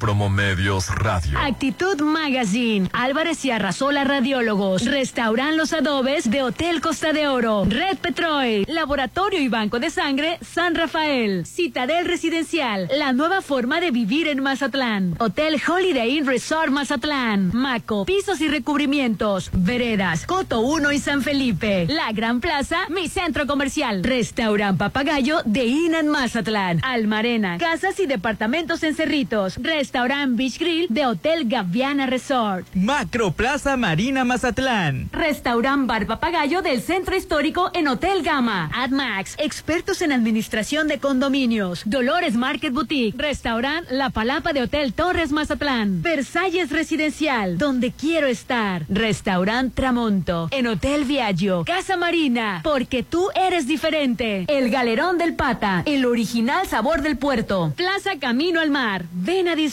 Promomedios Radio. Actitud Magazine. Álvarez y Arrasola Radiólogos. Restauran Los Adobes de Hotel Costa de Oro. Red Petrol. Laboratorio y Banco de Sangre San Rafael. Citadel Residencial. La nueva forma de vivir en Mazatlán. Hotel Holiday Inn Resort Mazatlán. Maco. Pisos y recubrimientos. Veredas. Coto 1 y San Felipe. La Gran Plaza. Mi centro comercial. Restaurant Papagayo de Inan Mazatlán. Almarena. Casas y departamentos en Cerritos. Restaurant Beach Grill de Hotel Gaviana Resort. Macro Plaza Marina Mazatlán. Restaurant Bar Papagayo del Centro Histórico en Hotel Gama. AdMax, expertos en administración de condominios. Dolores Market Boutique. Restaurant La Palapa de Hotel Torres Mazatlán. Versalles Residencial, donde quiero estar. Restaurant Tramonto. En Hotel Viaggio. Casa Marina, porque tú eres diferente. El Galerón del Pata, el original sabor del puerto. Plaza Camino al Mar. Ven a disfrutar.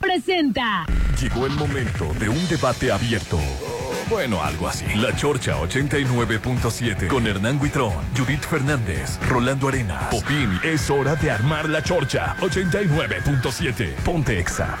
Presenta. Llegó el momento de un debate abierto. Bueno, algo así. La Chorcha 89.7 con Hernán Guitrón, Judith Fernández, Rolando Arena, Popín. Es hora de armar la Chorcha 89.7. Ponte Exa.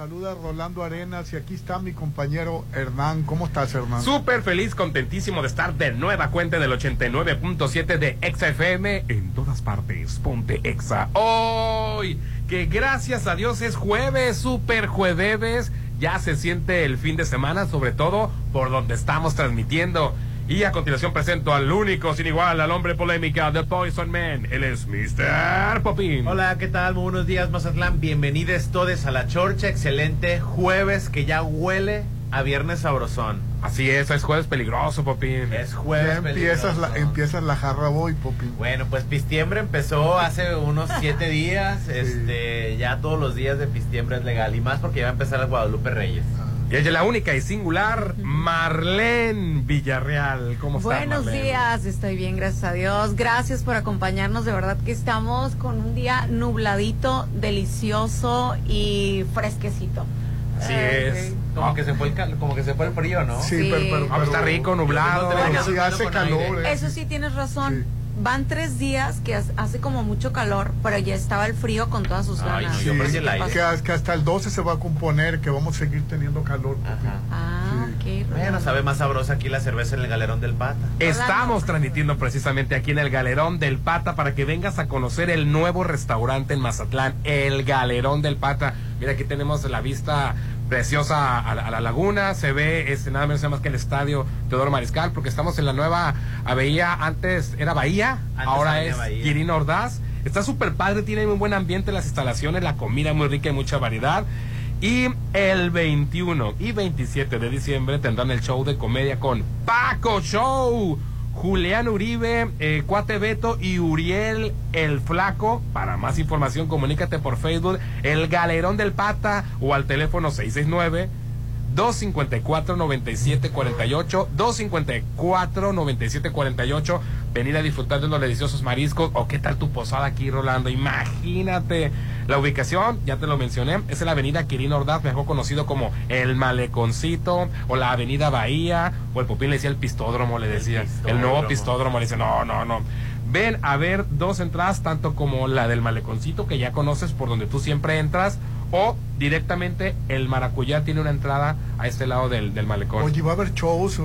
Saluda Rolando Arenas y aquí está mi compañero Hernán. ¿Cómo estás, Hernán? Súper feliz, contentísimo de estar de nueva cuenta del 89.7 de Exa FM en todas partes. Ponte Exa. Hoy, que gracias a Dios es jueves, super jueves. Ya se siente el fin de semana, sobre todo por donde estamos transmitiendo. Y a continuación presento al único, sin igual, al hombre polémica, The Poison Man. Él es Mr. Popín. Hola, ¿qué tal? Muy buenos días, Mazatlán. Bienvenidos todos a la chorcha. Excelente jueves que ya huele a viernes sabrosón. Así es, es jueves peligroso, Popín. Es jueves ya empiezas la, empiezas la jarra boy, Popín. Bueno, pues Pistiembre empezó hace unos siete días. Este, ya todos los días de Pistiembre es legal. Y más porque ya va a empezar el Guadalupe Reyes. Ah. Y ella es la única y singular, Marlene Villarreal. ¿Cómo estás? Buenos días, estoy bien, gracias a Dios. Gracias por acompañarnos. De verdad que estamos con un día nubladito, delicioso y fresquecito. Así es. Como que se fue el como que se fue el frío, ¿no? Sí, pero, ah, está rico, nublado. hace calor. Eso sí tienes razón van tres días que hace como mucho calor, pero ya estaba el frío con todas sus ganas. Sí, que, hasta el 12 se va a componer, que vamos a seguir teniendo calor. Ah, ok. Bueno, sabe más sabrosa aquí la cerveza en el Galerón del Pata. Estamos transmitiendo precisamente aquí en el Galerón del Pata para que vengas a conocer el nuevo restaurante en Mazatlán, el Galerón del Pata. Mira, aquí tenemos la vista preciosa a la, laguna, se ve este, nada menos más que el estadio Teodoro Mariscal, porque estamos en la nueva bahía, antes era Bahía, ahora es Quirino Ordaz. Está súper padre, tiene muy buen ambiente las instalaciones, la comida muy rica y mucha variedad. Y el 21 y 27 de diciembre tendrán el show de comedia con Paco Show Julián Uribe, eh, Cuate Beto y Uriel el Flaco. Para más información, comunícate por Facebook, El Galerón del Pata o al teléfono 669 254-9748, 254-9748, venir a disfrutar de los deliciosos mariscos, o qué tal tu posada aquí, Rolando, imagínate, la ubicación, ya te lo mencioné, es en la avenida Quirino Ordaz, mejor conocido como El Maleconcito, o la avenida Bahía, o el Popín le decía el pistódromo, le decía, el, nuevo pistódromo, le dice, no, no, no. Ven a ver dos entradas, tanto como la del Maleconcito, que ya conoces por donde tú siempre entras, o directamente el maracuyá tiene una entrada a este lado del, del malecón. Oye, va a haber shows,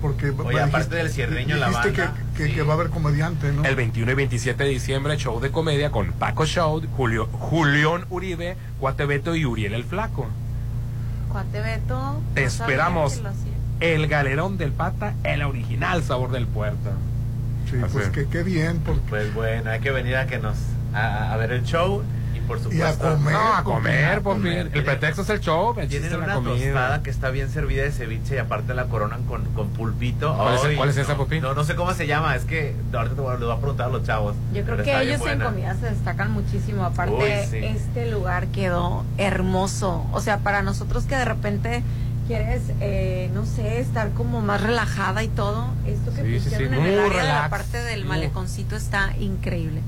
porque... Oye, aparte del cierreño, la banda. Que, que, va a haber comediante, ¿no? El 21 y 27 de diciembre, show de comedia con Paco Show, Julio, Julión Uribe, Cuatebeto y Uriel el Flaco. Cuatebeto... Te esperamos. El Galerón del Pata, el original sabor del puerto. Sí, pues que qué bien. Porque... Pues bueno, hay que venir a que nos... a ver el show y a comer. No, a comer, El pretexto es el show. Tienen una tostada que está bien servida de ceviche y aparte la coronan con, con pulpito. ¿Cuál, es, esa, Popi? No, no sé cómo se llama. Es que ahorita te voy, a preguntar a los chavos. Yo creo que ellos en comida se destacan muchísimo. Aparte, este lugar quedó hermoso. O sea, para nosotros que de repente quieres, eh, no sé, estar como más relajada y todo, esto que Sí, pusieron sí, en el área de la parte del maleconcito está increíble.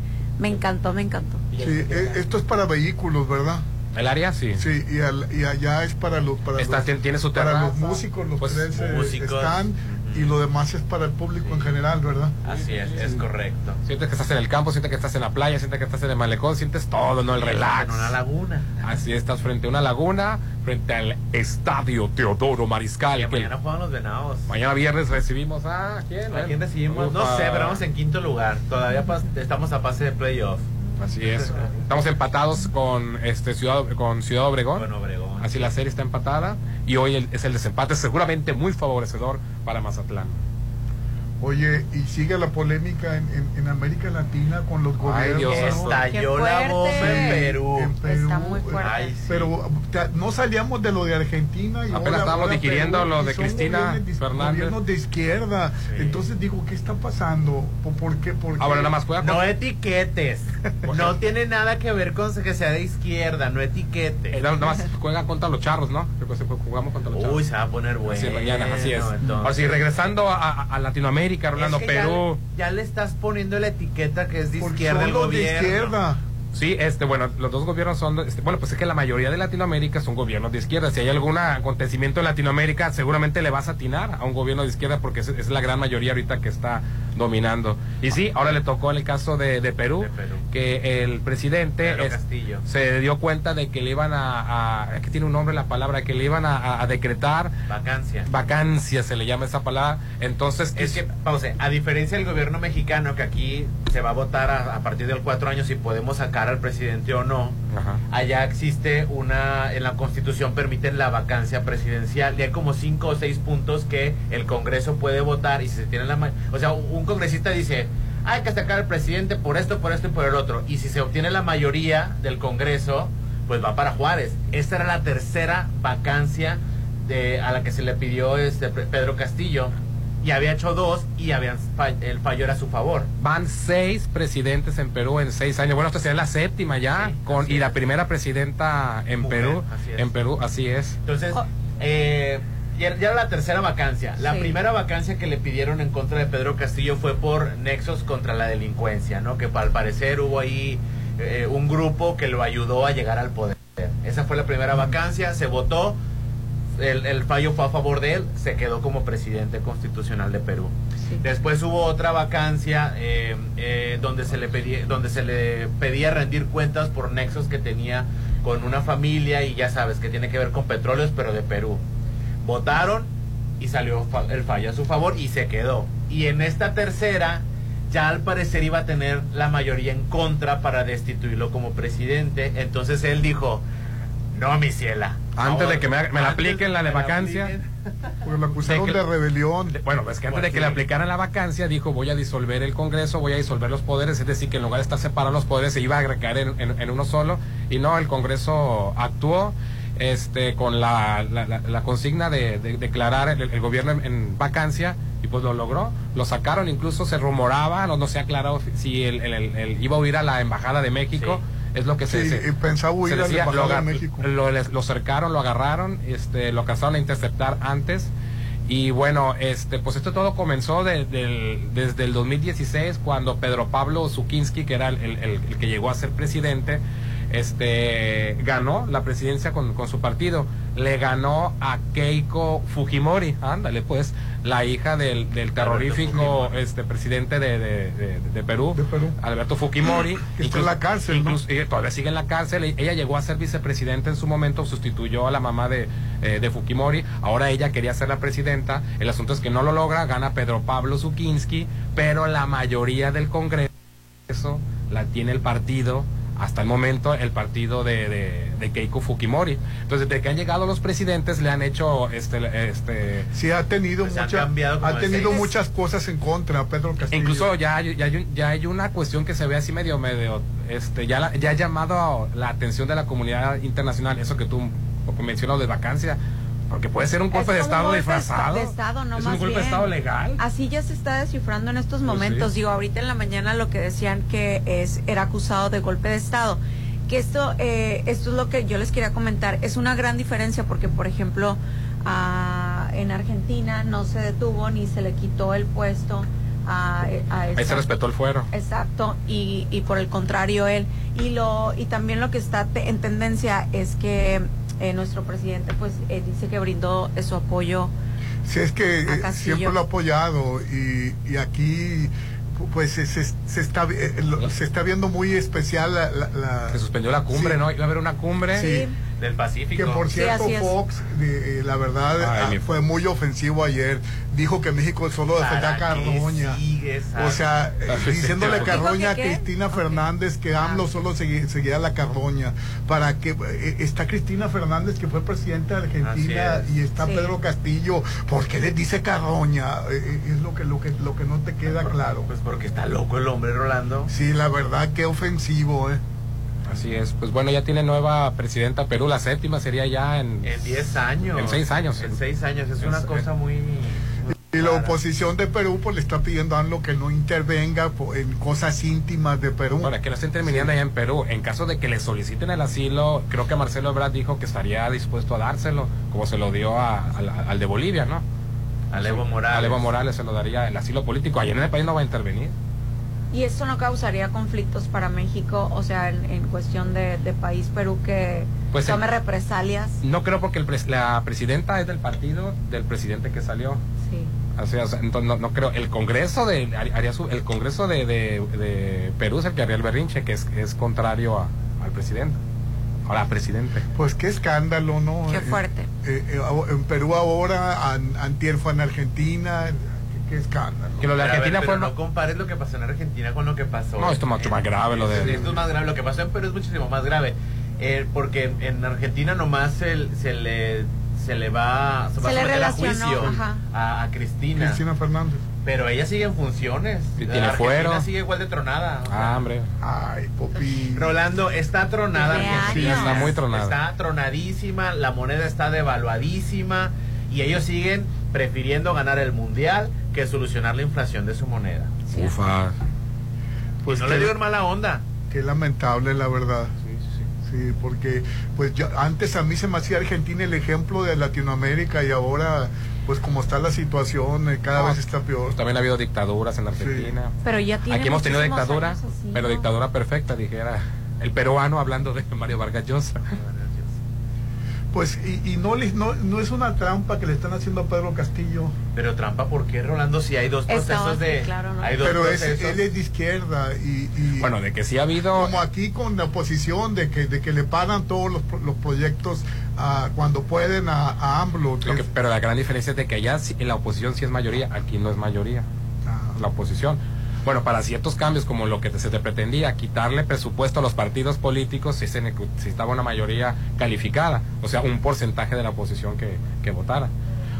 Me encantó, me encantó. Sí, eh, esto es para vehículos, ¿verdad? El área sí. Sí, y, al- y allá es para los para Está- los, tien- tiene su para los terraza. músicos, los Pues, tres eh, músicos. están y lo demás es para el público en general, ¿verdad? Así es, es correcto. Sientes que estás en el campo, sientes que estás en la playa, sientes que estás en el malecón, sientes todo, ¿no? El relax. En una laguna. Así estás frente a una laguna, frente al Estadio Teodoro Mariscal. Que mañana juegan los venados. mañana viernes recibimos a quién? ¿A quién recibimos? No sé, pero vamos en quinto lugar. Todavía pas- estamos a pase de playoff. Así es. Estamos empatados con este Ciudad con Ciudad Obregón. Bueno, Obregón. Así la serie está empatada y hoy el- es el desempate seguramente muy favorecedor para Mazatlán. Oye, y sigue la polémica en, en- en América Latina con los Ay, gobiernos. Dios. ¿no? Estalló la fuerte. bomba en Perú. en Perú, Está muy fuerte. Ay, sí. Pero te- no salíamos de lo de Argentina y Apenas ahora- estábamos digiriendo Perú, lo de Cristina gobiernos de- Fernández. Gobiernos de izquierda. Sí. Entonces digo, ¿qué está pasando? ¿Por, qué? ¿Por qué? Ahora nada más juega con- No etiquetes. No tiene nada que ver con que sea de izquierda, no eh, etiquetes. nada más juega contra los charros, ¿no? Creo que jugamos contra los charros. Uy, se va a poner bueno. Así, mañana, así es. entonces. Ahora sí, regresando a, a- a Latinoamérica, Rolando, Es que ya Perú. le- Ya, le estás poniendo la etiqueta que es de izquierda son el los de gobierno. izquierda. Sí, este, bueno, los dos gobiernos son, este, bueno, pues es que la mayoría de Latinoamérica son gobiernos de izquierda. Si hay algún acontecimiento en Latinoamérica, seguramente le vas a atinar a un gobierno de izquierda porque es, es la gran mayoría ahorita que está dominando. Y sí, ahora le tocó el caso de, de Perú, De Perú. que el presidente es- Castillo. se dio cuenta de que le iban a, a- es que tiene un nombre la palabra, que le iban a, decretar Vacancia. vacancia, se le llama esa palabra. Entonces, Es que, pause, a diferencia del gobierno mexicano, que aquí se va a votar a, a partir del cuatro años si podemos sacar al presidente o no, Ajá. allá existe una, en la constitución permiten la vacancia presidencial y hay como cinco o seis puntos que el Congreso puede votar y si se tiene la... O sea, un congresista dice, hay que sacar al presidente por esto, por esto y por el otro. Y si se obtiene la mayoría del Congreso, pues va para Juárez. Esta era la tercera vacancia de, a la que se le pidió este Pe- Pedro Castillo. Y había hecho dos y habían, fa- el fallo era a su favor. Van seis presidentes en Perú en seis años. Bueno, esta sería la séptima ya, Sí, con así y la primera presidenta en Mujer, Perú. así es. En Perú, así es. Entonces, Oh. eh, ya, ya era la tercera vacancia. La Sí. primera vacancia que le pidieron en contra de Pedro Castillo fue por nexos contra la delincuencia, ¿no? Que al parecer hubo ahí eh, un grupo que lo ayudó a llegar al poder. Esa fue la primera vacancia, se votó, el, el fallo fue a favor de él, se quedó como presidente constitucional de Perú. Sí. Después hubo otra vacancia eh, eh, donde, se le pedía, donde se le pedía rendir cuentas por nexos que tenía con una familia y ya sabes que tiene que ver con petróleos, pero de Perú. Votaron y salió el fallo a su favor y se quedó. Y en esta tercera, ya al parecer iba a tener la mayoría en contra para destituirlo como presidente. Entonces él dijo, no, mi ciela. Antes de que me la apliquen la de vacancia". apliquen". Porque lo acusaron De que- de rebelión. De- Bueno, es que antes Pues de que sí. le aplicaran la vacancia, dijo voy a disolver el Congreso, voy a disolver los poderes, es decir, que en lugar de estar separados los poderes se iba a recaer en, en- en uno solo. Y no, el Congreso actuó este con la, la- la- la consigna de, de declarar el, el gobierno en, en vacancia y pues lo logró. Lo sacaron, incluso se rumoraba, no, no se ha aclarado si el, el- el- el- iba a huir a la Embajada de México. Es lo que se, Sí, se- y pensaba huir se decía, lo, de México. Lo, lo cercaron, lo agarraron, este, lo alcanzaron a interceptar antes. Y bueno, este, pues esto todo comenzó de- del- desde el 2016, cuando Pedro Pablo Zukinski, que era el- el que llegó a ser presidente, este, ganó la presidencia con, con su partido. Le ganó a Keiko Fujimori, ándale pues, la hija del, del terrorífico este, presidente de, de- de- de Perú. Alberto Fujimori. Que está en la cárcel, incluso- y todavía sigue en la cárcel. E- Ella llegó a ser vicepresidenta en su momento, sustituyó a la mamá de, eh, de Fujimori. Ahora ella quería ser la presidenta. El asunto es que no lo logra, gana Pedro Pablo Zukinski, pero la mayoría del Congreso la tiene el partido. Hasta el momento, el partido de, de- de Keiko Fujimori. Entonces, desde que han llegado los presidentes, le han hecho este, este, Sí, ha tenido, Pues mucha- ha tenido seis. muchas cosas en contra, Pedro Castillo. Incluso ya, hay- ya, ya hay una cuestión que se ve así medio, medio, este, ya, la- ya ha llamado la atención de la comunidad internacional, eso que tú mencionas de vacancia, porque puede ser un Es golpe de Estado golpe disfrazado. de Estado, no es más un golpe bien. de Estado legal. Así ya se está descifrando en estos Pues momentos. sí. Digo, ahorita en la mañana lo que decían que es era acusado de golpe de Estado. Que esto, eh, esto es lo que yo les quería comentar. Es una gran diferencia porque, por ejemplo, a- en Argentina no se detuvo ni se le quitó el puesto a, a Ahí se respetó el fuero. Exacto, y, y por el contrario él. Y, lo, y también lo que está te- en tendencia es que eh, nuestro presidente pues eh, dice que brindó eh, su apoyo. Si es que A eh, siempre lo ha apoyado y, y aquí pues se, se- se está eh, lo- se está viendo muy especial la, la- la- Se suspendió la cumbre, Sí. ¿no? Iba a haber una cumbre. Sí. Del Pacífico. que por cierto. Fox eh, eh, la verdad Ay, ah, fue muy ofensivo ayer dijo que México solo defendía a ¿Para qué Carroña o sea, eh, diciéndole sí. Carroña a. Cristina. Fernández que Ah. AMLO solo segui- seguía la Carroña. Para que eh, está Cristina Fernández que fue presidenta de Argentina es. y está Sí. Pedro Castillo. ¿Por qué les dice Carroña? Eh, eh, es lo que lo que lo que no te queda claro. Pues porque está loco el hombre, Rolando. Sí, la verdad qué ofensivo, eh. Así es. Pues bueno, ya tiene nueva presidenta Perú, la séptima sería ya en... En 10 años. En seis años. En 6 años. Es Es- una cosa muy. muy Y la oposición de Perú pues le está pidiendo a AMLO que no intervenga en cosas íntimas de Perú. Bueno, que no estén terminando allá en Perú. En caso de que le soliciten el asilo, creo que Marcelo Ebrard dijo que estaría dispuesto a dárselo, como se lo dio a- al- al de Bolivia, ¿no? A Evo Morales. A Evo Morales se lo daría el asilo político. Allá en el país no va a intervenir. Y esto no causaría conflictos para México, o sea, en, en cuestión de, de país Perú que Pues tome el- represalias. No creo porque el pres- la presidenta es del partido del presidente que salió. Sí. O sea, entonces no, no creo. El Congreso de haría su- el Congreso de, de- de Perú es el que haría el berrinche, que es, es contrario a- al presidente. A la presidente. Pues qué escándalo, ¿no? Qué Eh, fuerte. eh, eh, en Perú ahora, an- antier fue en Argentina, qué, escándalo. Que lo de ver, Argentina pero fue. no compares lo que pasó en Argentina con lo que pasó. No, esto es mucho en- más grave, lo de- Esto es más grave. Lo que pasó en Perú es muchísimo más grave. Eh, porque en, en Argentina nomás se, se le se le va, se va Se a le someter a juicio a, a Cristina. Cristina Fernández. Pero ella sigue en funciones. Y tiene Argentina fuero. sigue igual de tronada. Ah, hombre. Ay, Popi. Rolando, está tronada. Está muy tronada. Está tronadísima, la moneda está devaluadísima y ellos siguen prefiriendo ganar el mundial que solucionar la inflación de su moneda. Sí. Ufa. Pues no qué, le digo en mala onda. qué lamentable, la verdad. Sí, porque pues yo, antes a mí se me hacía Argentina el ejemplo de Latinoamérica y ahora, pues como está la situación, eh, cada No, vez está peor. Pues también ha habido dictaduras en Argentina. Pero ya tiene Aquí hemos tenido dictadura, así, pero ¿no? dictadura perfecta, dijera el peruano hablando de Mario Vargas Llosa. Pues, y, y no, les, no, no es una trampa que le están haciendo a Pedro Castillo. Pero trampa, ¿por qué, Rolando? Si hay dos procesos de... claro, ¿no? Hay dos Pero es, procesos. él es de izquierda y, y Bueno, de que sí ha habido... como aquí con la oposición de que, de que le pagan todos los, los proyectos ah, cuando pueden a, a AMLO. lo que- Es- pero la gran diferencia es de que allá sí- en la oposición sí es mayoría, aquí no es mayoría, ah, la oposición. Bueno, para ciertos cambios como lo que se te pretendía, quitarle presupuesto a los partidos políticos, si se necesitaba una mayoría calificada, o sea, un porcentaje de la oposición que, que votara.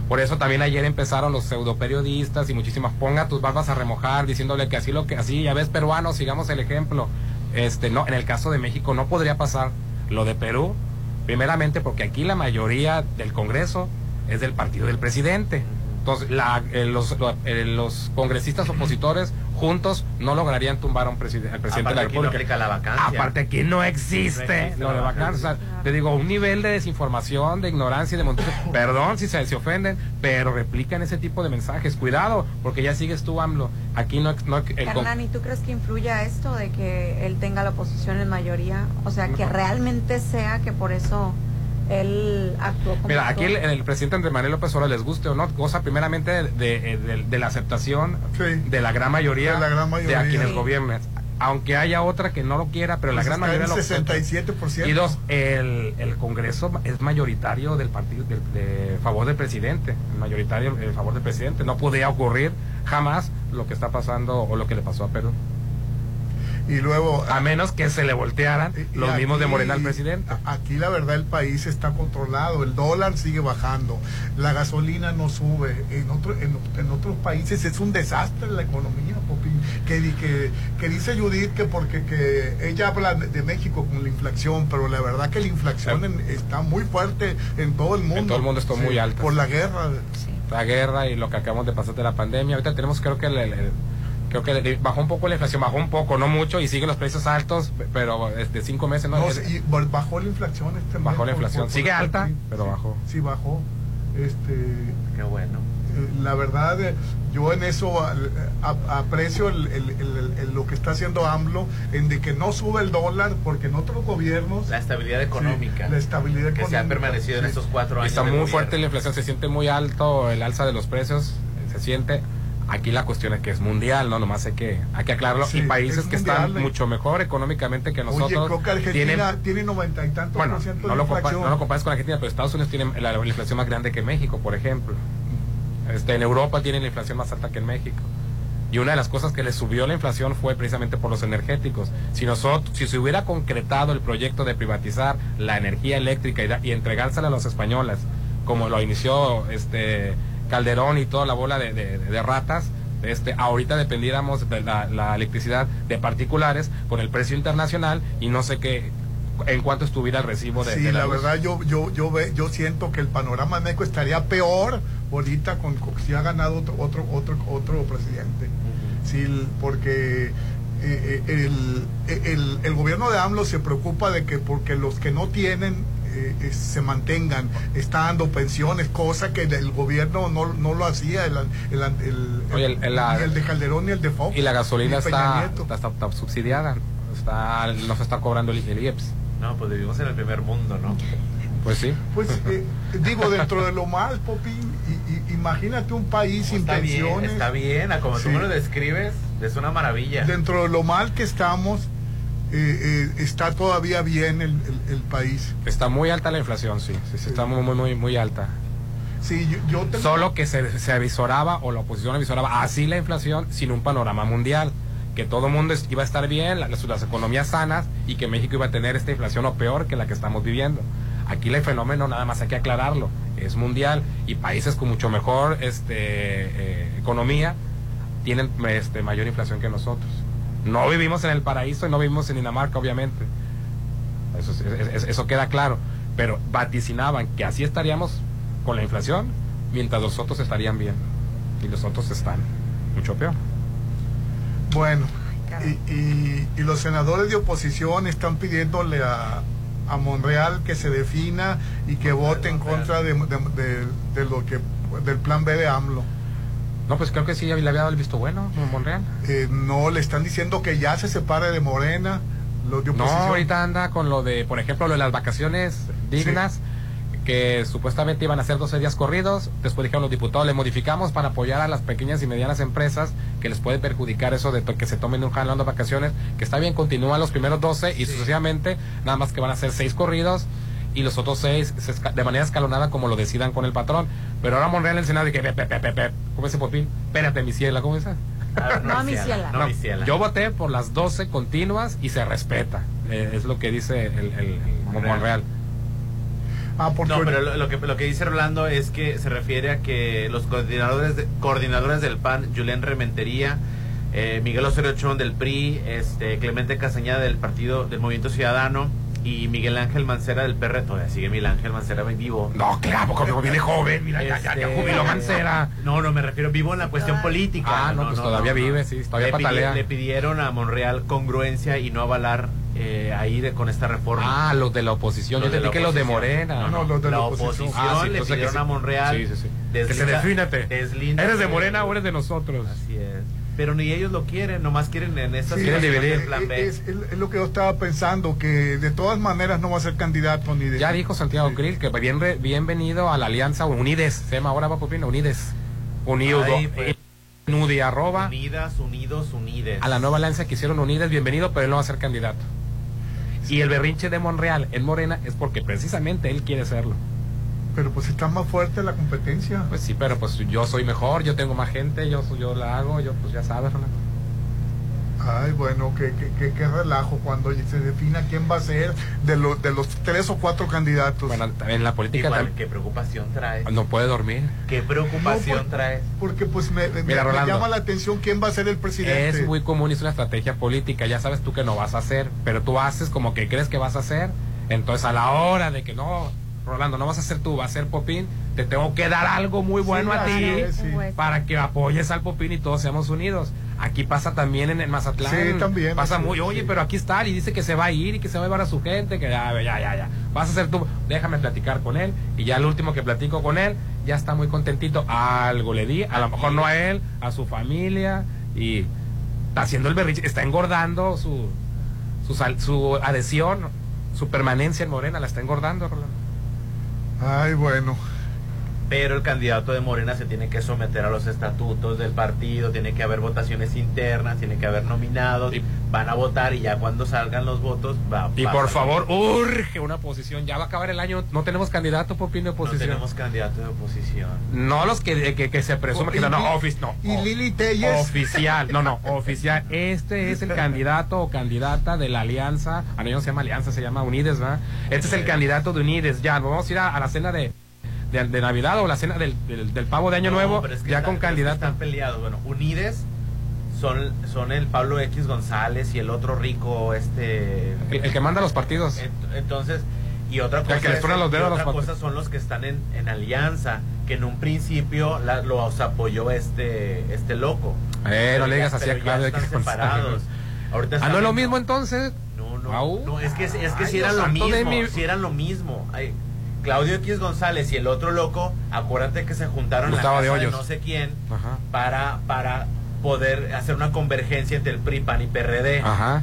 Por eso también ayer empezaron los pseudoperiodistas y muchísimas ponga tus barbas a remojar diciéndole que así lo que así ya ves peruanos, sigamos el ejemplo. Este, no, en el caso de México no podría pasar lo de Perú, primeramente porque aquí la mayoría del Congreso es del partido del presidente. Entonces, la- eh, los, lo- eh, los congresistas opositores juntos no lograrían tumbar a un preside- al presidente Aparte de la aquí no República. aplica la vacancia. Aparte aquí no existe, No existe lo la de vacancia. O sea, Claro. te digo, un nivel de desinformación, de ignorancia y de montón. Perdón si se, se ofenden, pero replican ese tipo de mensajes. Cuidado, porque ya sigues tú, AMLO. Aquí no... no el Hernán, ¿y tú crees que influya esto de que él tenga la oposición en mayoría? O sea, que No. realmente sea que por eso él actuó como Mira, aquí el, presidente Andrés Manuel López Obrador, les guste o no, goza primeramente de, de- de- de la aceptación Sí. de la gran mayoría De la gran mayoría. a quienes Sí. gobiernen. Aunque haya otra que no lo quiera, pero la pues gran mayoría lo acepta. 67%. Y dos, el, el Congreso es mayoritario del partido del, de favor del presidente, mayoritario en favor del presidente. No podía ocurrir jamás lo que está pasando o lo que le pasó a Perú. Y luego... A menos que se le voltearan Y- y los mismos de Morena al presidente. Aquí la verdad el país está controlado, el dólar sigue bajando, la gasolina no sube, en, otro, en, en otros países es un desastre la economía, Popi. que, di- que, que dice Judith que porque que ella habla de, México con la inflación, pero la verdad que la inflación en- está muy fuerte en todo el mundo. todo el mundo está muy alta. Por la guerra. Sí. la guerra y lo que acabamos de pasar de la pandemia. Ahorita tenemos, creo que el- el- el- creo que bajó un poco la inflación, bajó un poco, no mucho, y siguen los precios altos, pero de cinco meses no, No, y bajó la inflación este mes bajó la inflación. por- Sigue por- alta, sí, pero bajó. Sí, bajó. Este, Qué bueno. eh, la verdad, eh, yo en eso eh, aprecio el- el- el- el- lo que está haciendo AMLO, en de que no sube el dólar, porque en otros gobiernos... La estabilidad económica. Sí, la estabilidad que se ha económica, permanecido en estos cuatro años. Está muy gobierno. fuerte la inflación, se siente muy alto el alza de los precios, se siente. Aquí la cuestión es que es mundial, ¿no? Nomás hay que, hay que aclararlo. Sí, y países es que mundial, están eh. mucho mejor económicamente que nosotros. Oye, que Argentina tienen- tiene noventa y tantos bueno, por ciento no de lo, compa- inflación. no lo compares con Argentina, pero Estados Unidos tiene la, la inflación más grande que México, por ejemplo. Este, en Europa tienen la inflación más alta que en México. Y una de las cosas que le subió la inflación fue precisamente por los energéticos. Si nosotros, si se hubiera concretado el proyecto de privatizar la energía eléctrica y, da- y entregársela a los españoles, como lo inició este Calderón y toda la bola de, de- de ratas, este, ahorita dependiéramos de la, la electricidad de particulares con el precio internacional y no sé qué, en cuánto estuviera el recibo de, Sí, de la luz. verdad yo yo yo ve- yo siento que el panorama de México estaría peor ahorita con, si ha ganado otro otro otro otro presidente. Sí, porque eh, eh, el, el, el gobierno de AMLO se preocupa de que porque los que no tienen eh, eh, se mantengan, está dando pensiones, cosa que el gobierno no, no lo hacía, el, el, el- Oye, el- el- la- ni el de Calderón ni el de Fox. Y la gasolina está, está, está- está subsidiada. Está, no se está cobrando el, el IEPS. No, pues vivimos en el primer mundo, ¿no? Pues sí. Pues eh, digo, dentro de lo mal, Popín, y- y- imagínate un país sin está bien, pensiones. está bien. A como Sí. tú me lo describes, es una maravilla. Dentro de lo mal que estamos, eh, eh, está todavía bien el, el- el país. Está muy alta la inflación, sí. sí, sí, está muy, muy, muy, muy alta. Sí, yo, yo tengo- Solo que se, se avisoraba, o la oposición avisoraba así la inflación sin un panorama mundial. Que todo el mundo iba a estar bien, la- las, las economías sanas y que México iba a tener esta inflación o peor que la que estamos viviendo. Aquí el fenómeno, nada más hay que aclararlo, es mundial y países con mucho mejor este, eh, economía tienen este, mayor inflación que nosotros. No vivimos en el paraíso y no vivimos en Dinamarca, obviamente. Eso, es- es- eso queda claro. Pero vaticinaban que así estaríamos con la inflación mientras los otros estarían bien. Y los otros están mucho peor. Bueno, y, y- y los senadores de oposición están pidiéndole a, a Monreal que se defina y que vote en contra de, de- de- de lo que del plan B de AMLO. No, pues creo que sí, le había dado el visto bueno en Monreal. Eh, no, le están diciendo que ya se separe de Morena, los de No, ahorita anda con lo de, por ejemplo, lo de las vacaciones dignas, que supuestamente iban a ser 12 días corridos. Después dijeron los diputados, le modificamos para apoyar a las pequeñas y medianas empresas que les puede perjudicar eso de que se tomen un jalón de vacaciones, que está bien, continúan los primeros 12 y sucesivamente, nada más que van a ser 6 corridos y los otros 6 de manera escalonada como lo decidan con el patrón. Pero ahora Monreal en el Senado, y que, pe, pe, pe, pe, pe, ¿cómo ese popín? Espérate, mi ciela, ¿cómo dices? A ver, No, mi ciela. No, mi ciela. Yo voté por las 12 continuas y se respeta. Eh, es lo que dice el, el, el Monreal. Ah, No, pero lo, lo que, lo que dice Rolando es que se refiere a que los coordinadores, de- coordinadores del PAN, Julián Rementería, eh, Miguel Osorio Chón del PRI, este, Clemente Casañada del Partido del Movimiento Ciudadano y Miguel Ángel Mancera del PR, todavía sigue Miguel Ángel Mancera vivo. No, claro, porque viene joven, mira, ya, ya, ya Este, jubiló Mancera. No, no, me refiero vivo en la cuestión política. Ah, no, pues todavía vive, sí, todavía le, pidi- patalea. le pidieron a Monreal congruencia y no avalar eh, ahí de, con esta reforma. Ah, los de la oposición. Los Yo entendí la que los de oposición. Morena. No, no, los de la oposición. Ah, sí, le que pidieron sí. a Monreal. Sí, sí, sí. que se deslinda- defínate. ¿Eres de Morena o eres de nosotros? Así es. Pero ni ellos lo quieren, nomás quieren en esta Sí, quieren plan B. es, es- es lo que yo estaba pensando, que de todas maneras no va a ser candidato ni de... Ya dijo Santiago Sí. Krill que bien, re- bienvenido a la alianza Unides. Se llama ahora, va Popino, Unides. Unido. Ay, pues. Nudi, arroba. Unidas, unidos, unides. a la nueva alianza que hicieron unidas, bienvenido, pero él no va a ser candidato. Y el berrinche de Monreal en Morena es porque precisamente él quiere serlo. Pero pues está más fuerte la competencia. Pues sí, pero pues yo soy mejor, yo tengo más gente, yo, yo la hago, yo pues ya sabes, Rolando. Ay, bueno, qué, qué, qué, qué relajo cuando se defina quién va a ser de, los de los tres o cuatro candidatos. Bueno, en la política Igual, qué preocupación trae. no puede dormir. Qué preocupación No, por- trae. Porque pues me, me- Mira, me Rolando. llama la atención quién va a ser el presidente. Es muy común y es una estrategia política, ya sabes tú que no vas a hacer, pero tú haces como que crees que vas a hacer, entonces a la hora de que no, Rolando, no vas a hacer tú, va a ser Popín, te tengo que dar algo muy bueno Sí, a ti así es, sí. para que apoyes al Popín y todos seamos unidos. Aquí pasa también en el Mazatlán. Sí, también, Pasa sí, muy, oye, sí. pero aquí está y dice que se va a ir y que se va a llevar a su gente, que ya, ya, ya, ya. Vas a hacer tú, déjame platicar con él y ya el último que platico con él ya está muy contentito. Algo le di, a lo mejor no a él, a su familia y está haciendo el berrinche, está engordando su, su, su adhesión, su permanencia en Morena, la está engordando, Rolando. Ay, bueno. Pero el candidato de Morena se tiene que someter a los estatutos del partido, tiene que haber votaciones internas, tiene que haber nominados, Y- van a votar y ya cuando salgan los votos va Y a por salir. favor, urge una oposición. Ya va a acabar el año, no tenemos candidato por fin de no oposición. tenemos candidato de oposición. No los que, que, que se presumen que no, no, Y- ofici- no, y Lili Telles. Oficial, no, no, oficial. Este es el candidato o candidata de la alianza. A no se llama alianza, se llama Unides, ¿verdad? Este es el candidato de Unides. Ya, vamos a ir a, a la cena de, de, de Navidad o la cena del, del, del pavo de Año No, Nuevo, es que ya con pero es que candidato. Están peleados. Bueno, Unides son, son el Pablo X González y el otro rico, este. El, el que manda los partidos. Ent- Entonces, y otra cosa, que les es- los y dedos a los otra patos. cosa son los que están en, en alianza, que en un principio la- los apoyó este este loco. Eh, no le digas así a Claudio están X separados. Ahorita Ah, ¿no es lo mismo entonces? No, no, Au. no, es que, es que si eran lo mismo, mi- si eran lo mismo. Claudio X González y el otro loco, acuérdate que se juntaron Gustavo en la casa de, no sé quién Ajá. para, para poder hacer una convergencia entre el PRI, PAN y PRD. Ajá.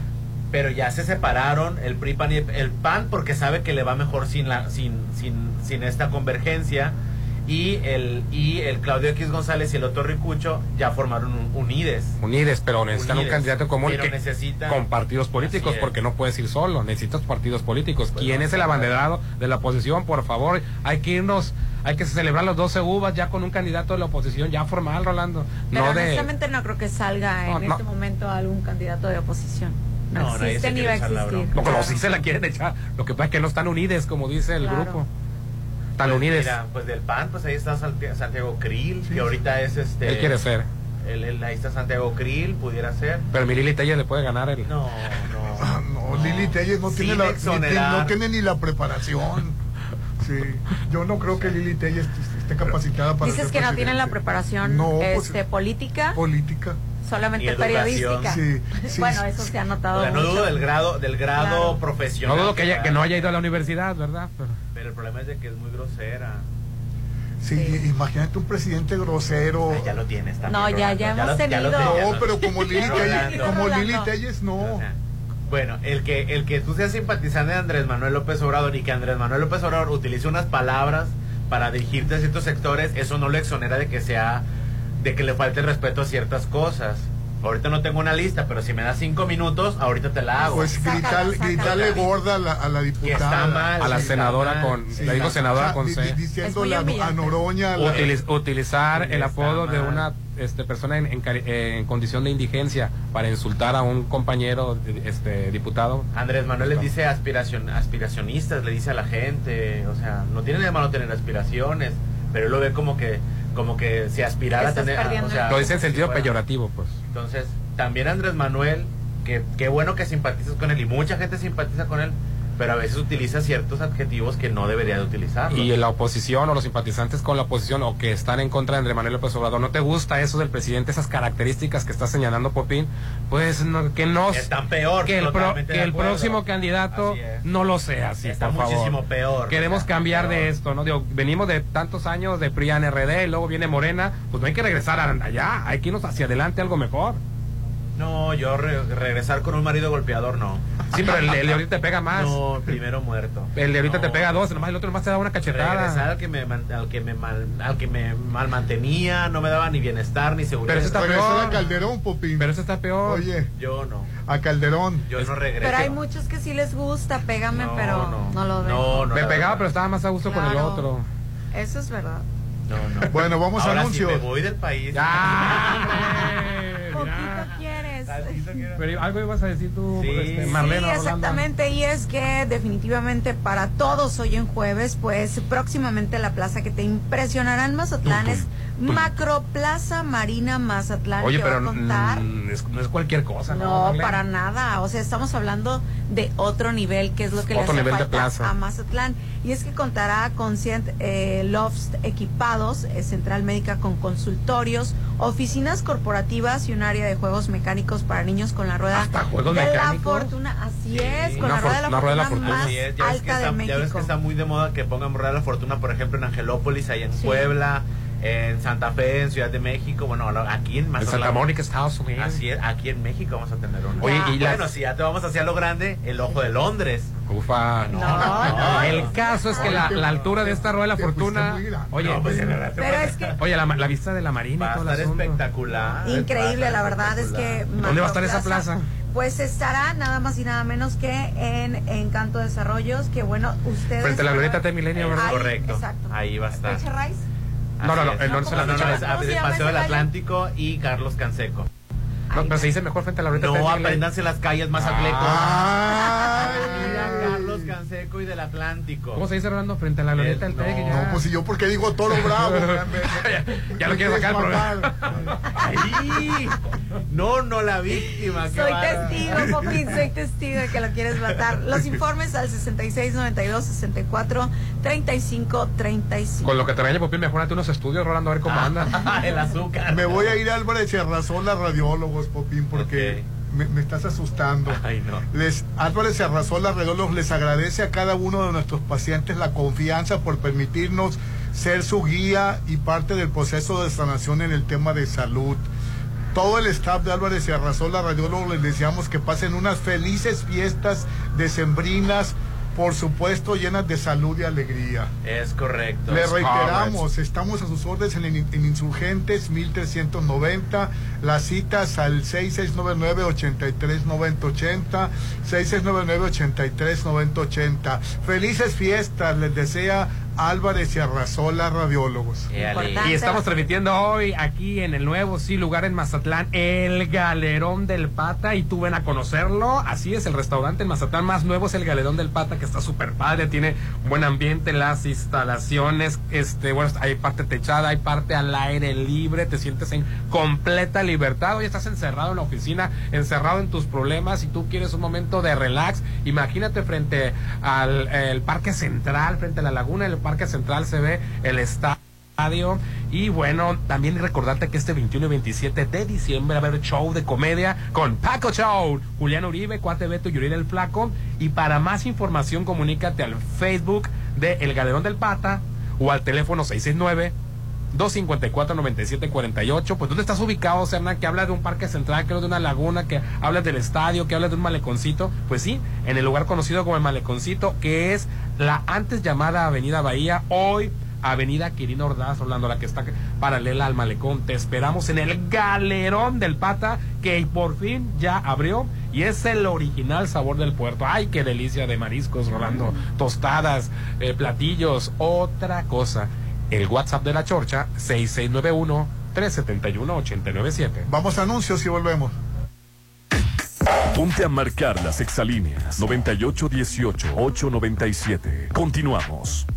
Pero ya se separaron el PRI, PAN y el PAN porque sabe que le va mejor sin la sin sin sin esta convergencia y el y el Claudio X González y el otro Ricucho ya formaron un Unides. Unides, pero necesitan Unides. un candidato común Pero que, necesitan- con partidos políticos, porque no puedes ir solo, necesitas partidos políticos. Pues ¿Quién no es el abanderado de la oposición? Por favor, hay que irnos, hay que celebrar los 12 uvas ya con un candidato de la oposición ya formal, Rolando. Pero no de... honestamente no creo que salga en No, este momento algún candidato de oposición. No, No, existe se ni va a existir. Claro. si se la quieren echar. Lo que pasa es que no están unides, como dice el Claro. grupo. Están Pues unides. Mira, pues del PAN, pues ahí está Santi- Santiago Krill, que ahorita es este. Él quiere ser. él- él- ahí está Santiago Krill, pudiera ser. Pero mi Lili Telles le puede ganar el... No, Ah, no. no, Lili Telles no, tiene la, ni- no tiene ni la preparación. Sí, yo no creo que Lili Telles esté capacitada para Dices que no tienen la preparación No, pues, este, política, política. Solamente periodística. Sí, sí, bueno, sí. eso se ha O notado sea, no mucho. dudo del grado, del grado Claro. profesional. No dudo que, haya- que no haya ido a la universidad, ¿verdad? Pero- Pero el problema es de que es muy grosera. Sí, Sí. imagínate un presidente grosero. Ay, ya lo tienes también. No, ya- ya hemos lo- tenido. No, pero como Lili. Telles, como. Lili Telles no. O sea, Bueno, el que, el que tú seas simpatizante de Andrés Manuel López Obrador y que Andrés Manuel López Obrador utilice unas palabras para dirigirte a ciertos sectores, eso no lo exonera de que sea, de que le falte el respeto a ciertas cosas. Ahorita no tengo una lista, pero si me das cinco minutos, ahorita te la hago. Pues Sácala, gritar, sácala. gritarle gorda a la, a la diputada. está mal. a la senadora está con... mal. Sí, le digo la- senadora con di- C. di- Es muy Diciéndole a. Noroña. la- Utiliz- utilizar el apodo de una este, persona en, en eh, condición de indigencia para insultar a un compañero este, diputado. Andrés Manuel les dice aspiracion, aspiracionistas, le dice a la gente, o sea, no tiene de malo tener aspiraciones, pero él lo ve como que como que si aspirara a tener, o sea, Lo dice en sentido peyorativo, pues. Entonces, también Andrés Manuel, que qué bueno que simpatizas con él y mucha gente simpatiza con él, pero a veces utiliza ciertos adjetivos que no debería de utilizar. Y la oposición o los simpatizantes con la oposición o que están en contra de Andrés Manuel López Obrador, ¿no te gusta eso del presidente, esas características que está señalando Popín? Pues no, que no... Están peor. que el, pro- que el próximo candidato no lo sea así, Está por favor. muchísimo peor. Queremos cambiar peor. de esto, ¿no? Digo, venimos de tantos años de PRIAN RD y luego viene Morena, pues no hay que regresar a- allá, hay que irnos hacia adelante algo mejor. No, yo re- regresar con un marido golpeador no. Sí, pero el, el de ahorita te pega más. No, primero muerto. El de ahorita No. te pega dos, nomás el otro nomás te da una Regresar cachetada. al que me al que me mal, al que me mal mantenía, no me daba ni bienestar ni seguridad. Pero eso está Regresar peor. a Calderón, Popín. Pero eso está peor. Oye, Yo no. a Calderón. Yo no regreso. Pero hay muchos que sí les gusta, pégame, No, pero no, no. lo No, dejo. no. Me pegaba, verdad. pero estaba más a gusto con el otro. Eso es verdad. No, no. Bueno, vamos a Ahora anuncios. Sí me voy del país. ¡Ya! Poquito quieres. Pero algo ibas a decir tú, Sí. este, Sí, Marlena. sí, exactamente, y es que definitivamente para todos hoy en jueves, pues próximamente la plaza que te impresionará en Mazatlán es Macroplaza Marina Mazatlán. Oye, va pero a contar- mm, es- no es cualquier cosa. No, Marlene? para nada. O sea, estamos hablando de otro nivel, que es lo que le Otro hace falta plaza. a Mazatlán. Y es que contará con 100 eh, lofts equipados, eh, central médica con consultorios, oficinas corporativas y un área de juegos mecánicos para niños con la rueda Hasta juegos de mecánicos. la fortuna. Así Sí, es, con una la rueda de la rueda de la fortuna, más es, ya ves, que alta está, de ya ves México. que está muy de moda que pongan Rueda de la Fortuna, por ejemplo, en Angelópolis, ahí en Sí. Puebla, en Santa Fe, en Ciudad de México, bueno, aquí en En Mazatlán. Santa Mónica, Estados Unidos. Así es, aquí en México vamos a tener uno. Oye, y bueno, las- si ya te vamos hacia lo grande, el ojo de Londres. Ufa. No, no. El caso es que la, la altura de esta rueda de la fortuna. Oye, No, pues, en Pero es que oye la, la vista de la marina Va a estar espectacular. Increíble, la verdad es que... ¿Dónde va a estar esa plaza? Pues estará nada más y nada menos que en Encanto Desarrollos, que bueno, ustedes... Frente a la glorieta de Milenio, ¿verdad? Ahí, Correcto. exacto.Í va a estar. No, no, no, es. el norte no, no, echa. es ¿Cómo se el llama Paseo del? Atlántico y Carlos Canseco. No, pero se dice mejor frente a la No Milenio. aprendanse las calles más Ay. Carlos Canseco y del Atlántico. ¿Cómo se dice Rolando? Frente a la glorieta del No, TEC. No, pues si yo porque digo toro bravo. Ya lo quieres sacar. Ahí. No, no la víctima. Soy testigo, Popín, soy testigo de que lo quieres matar. Los informes al 66 92 64 35 35. Con lo que te regaña Popín, mejorate unos estudios, Rolando, a ver cómo anda. el azúcar. Me voy a ir a Álvarez y Arrasola Radiólogos, Popín, porque. Me, me estás asustando. Ay, no. Les, Álvarez les agradece a cada uno de nuestros pacientes la confianza por permitirnos ser su guía y parte del proceso de sanación en el tema de salud. Todo el staff de Álvarez y Arrasola Radiólogos les deseamos que pasen unas felices fiestas decembrinas, por supuesto llenas de salud y alegría. Es correcto. Le reiteramos, estamos a sus órdenes en, en Insurgentes 1390, las citas al 6699-839080, 6699-839080. Felices fiestas, les desea Álvarez y Arrazola Radiólogos. Y estamos transmitiendo hoy aquí en el nuevo sí lugar en Mazatlán, el Galerón del Pata, y tú ven a conocerlo. Así es, el restaurante en Mazatlán más nuevo es el Galerón del Pata, que está súper padre, tiene buen ambiente, las instalaciones, este, bueno, hay parte techada, hay parte al aire libre, te sientes en completa libertad. Hoy estás encerrado en la oficina, encerrado en tus problemas, y tú quieres un momento de relax, imagínate frente al el Parque Central, frente a la laguna del Parque Central se ve el estadio. Y bueno, también recordarte que este 21 y 27 de diciembre va a haber show de comedia con Paco Show, Julián Uribe, Cuate Beto y el Flaco. Y para más información, comunícate al Facebook de El Galerón del Pata o al teléfono 669 254-9748. Pues, ¿dónde estás ubicado, Serna? Que habla de un parque central, que habla de una laguna, que habla del estadio, que habla de un maleconcito. Pues sí, en el lugar conocido como el maleconcito, que es la antes llamada Avenida Bahía, hoy Avenida Quirino Ordaz, Orlando, la que está paralela al malecón. Te esperamos en el galerón del Pata, que por fin ya abrió y es el original sabor del puerto. ¡Ay, qué delicia de mariscos, Rolando! Tostadas, eh, platillos, otra cosa. El WhatsApp de la Chorcha, 6691-371-897. Vamos a anuncios y volvemos. Ponte a marcar las exalíneas 9818-897. Continuamos.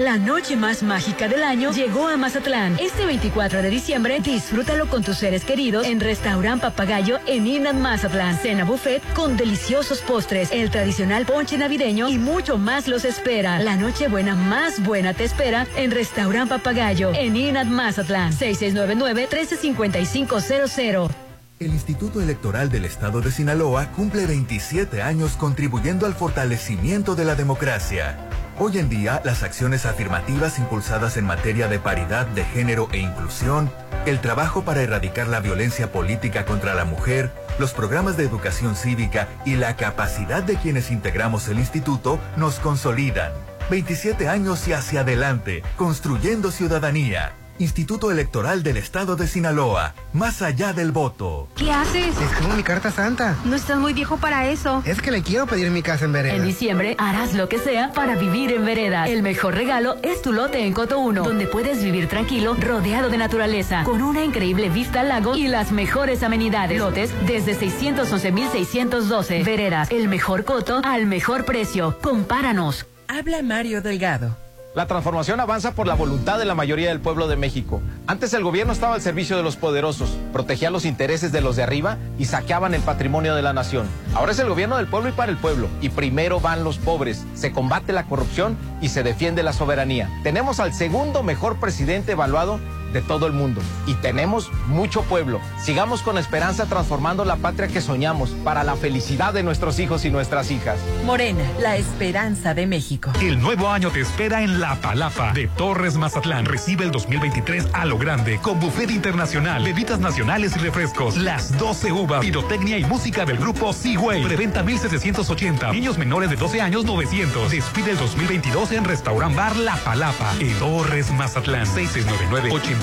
La noche más mágica del año llegó a Mazatlán. Este 24 de diciembre, disfrútalo con tus seres queridos en Restaurant Papagayo en Inland Mazatlán. Cena buffet con deliciosos postres, el tradicional ponche navideño y mucho más los espera. La noche buena más buena te espera en Restaurant Papagayo en Inland Mazatlán. 6699-135500. El Instituto Electoral del Estado de Sinaloa cumple 27 años contribuyendo al fortalecimiento de la democracia. Hoy en día, las acciones afirmativas impulsadas en materia de paridad de género e inclusión, el trabajo para erradicar la violencia política contra la mujer, los programas de educación cívica y la capacidad de quienes integramos el instituto nos consolidan. 27 años y hacia adelante, construyendo ciudadanía. Instituto Electoral del Estado de Sinaloa, más allá del voto. ¿Qué haces? Escribo mi carta santa. No estás muy viejo para eso. Es que le quiero pedir mi casa en vereda. En diciembre harás lo que sea para vivir en vereda. El mejor regalo es tu lote en Coto 1, donde puedes vivir tranquilo, rodeado de naturaleza, con una increíble vista al lago y las mejores amenidades. Lotes desde 611.612. Veredas, el mejor coto al mejor precio. Compáranos. Habla Mario Delgado. La transformación avanza por la voluntad de la mayoría del pueblo de México. Antes el gobierno estaba al servicio de los poderosos, protegía los intereses de los de arriba y saqueaban el patrimonio de la nación. Ahora es el gobierno del pueblo y para el pueblo. Y primero van los pobres. Se combate la corrupción y se defiende la soberanía. Tenemos al segundo mejor presidente evaluado de todo el mundo. Y tenemos mucho pueblo. Sigamos con esperanza transformando la patria que soñamos para la felicidad de nuestros hijos y nuestras hijas. Morena, la esperanza de México. El nuevo año te espera en La Palapa de Torres Mazatlán. Recibe el 2023 a lo grande con buffet internacional, bebidas nacionales y refrescos, las 12 uvas, pirotecnia y música del grupo Seaway. Preventa 1780. Niños menores de 12 años 900. Despide el 2022 en Restaurant Bar La Palapa en Torres Mazatlán. 6699 80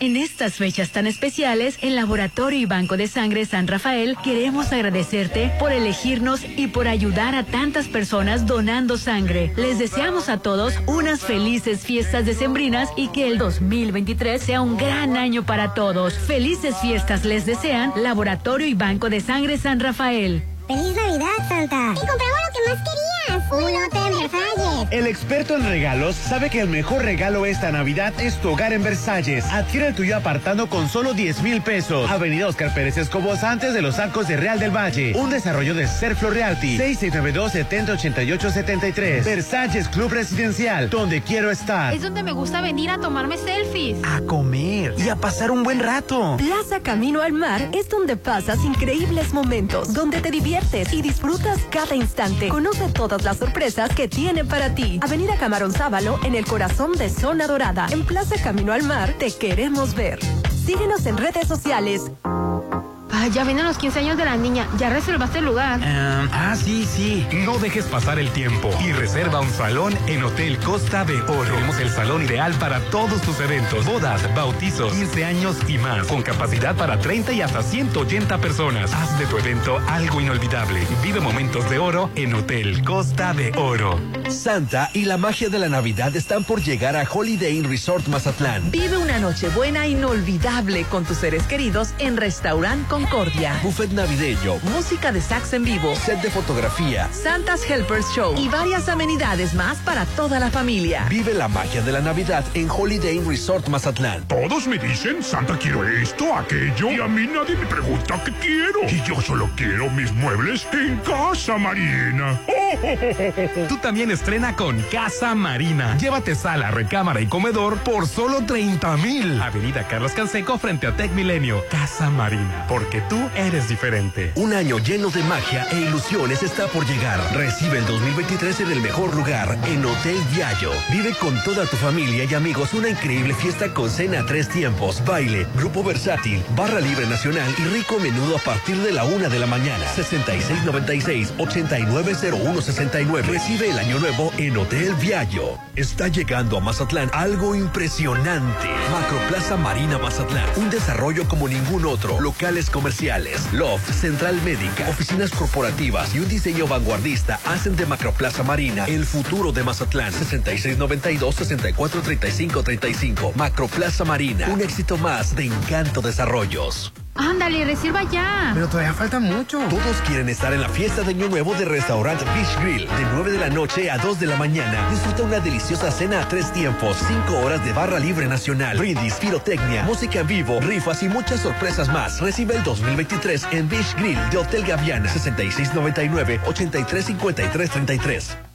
en estas fechas tan especiales, el Laboratorio y Banco de Sangre San Rafael queremos agradecerte por elegirnos y por ayudar a tantas personas donando sangre. Les deseamos a todos unas felices fiestas decembrinas y que el 2023 sea un gran año para todos. Felices fiestas les desean Laboratorio y Banco de Sangre San Rafael. ¡Feliz Navidad, Santa! ¡Te compramos lo que más querías! ¡Un hotel Versalles! El experto en regalos sabe que el mejor regalo esta Navidad es tu hogar en Versalles. Adquiere el tuyo apartando con solo 10 mil pesos. Avenida Oscar Pérez Escobos antes de los arcos de Real del Valle. Un desarrollo de Serflo Realty. 6692-708873. Versalles Club Residencial, donde quiero estar. Es donde me gusta venir a tomarme selfies. A comer y a pasar un buen rato. Plaza Camino al Mar es donde pasas increíbles momentos, donde te diviertes y disfrutas cada instante. Conoce todas las sorpresas que tiene para ti. Avenida Camarón Sábalo, en el corazón de Zona Dorada. En Plaza Camino al Mar, te queremos ver. Síguenos en redes sociales. Ay, ya vienen los 15 años de la niña. ¿Ya reservaste el lugar? Em, ah, sí, sí. No dejes pasar el tiempo y reserva un salón en Hotel Costa de Oro. Tenemos el salón ideal para todos tus eventos, bodas, bautizos, 15 años y más, con capacidad para 30 y hasta 180 personas. Haz de tu evento algo inolvidable. Vive momentos de oro en Hotel Costa de Oro. Santa y la magia de la Navidad están por llegar a Holiday Inn Resort Mazatlán. Vive una noche buena inolvidable con tus seres queridos en Restaurant Concordia. Buffet navideño. Música de sax en vivo. Set de fotografía. Santas Helpers Show. Y varias amenidades más para toda la familia. Vive la magia de la Navidad en Holiday Inn Resort Mazatlán. Todos me dicen, Santa, quiero esto, aquello. Y a mí nadie me pregunta qué quiero. Y yo solo quiero mis muebles en Casa Marina. Tú también estrena con Casa Marina. Llévate sala, recámara y comedor por solo 30 mil. Avenida Carlos Canseco frente a Tech Milenio. Casa Marina. Porque tú eres diferente. Un año lleno de magia e ilusiones está por llegar. Recibe el 2023 en el mejor lugar, en Hotel Viallo. Vive con toda tu familia y amigos una increíble fiesta con cena a tres tiempos, baile, grupo versátil, barra libre nacional y rico menudo a partir de la una de la mañana. 6696-890169. Recibe el año nuevo en Hotel Viallo. Está llegando a Mazatlán algo impresionante. Macroplaza Marina Mazatlán. Un desarrollo como ningún otro. Locales comerciales, loft, central médica, oficinas corporativas y un diseño vanguardista hacen de Macroplaza Marina el futuro de Mazatlán. 6692-643535. Macroplaza Marina. Un éxito más de Encanto Desarrollos. Ándale, reserva ya. Pero todavía falta mucho. Todos quieren estar en la fiesta de Año Nuevo de Restaurant Beach Grill. De 9 de la noche a 2 de la mañana. Disfruta una deliciosa cena a tres tiempos. 5 horas de barra libre nacional. Brindis, pirotecnia, música en vivo, rifas y muchas sorpresas más. Recibe el 2023 en Beach Grill de Hotel Gaviana. 6699-835333.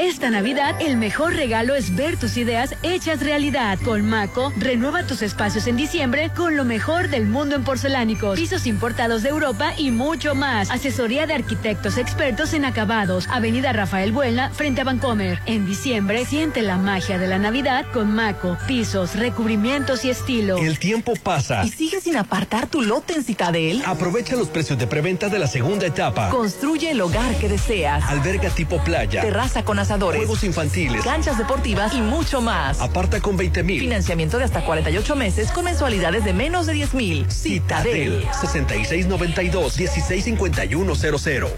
Esta Navidad el mejor regalo es ver tus ideas hechas realidad. Con Maco, renueva tus espacios en diciembre con lo mejor del mundo en porcelánicos, pisos importados de Europa y mucho más. Asesoría de arquitectos expertos en acabados. Avenida Rafael Buelna, frente a Vancomer. En diciembre siente la magia de la Navidad con Maco, pisos, recubrimientos y estilo. El tiempo pasa. ¿Y sigues sin apartar tu lote en Citadel? Aprovecha los precios de preventa de la segunda etapa. Construye el hogar que deseas. Alberga tipo playa. Terraza con juegos infantiles, canchas deportivas y mucho más. Aparta con 20 mil. Financiamiento de hasta 48 meses con mensualidades de menos de 10 mil. Citadel 6692-165100.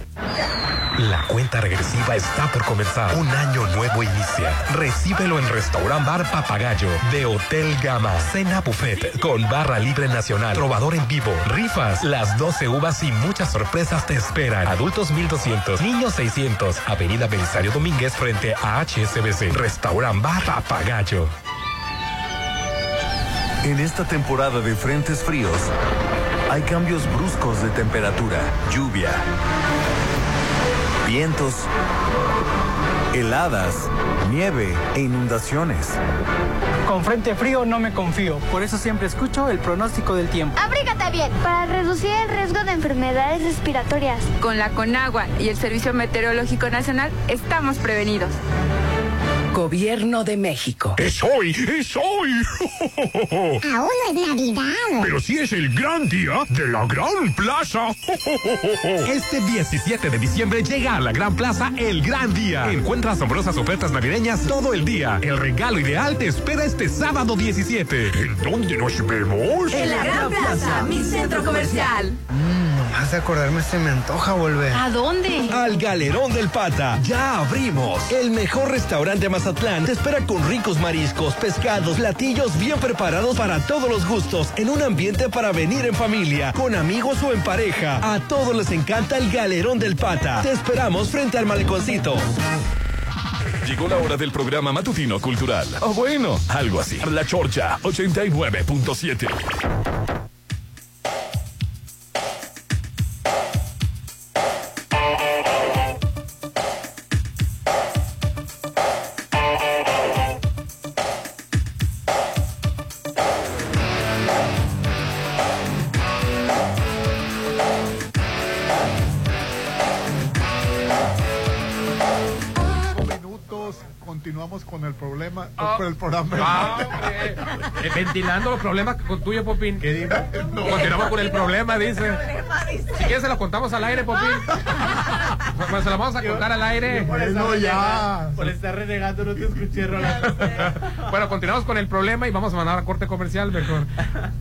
La cuenta regresiva está por comenzar. Un año nuevo inicia. Recíbelo en Restaurant Bar Papagayo de Hotel Gama. Cena buffet con barra libre nacional, trovador en vivo, rifas, las 12 uvas y muchas sorpresas te esperan. Adultos 1200, niños 600. Avenida Belisario Domínguez frente a HSBC. Restaurant Bar Papagayo. En esta temporada de frentes fríos, hay cambios bruscos de temperatura, lluvia, vientos, heladas, nieve e inundaciones. Con frente frío no me confío, por eso siempre escucho el pronóstico del tiempo. Abrígate bien para reducir el riesgo de enfermedades respiratorias. Con la Conagua y el Servicio Meteorológico Nacional estamos prevenidos. Gobierno de México. ¡Es hoy! ¡Es hoy! Aún no es Navidad. Pero sí es el gran día de la Gran Plaza. Este 17 de diciembre llega a la Gran Plaza el gran día. Encuentra asombrosas ofertas navideñas todo el día. El regalo ideal te espera este sábado 17. ¿En dónde nos vemos? En la Gran Plaza, mi centro comercial. Más de acordarme se me antoja volver. ¿A dónde? Al Galerón del Pata. Ya abrimos. El mejor restaurante de Mazatlán te espera con ricos mariscos, pescados, platillos bien preparados para todos los gustos, en un ambiente para venir en familia, con amigos o en pareja. A todos les encanta el Galerón del Pata. Te esperamos frente al maleconcito. Llegó la hora del programa matutino cultural. O bueno, algo así. La Chorcha 89.7. continuamos con el problema con el programa Ah. Eh, ventilando los problemas con tuyo, Popín. Continuamos con el problema, dice. Si quieres se lo contamos al aire, Popín. Pues se lo vamos a contar al aire. Por estar renegando- Por estar renegando, no te escuché, Rolando. Bueno, continuamos con el problema y vamos a mandar a corte comercial mejor.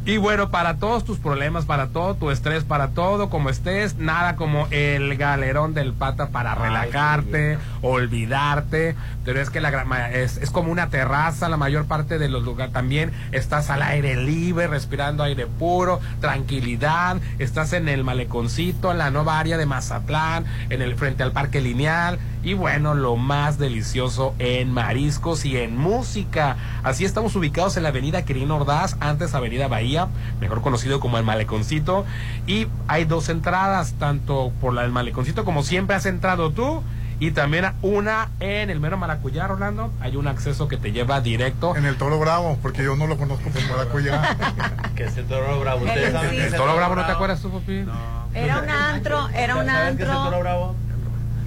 Y bueno, para todos tus problemas, para todo tu estrés, para todo como estés, nada como el galerón del pata para relajarte, olvidarte. Pero es que la es, es como una terraza, la mayor parte de los lugares también estás al aire libre, respirando aire puro, tranquilidad, estás en el maleconcito, en la nueva área de Mazatlán, en el frente al parque lineal y bueno, lo más delicioso en mariscos y en música. Así estamos ubicados en la avenida Quirino Ordaz, antes avenida Bahía, mejor conocido como el Maleconcito. Y hay dos entradas, tanto por la del Maleconcito como siempre has entrado tú. Y también una en el mero Maracuyá, Rolando. Hay un acceso que te lleva directo. En el Toro Bravo, porque yo no lo conozco por Maracuyá. que es el Toro Bravo. ¿Ustedes ¿Ustedes saben ¿El el Toro Bravo no te acuerdas tú, Popi? Era un antro, era un ¿Sabes qué es el Toro antro. Bravo?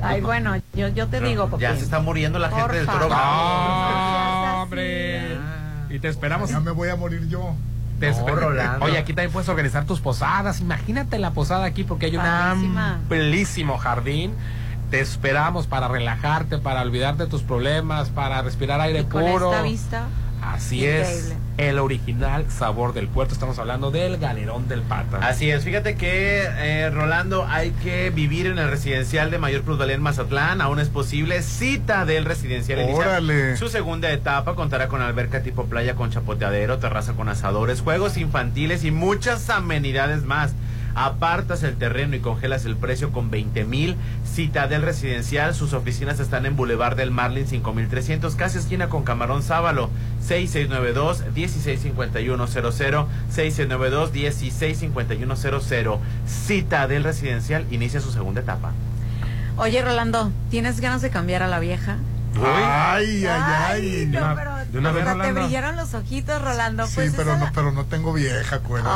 Ay, bueno, yo, yo te digo, Ya Popín. se está muriendo la gente Por del Toro favor. Bravo. ¡No, hombre! Y te esperamos. Ya me voy a morir yo. Te No, esper- Rolando. Oye, aquí también puedes organizar tus posadas. Imagínate la posada aquí porque hay un Padrísima. amplísimo jardín. Te esperamos para relajarte, para olvidarte de tus problemas, para respirar aire Y con puro. esta vista. Así es. El original sabor del puerto. Estamos hablando del galerón del pata. Así es, fíjate que eh, Rolando hay que vivir en el residencial de mayor plusvalía en Mazatlán, aún es posible, cita del residencial inicia Órale. Su segunda etapa contará con alberca tipo playa con chapoteadero, terraza con asadores, juegos infantiles y muchas amenidades más. Apartas el terreno y congelas el precio con 20 mil. Citadel Residencial, sus oficinas están en Boulevard del Marlin 5300, casi esquina con Camarón Sábalo. 6692-165100, 6692-165100. Citadel Residencial inicia su segunda etapa. Oye, Rolando, ¿tienes ganas de cambiar a la vieja? Ay, ay, ay. no, pero de una vez, te brillaron los ojitos, Rolando. Sí, Pues pero esa no, pero no tengo vieja, acuérdate.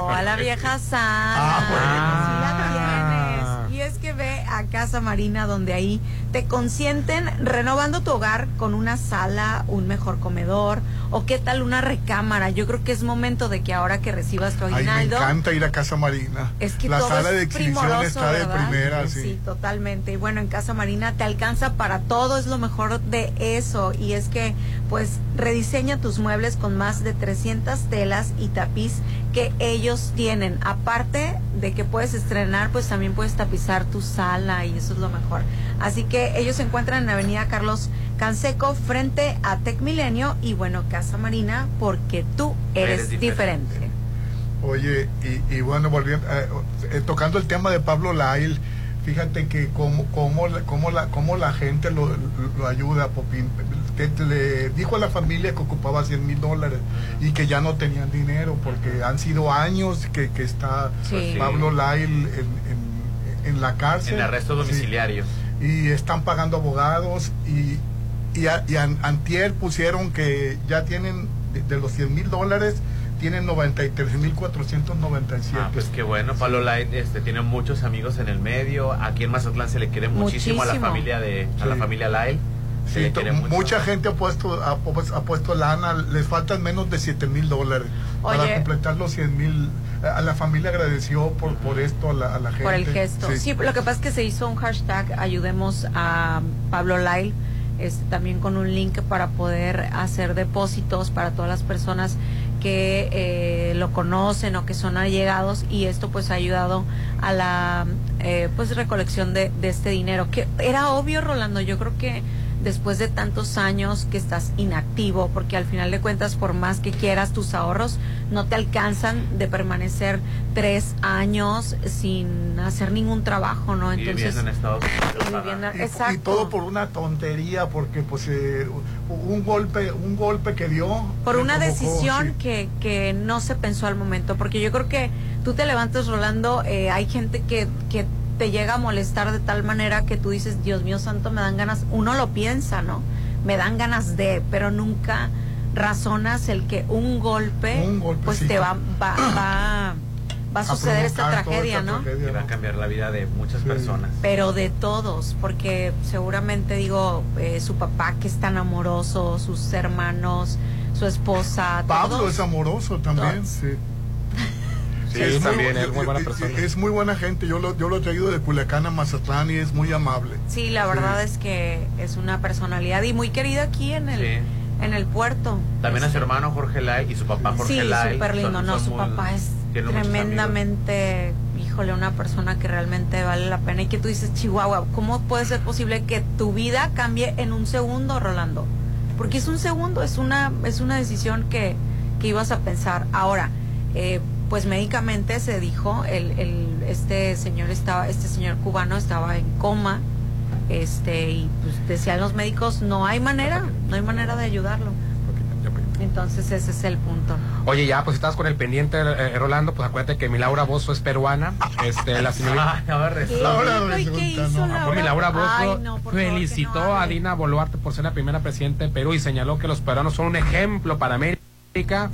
Oh, a la vieja sana. Ah, bueno. Sí la. Es que ve, a Casa Marina, donde ahí te consienten renovando tu hogar con una sala, un mejor comedor o qué tal una recámara. Yo creo que es momento de que ahora que recibas tu Ay, me aguinaldo. encanta ir a Casa Marina. Es que la todo sala es de exhibición está de primera, sí. totalmente. Y bueno, en Casa Marina te alcanza para todo, es lo mejor de eso. Y es que, pues, rediseña tus muebles con más de 300 telas y tapiz que ellos tienen. Aparte de que puedes estrenar, pues también puedes tapizar tu sala y eso es lo mejor. Así que ellos se encuentran en Avenida Carlos Canseco frente a Tec Milenio y bueno, Casa Marina porque tú eres, Eres diferente. diferente. Oye, y, y bueno, volviendo, eh, eh, tocando el tema de Pablo Lail, fíjate que cómo, cómo, la- cómo, la, cómo la gente lo, lo ayuda, Popín. Le dijo a la familia que ocupaba 100 mil dólares y que ya no tenían dinero porque han sido años que, que está Sí. Pablo Lail en, en- en la cárcel. En arresto Sí. domiciliario. y están pagando abogados y, y, a- y an- antier pusieron que ya tienen de, de los 100 mil dólares tienen 93 mil 497 Ah, pues qué bueno. Pablo Light este, tiene muchos amigos en el medio. Aquí en Mazatlán se le quiere muchísimo, a la familia de a la familia Lyle. Sí, le to- quiere mucho. mucha gente ha puesto ha, pu- ha puesto lana les faltan menos de 7 mil dólares para completar los 100 mil a la familia agradeció por, por esto a la, a la gente Por el gesto. Sí. Sí. lo que pasa es que se hizo un hashtag Ayudemos a Pablo Lyle, este, también con un link para poder hacer depósitos para todas las personas que eh, lo conocen o que son allegados y esto pues ha ayudado a la eh, pues recolección de, de este dinero que era obvio Rolando yo creo que después de tantos años que estás inactivo, porque al final de cuentas, por más que quieras, tus ahorros no te alcanzan de permanecer tres años sin hacer ningún trabajo, ¿no? Y viviendo en Estados Unidos. y viviendo- Y- y, todo por una tontería porque pues eh, un golpe un golpe que dio por una provocó, decisión sí. que, que no se pensó al momento, porque yo creo que tú te levantas Rolando, eh, hay gente que, que te llega a molestar de tal manera que tú dices, Dios mío santo, me dan ganas, uno lo piensa, ¿no? Me dan ganas de, pero nunca razonas el que un golpe, Un golpe, pues sí. te va, va, va, va a suceder esta tragedia, esta ¿no? tragedia, va a cambiar la vida de muchas personas. pero de todos, porque seguramente digo, eh, su papá que es tan amoroso, sus hermanos, su esposa, Pablo todos. es amoroso también Todos. sí. Sí, muy también, bu- es muy buena es- persona. Es muy buena gente. Yo lo, yo lo he traído de Culiacán a Mazatlán y es muy amable. Sí, la verdad es que es una personalidad y muy querida aquí en el, Sí. en el puerto. También a su hermano Jorge Lyle y su papá Jorge Sí, Lyle. súper lindo. son- No, son su muy- papá es tremendamente, híjole, una persona que realmente vale la pena y que tú dices, Chihuahua, ¿cómo puede ser posible que tu vida cambie en un segundo, Rolando? Porque es un segundo, es una, es una decisión que, que ibas a pensar. Ahora, eh, pues médicamente se dijo, el, el, este señor estaba, este señor cubano estaba en coma, este, y pues decían los médicos, no hay manera, no hay manera de ayudarlo. Entonces ese es el punto. Oye, ya, pues estás con el pendiente, eh, Rolando, pues acuérdate que mi Laura Bozo es peruana. Este, la señorita. Ay, a ver, ¿Qué Laura dijo y qué hizo pues mi Laura Bozo Ay, no, felicitó no a hable. Dina Boluarte por ser la primera presidenta de Perú y señaló que los peruanos son un ejemplo para América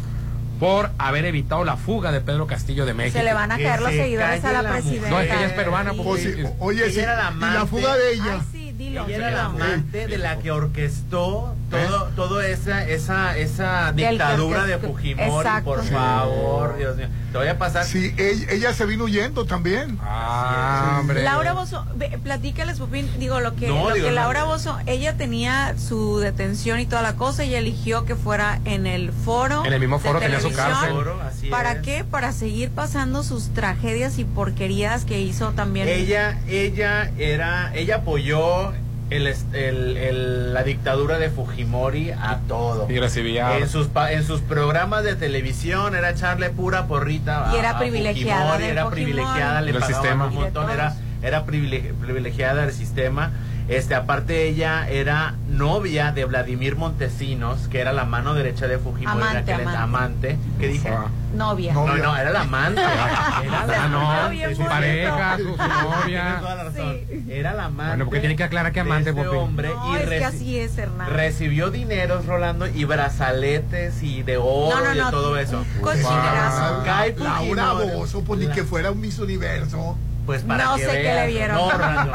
por haber evitado la fuga de Pedro Castillo de México. Se le van a caer los seguidores a la presidenta. No, es que ella es peruana. Sí. pues, sí. Oye, Ella sí, era la y la amante. fuga de ella. Ella era la amante de la que orquestó todo, todo esa, esa, esa dictadura de Fujimori, Exacto. por Sí. favor, Dios mío. Te voy a pasar. Sí, ella, ella se vino huyendo también. Ah, Laura Bozo, ve, platícales, Pupín, digo lo que, No, lo digo, que no. Laura Bozo, ella tenía su detención y toda la cosa, ella eligió que fuera en el foro. En el mismo foro tenía su cárcel. Foro, así ¿Para es. qué? Para seguir pasando sus tragedias y porquerías que hizo también. Ella, ella era, ella apoyó el, est- el- el- la dictadura de Fujimori a todo. Y recibía- en sus pa- en sus programas de televisión era echarle pura porrita. Y a- era a privilegiada Fujimori, era Fujimori. privilegiada, le pagaban sistema. un montón, era era privilegi- privilegiada del sistema. Este, aparte ella era novia de Vladimir Montesinos, que era la mano derecha de Fujimori Amante, aquel- amante. amante. ¿Qué dije? Novia. No, no, era la amante. Era la no, amante, su pareja, su, su novia. Toda la razón. Era la amante. Bueno, porque tiene que aclarar que amante, de este hombre No, y es que así es, Hernán. recibió dineros, Rolando, y brazaletes y de oro No, no, y de no, todo eso. cochinerazo. Cae Laura. Bozo, pues ni que fuera un Miss Universo. Pues para No que sé qué le vieron. No, Rolando,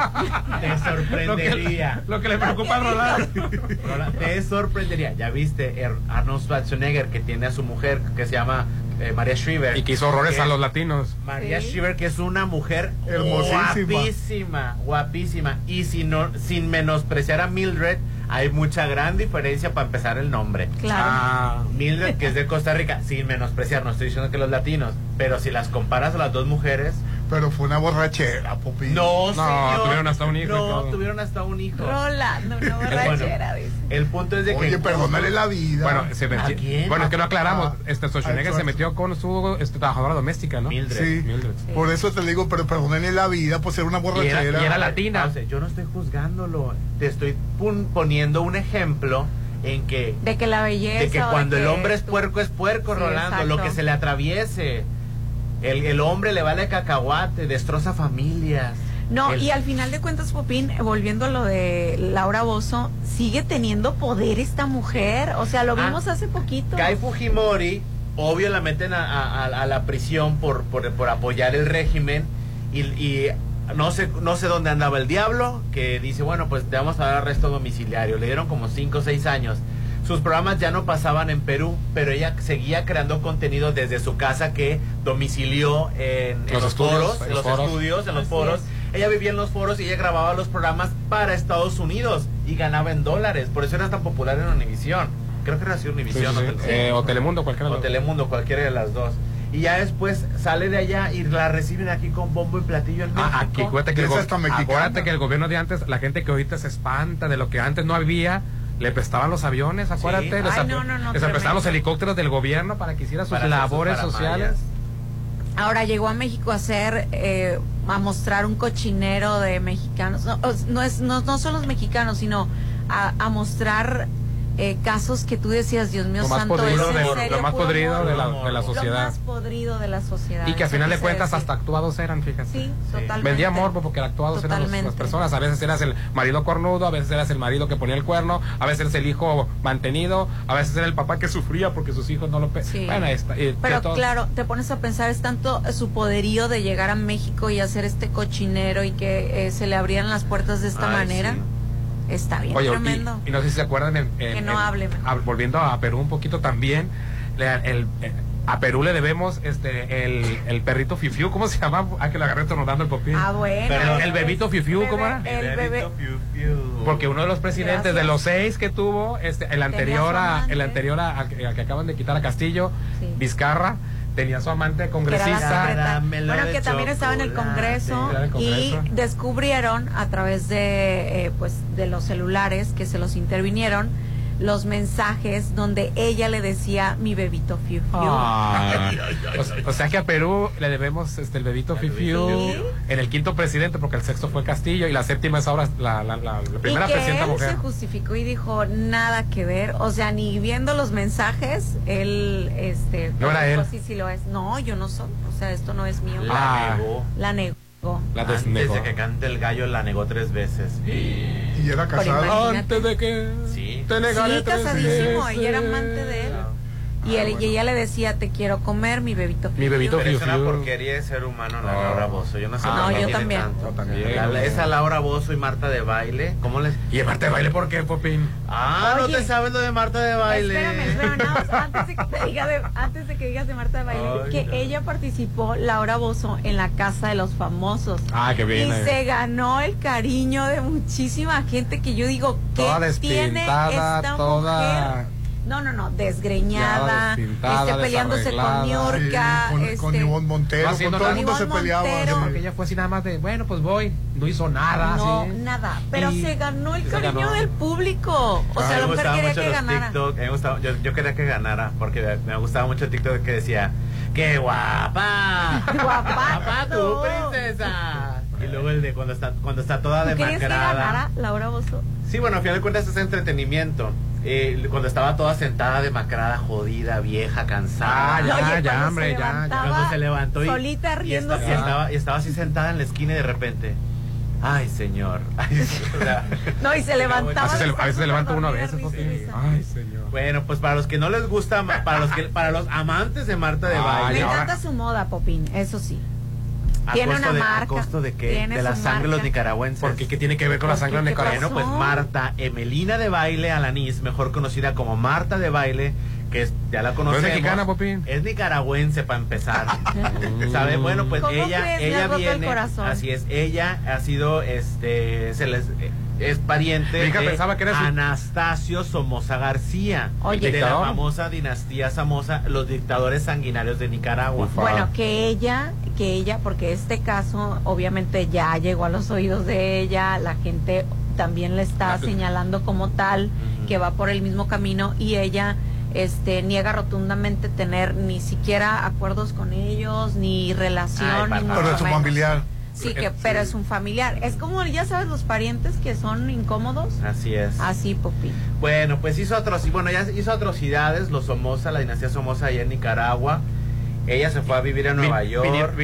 te sorprendería. Lo que le preocupa a Rolando. Rolando, Te sorprendería. Ya viste er- Arnold Schwarzenegger que tiene a su mujer que se llama eh, María Shriver. Y que hizo horrores Que a los latinos. María Sí. Shriver, que es una mujer Hermosísima. guapísima, guapísima. Y sin, no, sin menospreciar a Mildred, hay mucha gran diferencia para empezar el nombre. Claro. Ah, Mildred, que es de Costa Rica, sin menospreciar, no estoy diciendo que los latinos, pero si las comparas a las dos mujeres, Pero fue una borrachera, Popín. no, No, señor. tuvieron hasta un hijo No, tuvieron hasta un hijo. Rolando, una borrachera, dice. El punto es de que. Oye, perdónale la vida. bueno, se metió- ¿A quién? bueno, es que no aclaramos. Ah, este Schwarzenegger se metió con su este, trabajadora doméstica, ¿no? Mildred. Sí, Mildred. por eso te digo, pero perdónale la vida por ser una Y era, borrachera. y era latina. O sea, yo no estoy juzgándolo. Te estoy pun- poniendo un ejemplo en que. De que la belleza. De que cuando el que hombre es puerco, es puerco, Sí, Rolando. exacto. Lo que se le atraviese. El, el hombre le vale cacahuate, destroza familias. No, El- y al final de cuentas, Popín, volviendo a lo de Laura Bozo, sigue teniendo poder esta mujer. O sea, lo Ah, vimos hace poquito. Kai Fujimori, obvio la meten a, a- a- a la prisión por, por, por apoyar el régimen y, y no sé no sé dónde andaba el diablo, que dice, bueno, pues te vamos a dar arresto domiciliario. Le dieron como 5 o 6 años. Sus programas ya no pasaban en Perú, pero ella seguía creando contenido desde su casa que domicilió en, en Los los, estudios, foros, en los foros. estudios, en los Así foros. es. Ella vivía en los foros y ella grababa los programas para Estados Unidos y ganaba en dólares. Por eso era tan popular en Univisión. Creo que era así Sí, Univisión. sí, o. Eh, o Telemundo, cualquiera de O los- Telemundo, cualquiera de las dos. Y ya después sale de allá y la reciben aquí con bombo y platillo en México. Ah, aquí, acuérdate que, el acuérdate que el gobierno de antes, la gente que ahorita se espanta de lo que antes no había, le prestaban los aviones, acuérdate, Sí. les, Ay, ap- no, no, no, les prestaban los helicópteros del gobierno para que hiciera sus Para hacer sus labores sociales. Ahora llegó a México a hacer, eh, a mostrar un cochinero de mexicanos. No, es, no, no son los mexicanos, sino a, a mostrar eh, casos que tú decías, Dios mío Lo más santo, podrido ¿es en de- serio lo más puro podrido morbo? de la, de la Lo sociedad. más podrido de la sociedad. Y que al final de cuentas decir. hasta actuados eran, fíjate. Sí, totalmente. Vendía morbo porque actuados eran los- las personas. A veces eras el marido cornudo, a veces eras el marido que ponía el cuerno, a veces eras el hijo mantenido, a veces era el papá que sufría porque sus hijos no lo... pe- Sí. Bueno, y de Pero todo- claro, te pones a pensar, es tanto su poderío de llegar a México y hacer este cochinero y que eh, se le abrieran las puertas de esta Ay, manera. sí. Está bien Oye, tremendo. y, y no sé si se acuerdan. En, en- Que no en- a- volviendo a Perú un poquito también. le- el- eh, a Perú le debemos este el, el perrito Fifiu, ¿cómo se llama? Ah, que lo agarré tornudando el popín. Ah, bueno. Pero el bebito Fifiu, ¿cómo era? El bebé. Porque uno de los presidentes Gracias. de los seis que tuvo, este, el anterior a, el anterior a, a- a que acaban de quitar a Castillo, Sí. Vizcarra, tenía su amante que era la congresista. Bueno, que también estaba en el. Congreso Era del y Congreso. descubrieron a través de eh, pues de los celulares que se los intervinieron los mensajes donde ella le decía mi bebito fiu fiu. Ah, o, sea- o sea que a Perú le debemos este el bebito Fifiu Sí. en el quinto presidente porque el sexto fue Castillo y la séptima es ahora la, la, la- la primera y que presidenta él mujer. se justificó y dijo nada que ver, o sea, ni viendo los mensajes, él este No era dijo, él. sí, sí lo es. No, yo no soy, o sea, esto no es mío. La Ah. negó. La negó. La Antes de que cante el gallo la negó tres veces. Y era imagínate. Antes de que Sí. te negaré Sí, tres casadísimo, veces. y era amante de él. Y, él, y ella le decía, te quiero comer, mi bebito. Mi bebito Pero es Fiu una porquería de ser humano la No. Laura Bozo. Yo no sé Ah, no, yo también. tanto. Yo también. La- esa Laura Bozo y Marta de baile. ¿Cómo les.? Y Marta de baile, ¿por qué, Popín? Ah, no Oye. te sabes lo de Marta de baile. Espérame, espérame, nada más, antes de que te diga de, antes de que digas de Marta de Baile, Ay, que no. ella participó, Laura Bozo, en la Casa de los Famosos. Ah, qué bien. y eh. se ganó el cariño de muchísima gente que yo digo, ¿qué Toda tiene esta toda- mujer? No, no, no, desgreñada, este, peleándose con. Sí, Niorca, con, este, con Ivonne Montero, con todo el mundo se peleaba. Montero. Porque ella fue así nada más de, bueno, pues voy. No hizo nada. no, así. nada, pero Y se ganó el se cariño ganó. del público. O sea, la mujer quería mucho que ganara. TikTok, a mí me gustaba- yo, yo quería que ganara porque me gustaba mucho el TikTok que decía ¡Qué guapa! Guapa, ¡Guapa tú, princesa! Y luego el de cuando está, cuando está toda ¿Tú querías que demacrada. ganara Laura Bozo? Sí, bueno, al final de cuentas es entretenimiento. Eh, cuando estaba toda sentada, demacrada, jodida, vieja, cansada. Ah, ya, Oye, ya, cuando hombre, se ya, Cuando se levantó y, solita riéndose. y estaba, y estaba así sentada en la esquina y de repente, ay señor, ay, o sea, No, y se levantaba. A veces se, de a veces se estar levanta uno a dormida, veces, risa y Popín. risa. Ay, señor. bueno, pues para los que no les gusta, para los que, para los amantes de Marta de Me baile, ahora- encanta su moda, Popín, eso sí. ¿A Tiene costo una de, ¿A marca, costo de qué? De la sangre de los nicaragüenses. Porque ¿qué tiene que ver con la sangre ¿Qué nicaragüense? Bueno, pues? Marta Emelina de Baile Alanís, mejor conocida como Marta de Baile, que es- ya la conocemos. mexicana, Popín? Es nicaragüense para empezar. ¿Sabe? Bueno, pues ¿Cómo ella crees? Ella el viene, corazón. así es, ella ha sido este se les es pariente Mi hija de pensaba que era su- Anastasio Somoza García, Oye. de la ¿Dictador? famosa dinastía Somoza, los dictadores sanguinarios de Nicaragua. Bueno, que ella, que ella, porque este caso obviamente ya llegó a los oídos de ella, la gente también le está señalando como tal que va por el mismo camino y ella este niega rotundamente tener ni siquiera acuerdos con ellos ni relación Ay, ni papá. mucho Pero es su menos. familiar. Sí, que pero es un familiar. Es como ya sabes los parientes que son incómodos. Así es. Así, Popi. Bueno, pues hizo atrocidades, bueno, ya hizo atrocidades, los Somoza, la dinastía Somoza allá en Nicaragua. Ella se fue a vivir a Nueva Vin- York.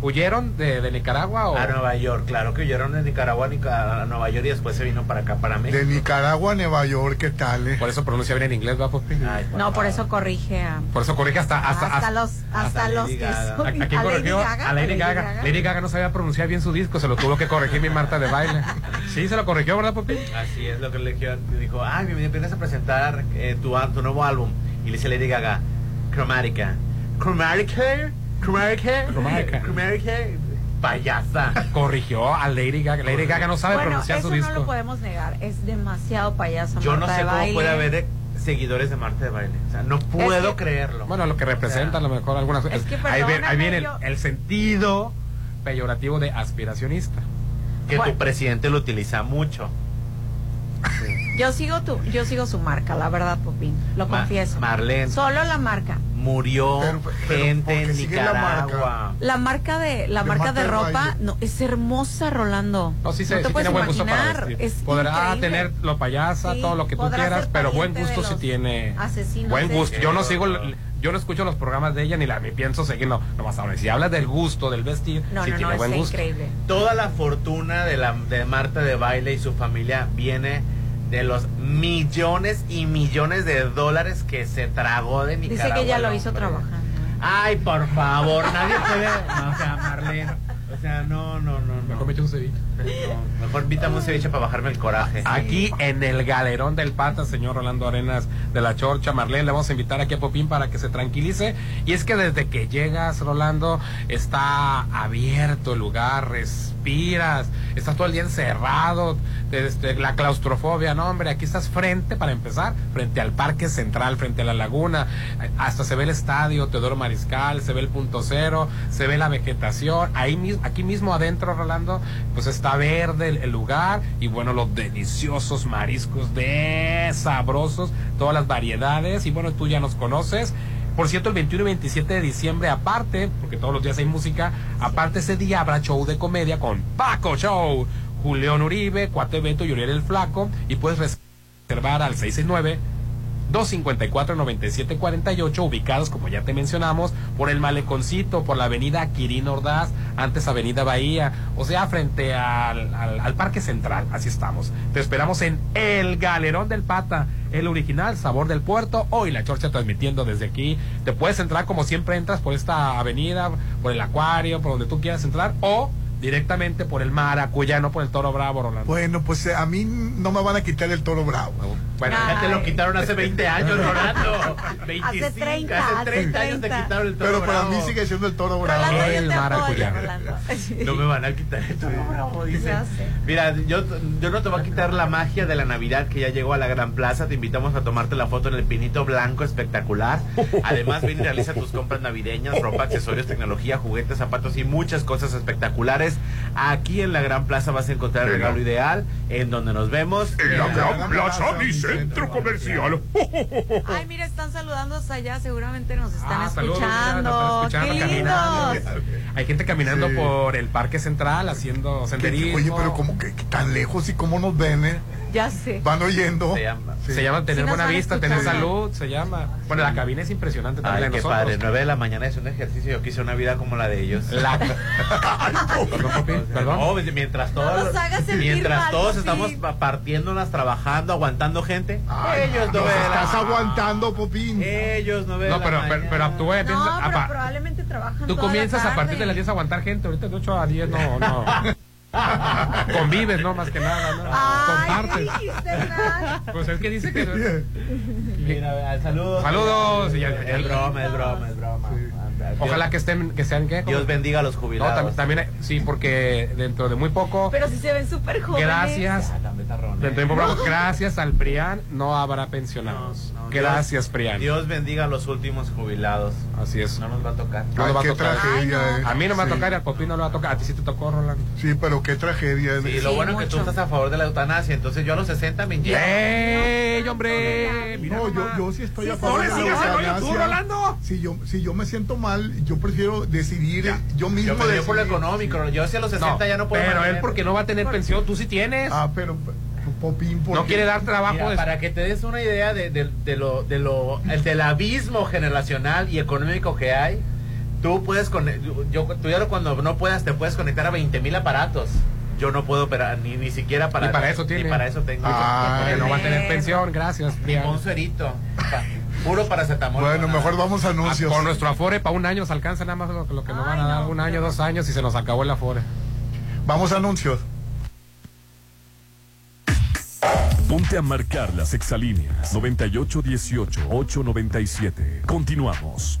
¿Huyeron de, de Nicaragua o...? A Nueva York, claro que huyeron de Nicaragua a Nueva York y después se vino para acá, para México. De Nicaragua a Nueva York, ¿qué tal? eh? Por eso pronuncia bien en inglés, ¿va, Popi? Ay, No, por eso corrige a Por eso corrige hasta... Hasta, hasta, hasta- los hasta, hasta los que son ¿A, a quién a Lady corrigió? Gaga, a Lady Gaga. Lady Gaga no sabía pronunciar bien su disco, se lo tuvo que corregir mi Marta de baile. Sí, se lo corrigió, ¿verdad, Popi? Así es lo que le dijo. ah, me vienes a presentar eh, tu, al- tu nuevo álbum. Y le dice Lady Gaga, Chromatica. Chromatica, Chromatica. Chromatica, payasa. Corrigió a Lady Gaga. Lady Gaga no sabe Bueno, pronunciar eso su no lo disco. podemos negar, es demasiado payaso Yo no sé de cómo baile. puede haber seguidores de Marta de Baile. O sea, no puedo que- creerlo. Bueno, lo que representa a lo mejor algunas Es que ahí, viene, ahí viene el, sentido peyorativo de aspiracionista. que Bueno. tu presidente lo utiliza mucho. Yo sigo tu, yo sigo su marca, la verdad, Popín, lo Ma- confieso. Marlene. Solo la marca. Murió Pero- pero gente en la Nicaragua. La marca de la marca de ropa, no, es hermosa, Rolando. No, sí, se, te sí puedes tiene buen gusto para imaginar, es Podrá increíble. tener lo payasa, Sí, todo lo que tú quieras, pero buen gusto sí los tiene. asesinos Buen gusto. Yo no sigo, yo no escucho los programas de ella ni la ni pienso seguir, no, nomás ahora. Si hablas del gusto, del vestir, No, sí no, tiene no, buen gusto. increíble. Toda la fortuna de, la, de Marta de Baile y su familia viene de los millones y millones de dólares que se tragó de Nicaragua. Dice que ella el lo hizo trabajando. Ay, por favor, nadie puede. No, o sea, Marlene. O sea, no, no, no. no. Mejor me echo un ceviche. No, mejor un ceviche para bajarme el coraje. Aquí en el galerón del Pata, señor Rolando Arenas de la Chorcha, Marlene, le vamos a invitar aquí a Popín para que se tranquilice. Y es que desde que llegas, Rolando, está abierto el lugar, respiras, estás todo el día encerrado, este, la claustrofobia, no, hombre, aquí estás frente, para empezar, frente al Parque Central, frente a la laguna, hasta se ve el estadio Teodoro Mariscal, se ve el punto cero, se ve la vegetación, ahí mismo, aquí mismo adentro, Rolando, pues está verde el, lugar y bueno, los deliciosos mariscos de sabrosos, todas las variedades y bueno, tú ya nos conoces. Por cierto, el 21 y 27 de diciembre, aparte, porque todos los días hay música, aparte ese día habrá show de comedia con Paco Show, Julián Uribe, Cuate y Uriel el Flaco, y puedes reservar al 669 254-9748, ubicados, como ya te mencionamos, por el Maleconcito, por la avenida Quirino Ordaz, antes avenida Bahía, o sea, frente al, al, al Parque Central, así estamos. Te esperamos en El Galerón del Pata, el original Sabor del Puerto, hoy la Chorcha transmitiendo desde aquí. Te puedes entrar como siempre entras por esta avenida, por el acuario, por donde tú quieras entrar, o directamente por el Maracuyano, por el Toro Bravo, Rolando. Bueno, pues eh, a mí no me van a quitar el toro bravo. Bueno, Ya te lo quitaron hace 20 años, Rolando. 25, Hace 30, hace hace 30 años te 30. quitaron el toro Pero para bravo. mí sigue siendo el toro bravo. Rolando, El apoyo. Rolando. No me van a quitar el toro bravo, dice. Mira, yo, yo no te voy a quitar la magia de la Navidad que ya llegó a la Gran Plaza. Te invitamos a tomarte la foto en el pinito blanco espectacular. Además, ven y realiza tus compras navideñas, ropa, accesorios, tecnología, juguetes, zapatos y muchas cosas espectaculares. Aquí en la Gran Plaza vas a encontrar el regalo ideal, en donde nos vemos. En la Gran la Plaza, Plaza, mi centro centro comercial. Ay, mira, están saludando hasta allá, seguramente nos están Ah, saludos, escuchando. nos están escuchando, Qué caminando. lindos. Hay gente caminando Sí. por el Parque Central haciendo senderismo. Oye, pero como que, que tan lejos y cómo nos ven, eh? Ya sé. Van oyendo. Se llama. Sí. Se llama tener Sí buena vista, tener escuchando. salud, se llama. Bueno, la cabina es impresionante también Ay, qué nosotros. padre. 9 de la mañana es un ejercicio. Yo quise una vida como la de ellos. La... Perdón, papi, perdón. No, mientras todos, sentir mientras mal, todos estamos pa- partiéndolas, trabajando, aguantando gente, ellos no ven estás la- aguantando, Popín. Ellos no ven No, la pero, pero, mañana. pero actúe, No, pero probablemente trabajan Tú comienzas a partir de las 10 a aguantar gente, ahorita de 8 a 10 no, no. Convives, ¿no? Más que nada, ¿no? Compartes. Pues es que dice que... Mira, saludos. Saludos. y ya- ya- Es broma, es broma, es broma. Ojalá que estén, que sean ¿qué? Dios bendiga a los No, jubilados. tam- también, hay- sí, porque dentro de muy poco, Pero si se ven súper jóvenes. gracias, dentro de muy poco, gracias al PRIAN no habrá pensionados. Gracias, PRIAN. Dios bendiga a los últimos jubilados. Así es. No nos va a tocar. No nos va a tocar. tragedia, eh. A mí no me va a Sí. tocar y al Popín no le va a tocar. A ti sí te tocó, Rolando. Sí, pero qué tragedia. Y lo bueno es que tú estás a favor de la eutanasia, entonces yo a los 60 me inyecto. ¡Ey, hombre! Mira No, yo, yo sí estoy Sí, a favor de la rollo tú, eutanasia. Rolando. Si yo, si yo me siento mal, yo prefiero decidir yo mismo. Yo me por lo económico, yo hacia los 60 ya no puedo. Pero él porque no va a tener pensión, tú sí tienes. Ah, pero Popín, ¿por No quiere dar trabajo. Mira, de- para que te des una idea de, de- de lo, de lo, el, del abismo generacional y económico que hay, tú puedes con, yo, tú ya cuando no puedas te puedes conectar a 20 mil aparatos. Yo no puedo operar ni, ni siquiera para Ni para eso tiene. Ni para eso tengo. Ah, que no va a tener pensión, gracias. Ni un suerito. Puro paracetamol. Bueno, no mejor vamos a anuncios. Con nuestro afore para un año se alcanza nada más lo, lo que nos van a dar, un año, dos años y se nos acabó el afore. Vamos a anuncios. Ponte a marcar las exalíneas 9818-897. Continuamos.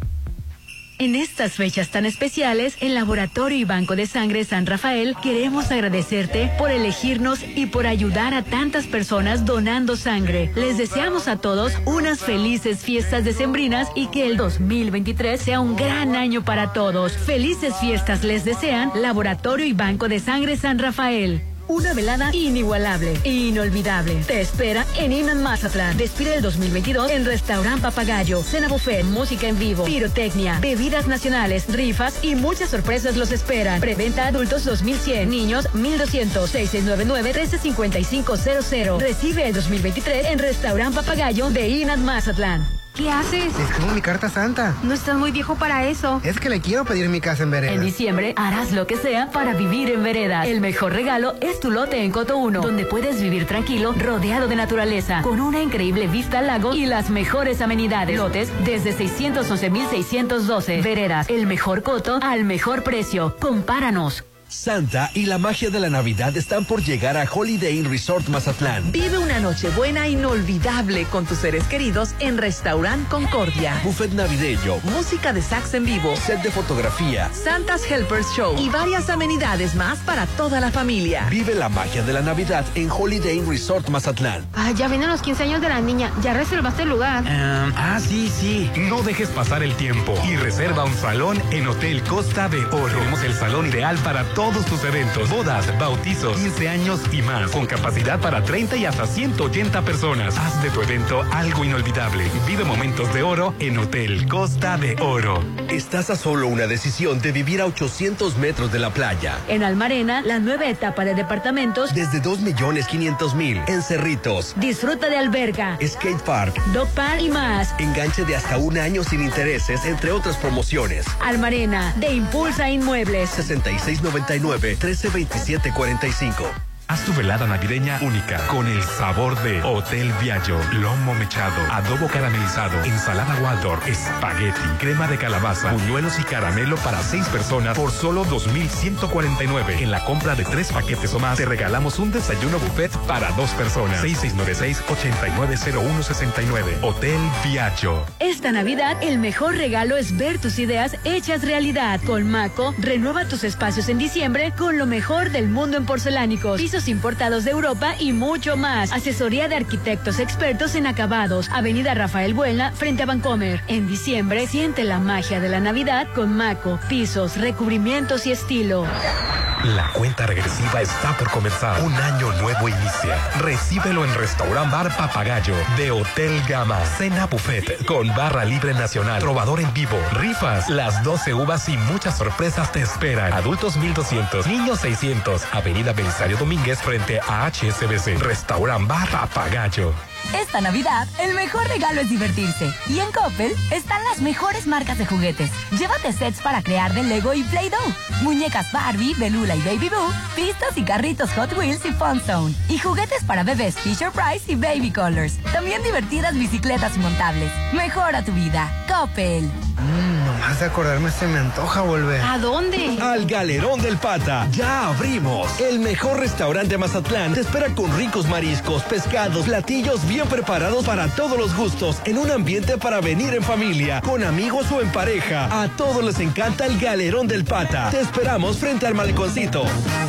En estas fechas tan especiales, el Laboratorio y Banco de Sangre San Rafael queremos agradecerte por elegirnos y por ayudar a tantas personas donando sangre. Les deseamos a todos unas felices fiestas decembrinas y que el 2023 sea un gran año para todos. Felices fiestas les desean Laboratorio y Banco de Sangre San Rafael. Una velada inigualable e inolvidable. Te espera en Iman Mazatlán. Despide el 2022 en Restaurant Papagayo. Cena buffet, música en vivo, pirotecnia, bebidas nacionales, rifas y muchas sorpresas los esperan. Preventa adultos 2100, niños 1200, 6699-135500. Recibe el 2023 en Restaurant Papagayo de Iman Mazatlán. ¿Qué haces? Escribo mi carta santa. No estás muy viejo para eso. Es que le quiero pedir mi casa en vereda. En diciembre harás lo que sea para vivir en vereda. El mejor regalo es tu lote en Coto 1, donde puedes vivir tranquilo, rodeado de naturaleza, con una increíble vista al lago y las mejores amenidades. Lotes desde 611.612. Veredas, el mejor coto al mejor precio. Compáranos. Santa y la magia de la Navidad están por llegar a Holiday Inn Resort Mazatlán. Vive una noche buena inolvidable con tus seres queridos en Restaurant Concordia. Buffet navideño, Música de sax en vivo, set de fotografía. Santa's Helpers Show y varias amenidades más para toda la familia. Vive la magia de la Navidad en Holiday Inn Resort Mazatlán. Ah, ya vienen los 15 años de la niña. Ya reservaste el lugar. ah, sí, sí. No dejes pasar el tiempo y reserva un salón en Hotel Costa de Oro. Tenemos el salón ideal para todos tus eventos, bodas, bautizos, 15 años y más, con capacidad para 30 y hasta 180 personas. Haz de tu evento algo inolvidable. Vive momentos de oro en Hotel Costa de Oro. Estás a solo una decisión de vivir a 800 metros de la playa. En Almarena, la nueva etapa de departamentos. Desde 2.500.000 en Cerritos. Disfruta de alberga, Skate Park. dog park y más. Enganche de hasta un año sin intereses, entre otras promociones. Almarena, de Impulsa Inmuebles. 6699-132745. Haz tu velada navideña única con el sabor de Hotel Viallo, lomo mechado, adobo caramelizado, ensalada Waldorf, espagueti, crema de calabaza, buñuelos y caramelo para seis personas por solo 2,149. En la compra de tres paquetes o más, te regalamos un desayuno buffet para dos personas. 6696-890169. Hotel Viallo. Esta Navidad, el mejor regalo es ver tus ideas hechas realidad. Con Maco, renueva tus espacios en diciembre con lo mejor del mundo en porcelánicos, importados de Europa y mucho más. Asesoría de arquitectos expertos en acabados. Avenida Rafael Buelna, frente a Vancomer. En diciembre, siente la magia de la Navidad con Maco, pisos, recubrimientos y estilo. La cuenta regresiva está por comenzar. Un año nuevo inicia. Recíbelo en Restaurant Bar Papagayo de Hotel Gama. Cena buffet con barra libre nacional. Trovador en vivo. Rifas. Las 12 uvas y muchas sorpresas te esperan. Adultos 1200. Niños 600. Avenida Belisario Domínguez frente a HSBC. Restaurant Bar Papagayo. Esta Navidad, el mejor regalo es divertirse. Y en Coppel están las mejores marcas de juguetes. Llévate sets para crear de Lego y Play-Doh. Muñecas Barbie, Belula y Baby Boo. Pistas y carritos Hot Wheels y Fun Zone. Y juguetes para bebés Fisher Price y Baby Colors. También divertidas bicicletas y montables. Mejora tu vida. Coppel. Mmm, nomás de acordarme se me antoja volver. ¿A dónde? Al Galerón del Pata. Ya abrimos. El mejor restaurante de Mazatlán te espera con ricos mariscos, pescados, platillos bien preparados para todos los gustos, en un ambiente para venir en familia, con amigos o en pareja. A todos les encanta el Galerón del Pata. Te esperamos frente al maleconcito.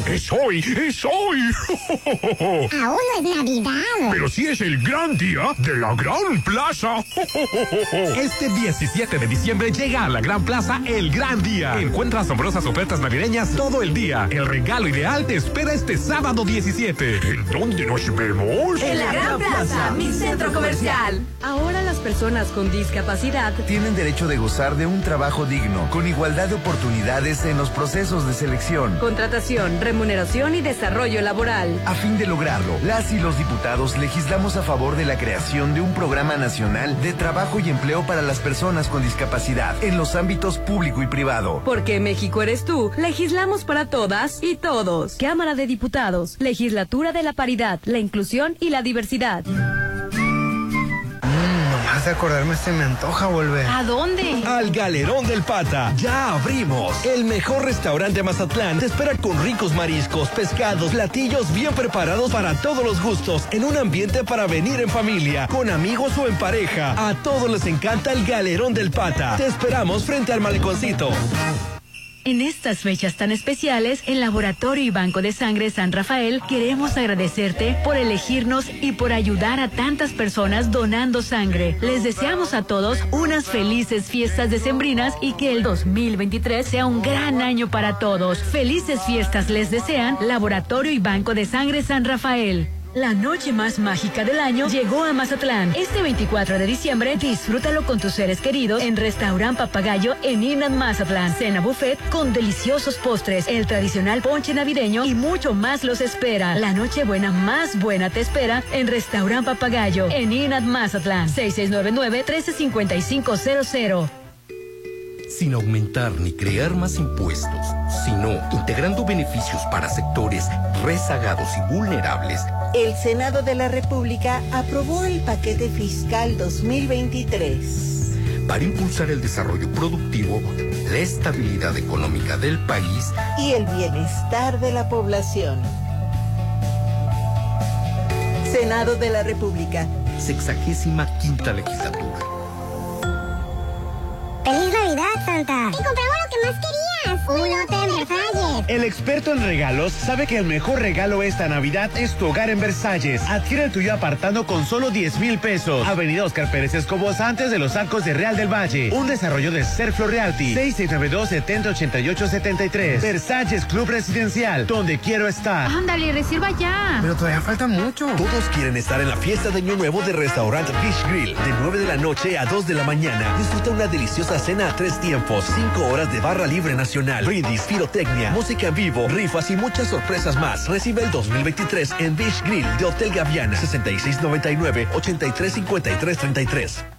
Es hoy, es hoy. Aún no es Navidad. Pero sí es el gran día de la Gran Plaza. Este 17 de diciembre llega a la Gran Plaza el gran día. Encuentra asombrosas ofertas navideñas todo el día. El regalo ideal te espera este sábado 17. ¿En dónde nos vemos? En la Gran Plaza, mi centro comercial. Ahora las personas con discapacidad Tienen derecho de gozar de un trabajo digno, con igualdad de oportunidades en los procesos de selección. Contratación, remuneración y desarrollo laboral. A fin de lograrlo, las y los diputados legislamos a favor de la creación de un programa nacional de trabajo y empleo para las personas con discapacidad en los ámbitos público y privado. Porque México eres tú, legislamos para todas y todos. Cámara de Diputados, Legislatura de la Paridad, la Inclusión y la Diversidad. Nomás de acordarme se me antoja volver. ¿A dónde? Al Galerón del Pata. Ya abrimos. El mejor restaurante de Mazatlán te espera con ricos mariscos, pescados, platillos bien preparados para todos los gustos, en un ambiente para venir en familia, con amigos o en pareja. A todos les encanta el Galerón del Pata. Te esperamos frente al maleconcito. En estas fechas tan especiales, el Laboratorio y Banco de Sangre San Rafael queremos agradecerte por elegirnos y por ayudar a tantas personas donando sangre. Les deseamos a todos unas felices fiestas decembrinas y que el 2023 sea un gran año para todos. Felices fiestas les desean Laboratorio y Banco de Sangre San Rafael. La noche más mágica del año llegó a Mazatlán. Este 24 de diciembre, disfrútalo con tus seres queridos en Restaurant Papagayo en Inland Mazatlán. Cena buffet con deliciosos postres, el tradicional ponche navideño y mucho más los espera. La noche buena más buena te espera en Restaurant Papagayo en Inland Mazatlán. 6699-135500. Sin aumentar ni crear más impuestos, sino integrando beneficios para sectores rezagados y vulnerables, El Senado de la República aprobó el paquete fiscal 2023. para impulsar el desarrollo productivo, la estabilidad económica del país y el bienestar de la población. Senado de la República. sexagésima quinta legislatura. ¡Feliz Navidad, Santa! ¡Y compramos lo que más querías! ¡Un hotel Versalles! El experto en regalos sabe que el mejor regalo esta Navidad es tu hogar en Versalles. Adquiere el tuyo apartando con solo 10 mil pesos. Avenida Oscar Pérez Escobos antes de los arcos de Real del Valle. Un desarrollo de Serflo Realty. 6692-708873. Versalles Club Residencial, donde quiero estar. Ándale, reserva ya. Pero todavía falta mucho. Todos quieren estar en la fiesta de Año Nuevo de Restaurante Fish Grill. De 9 de la noche a 2 de la mañana. Disfruta una deliciosa cena a tres tiempos. 5 horas de barra libre nacional. Brindis, pirotecnia, música en vivo, rifas y muchas sorpresas más. Recibe el 2023 en Beach Grill de Hotel Gaviana. 6699-835333.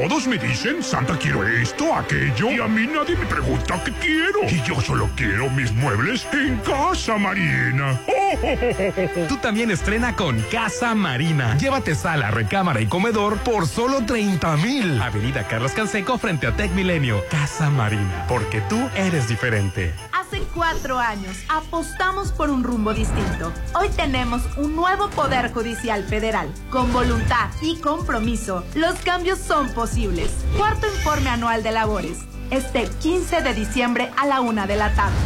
Todos me dicen, Santa quiero esto, aquello, y a mí nadie me pregunta qué quiero. Y yo solo quiero mis muebles en Casa Marina. Tú también estrena con Casa Marina. Llévate sala, recámara y comedor por solo 30 mil. Avenida Carlos Canseco frente a Tech Milenio. Casa Marina, porque tú eres diferente. Hace cuatro años apostamos por un rumbo distinto. Hoy tenemos un nuevo Poder Judicial Federal. Con voluntad y compromiso, los cambios son posibles. Cuarto informe anual de labores. Este 15 de diciembre a la una de la tarde.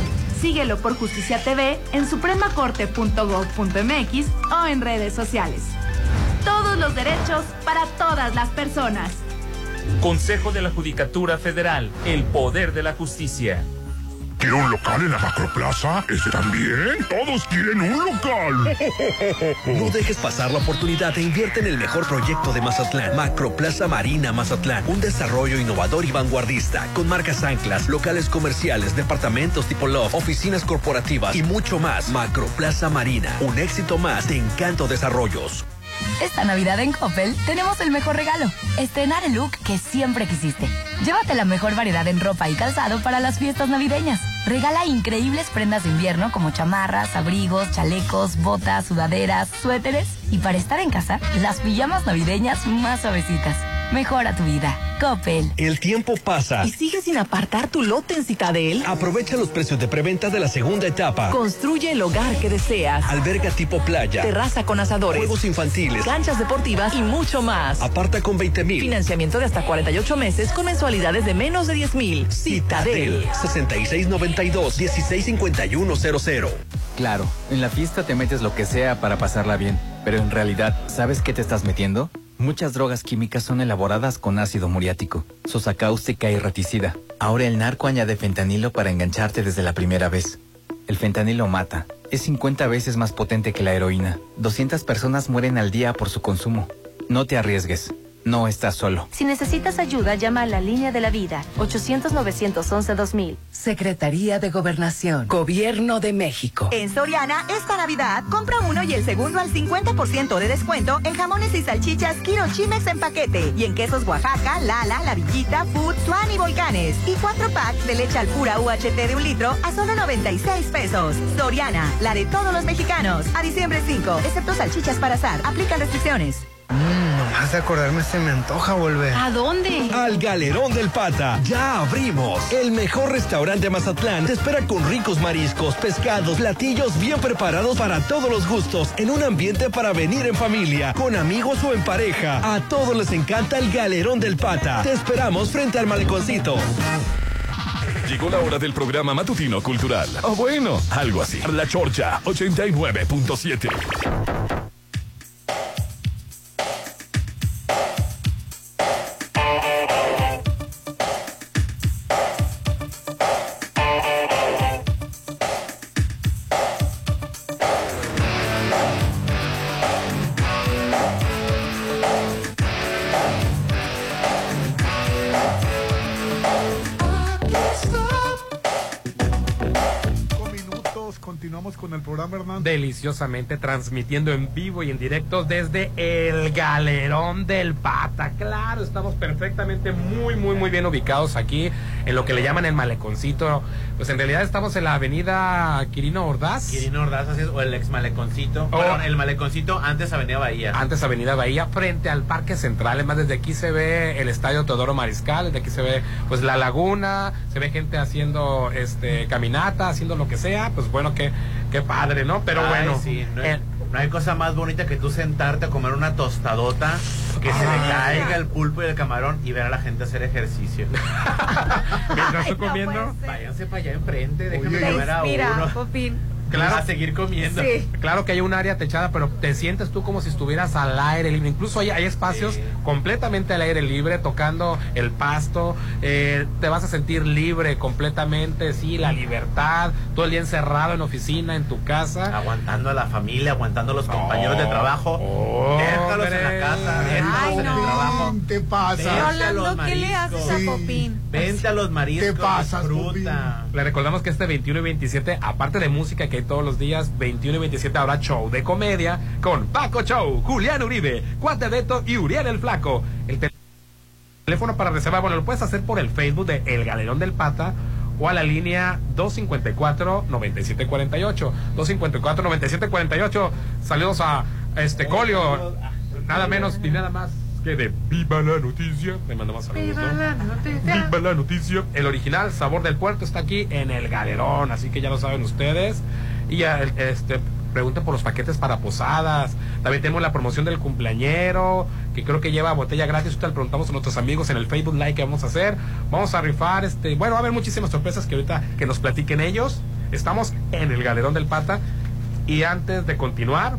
Síguelo por Justicia TV en supremacorte.gov.mx o en redes sociales. Todos los derechos para todas las personas. Consejo de la Judicatura Federal, el poder de la justicia. ¿Quiero un local en la Macroplaza? ¿Ese también? Todos quieren un local. No dejes pasar la oportunidad e invierte en el mejor proyecto de Mazatlán. Macroplaza Marina Mazatlán. Un desarrollo innovador y vanguardista. Con marcas anclas, locales comerciales, departamentos tipo Love, oficinas corporativas y mucho más. Macroplaza Marina. Un éxito más de Encanto Desarrollos. Esta Navidad en Coppel tenemos el mejor regalo. Estrenar el look que siempre quisiste. Llévate la mejor variedad en ropa y calzado para las fiestas navideñas. Regala increíbles prendas de invierno como chamarras, abrigos, chalecos, botas, sudaderas, suéteres y para estar en casa, las pijamas navideñas más suavecitas. Mejora tu vida. Coppel. El tiempo pasa. ¿Y sigues sin apartar tu lote en Citadel? Aprovecha los precios de preventa de la segunda etapa. Construye el hogar que deseas. Alberga tipo playa. Terraza con asadores. Juegos infantiles. Canchas deportivas y mucho más. Aparta con 20 mil. Financiamiento de hasta 48 meses con mensualidades de menos de 10 mil. Citadel. 6692-165100. Claro, en la fiesta te metes lo que sea para pasarla bien. Pero en realidad, ¿sabes qué te estás metiendo? Muchas drogas químicas son elaboradas con ácido muriático, sosa cáustica y raticida. Ahora el narco añade fentanilo para engancharte desde la primera vez. El fentanilo mata. Es 50 veces más potente que la heroína. 200 personas mueren al día por su consumo. No te arriesgues. No estás solo. Si necesitas ayuda, llama a la línea de la vida. 800-911-2000. Secretaría de Gobernación. Gobierno de México. En Soriana, esta Navidad, compra uno y el segundo al 50% de descuento en jamones y salchichas Kiro Chimex en paquete. Y en quesos Oaxaca, Lala, La Villita, Food, Swan y Volcanes. Y cuatro packs de leche al pura UHT de un litro a solo 96 pesos. Soriana, la de todos los mexicanos. A diciembre 5, excepto salchichas para azar. Aplican restricciones. Mmm, nomás de acordarme se me antoja volver. ¿A dónde? Al Galerón del Pata. Ya abrimos. El mejor restaurante de Mazatlán te espera con ricos mariscos, pescados, platillos bien preparados para todos los gustos, en un ambiente para venir en familia, con amigos o en pareja. A todos les encanta el Galerón del Pata. Te esperamos frente al maleconcito. Llegó la hora del programa matutino cultural. O bueno, algo así. La Chorcha 89.7. deliciosamente transmitiendo en vivo y en directo desde el Galerón del Pata. Claro, estamos perfectamente muy, muy, muy bien ubicados aquí en lo que le llaman el maleconcito. Pues en realidad estamos en la avenida Quirino Ordaz. Quirino Ordaz, así es, o el ex maleconcito. Oh. Perdón, el maleconcito antes Avenida Bahía. Antes Avenida Bahía, frente al Parque Central. Además, desde aquí se ve el Estadio Teodoro Mariscal, desde aquí se ve pues la laguna, se ve gente haciendo este caminata, haciendo lo que sea. Pues bueno, qué, qué padre, ¿no? Pero Ay, bueno. sí, no, hay, eh, no hay cosa más bonita que tú sentarte a comer una tostadota, que se le Ah. caiga el pulpo y el camarón y ver a la gente hacer ejercicio. Mientras estoy comiendo. Váyanse para allá enfrente, déjenme comer a uno. Popín. Claro. A seguir comiendo. Claro que hay un área techada, pero te sientes tú como si estuvieras al aire libre. Incluso hay, hay espacios completamente al aire libre, tocando el pasto. eh, te vas a sentir libre completamente, sí, la libertad. Todo el día encerrado en oficina, en tu casa. Aguantando a la familia, aguantando a los compañeros de trabajo. déjalos en la casa, déjalos en el trabajo. ¿Qué pasa? Rolando, ¿qué le haces a Popín? Vente a los mariscos. ¿Qué pasa, disfruta. Le recordamos que este 21 y 27, aparte de música que todos los días, 21 y 27 habrá show de comedia con Paco Show, Julián Uribe, Cuate Beto y Uriel el Flaco. El tel- teléfono para reservar, bueno, lo puedes hacer por el Facebook de El Galerón del Pata o a la línea 254-9748. 254-9748. Saludos a este Colio, nada menos y nada más que de Viva la Noticia. Le mandamos saludos, ¿no? Viva la noticia. El original Sabor del Puerto está aquí en el Galerón, así que ya lo saben ustedes. Y ya, este, pregunten por los paquetes para posadas. También tenemos la promoción del cumpleañero, que creo que lleva botella gratis. Ahorita le preguntamos a nuestros amigos en el Facebook Live que vamos a hacer. Vamos a rifar, este, bueno, va a haber muchísimas sorpresas que ahorita que nos platiquen ellos. Estamos en el Galerón del Pata. Y antes de continuar,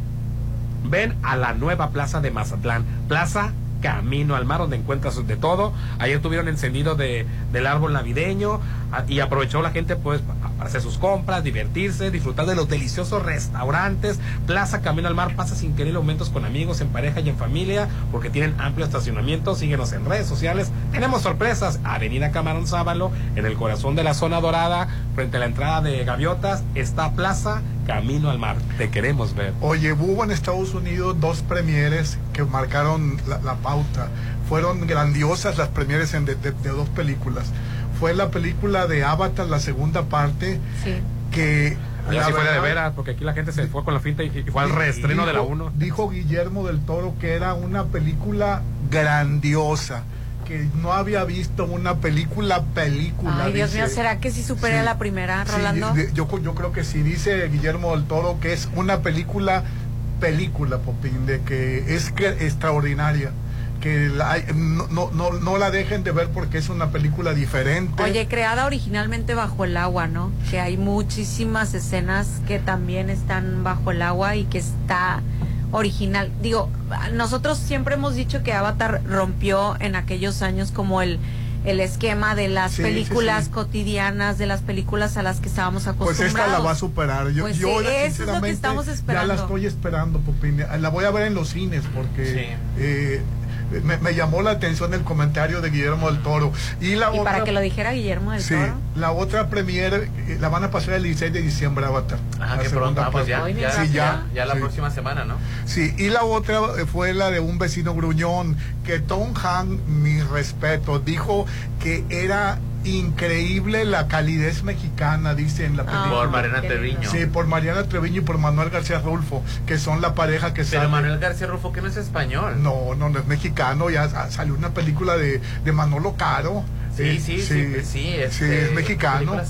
ven a la nueva plaza de Mazatlán, Plaza Camino al Mar, donde encuentras de todo. Ayer tuvieron encendido de, del árbol navideño a- y aprovechó la gente, pues, hacer sus compras, divertirse, disfrutar de los deliciosos restaurantes. Plaza Camino al Mar pasa sin querer aumentos con amigos, en pareja y en familia, porque tienen amplio estacionamiento. Síguenos en redes sociales. Tenemos sorpresas. Avenida Camarón Sábalo, en el corazón de la zona dorada, frente a la entrada de Gaviotas, está Plaza Camino al Mar. Te queremos ver. Oye, hubo en Estados Unidos dos premieres que marcaron la, pauta. Fueron grandiosas las premieres en de dos películas. Fue la película de Avatar, la segunda parte, que... Allá la sí fue de veras, porque aquí la gente se fue con la finta y, y fue al reestreno de la dijo- 1. Dijo Guillermo del Toro que era una película grandiosa, que no había visto una película película. Ay, Dios dice. mío, ¿será que sí supera Sí. la primera, Sí, Rolando? yo, yo creo que sí, dice Guillermo del Toro que es una película, película, Popín, de que es que extraordinaria. Que la- no, no, no, no la dejen de ver porque es una película diferente. Oye, creada originalmente bajo el agua, ¿no? Que hay muchísimas escenas que también están bajo el agua y que está original. Digo, nosotros siempre hemos dicho que Avatar rompió en aquellos años como el el esquema de las Sí, sí, películas sí. cotidianas, de las películas a las que estábamos Pues acostumbrados. esta la va a superar. Yo, Pues yo sí, eso es lo que sinceramente, estamos Ya esperando. la estoy esperando, Popín. La voy a ver en los cines porque eh, me, me llamó la atención el comentario de Guillermo del Toro. Y la Y otra, para que lo dijera Guillermo del Sí, Toro. la otra premiere eh, la van a pasar el 16 de diciembre, Avatar. Ah, La segunda pronto. Ah, pues ya, parte. ya, Sí, ya, ya la sí. próxima semana, ¿no? Sí, y la otra eh, fue la de un vecino gruñón, que Tom Han, mi respeto, dijo que era increíble la calidez mexicana, dice en la película. Por Mariana. Treviño. Sí, por Mariana Treviño y por Manuel García Rulfo, que son la pareja que Pero sale. Manuel García Rufo, que no es español. No, no, no es mexicano, ya sa- salió una película de, de Manolo Caro. Sí, sí, sí, sí, sí, este, es mexicano.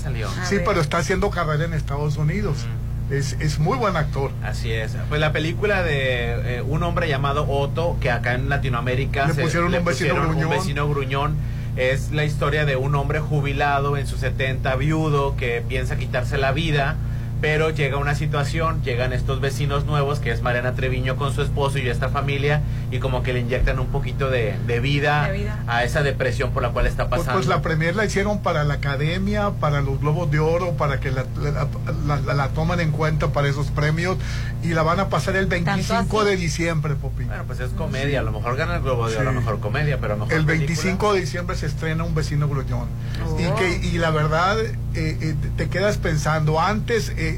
Sí, pero está haciendo carrera en Estados Unidos. Es, es muy buen actor. Así es. Pues la película de eh, un hombre llamado Otto, que acá en Latinoamérica Le pusieron un vecino pusieron un vecino gruñón. Es la historia de un hombre jubilado en sus 70, viudo, que piensa quitarse la vida, pero llega una situación, llegan estos vecinos nuevos, que es Mariana Treviño con su esposo y esta familia, y como que le inyectan un poquito de, de vida, De vida. a esa depresión por la cual está Pues, pasando. pues la premier la hicieron para la academia, para los Globos de Oro, para que la, la, la- la- la tomen en cuenta para esos premios y la van a pasar el 25 así? de diciembre, Popi. Bueno, pues es comedia, a lo mejor gana el Globo de Oro, a lo mejor comedia, pero a lo mejor El película. 25 de diciembre se estrena Un vecino gruñón. Oh. Y, que, y la verdad, eh, eh, te quedas pensando, antes eh,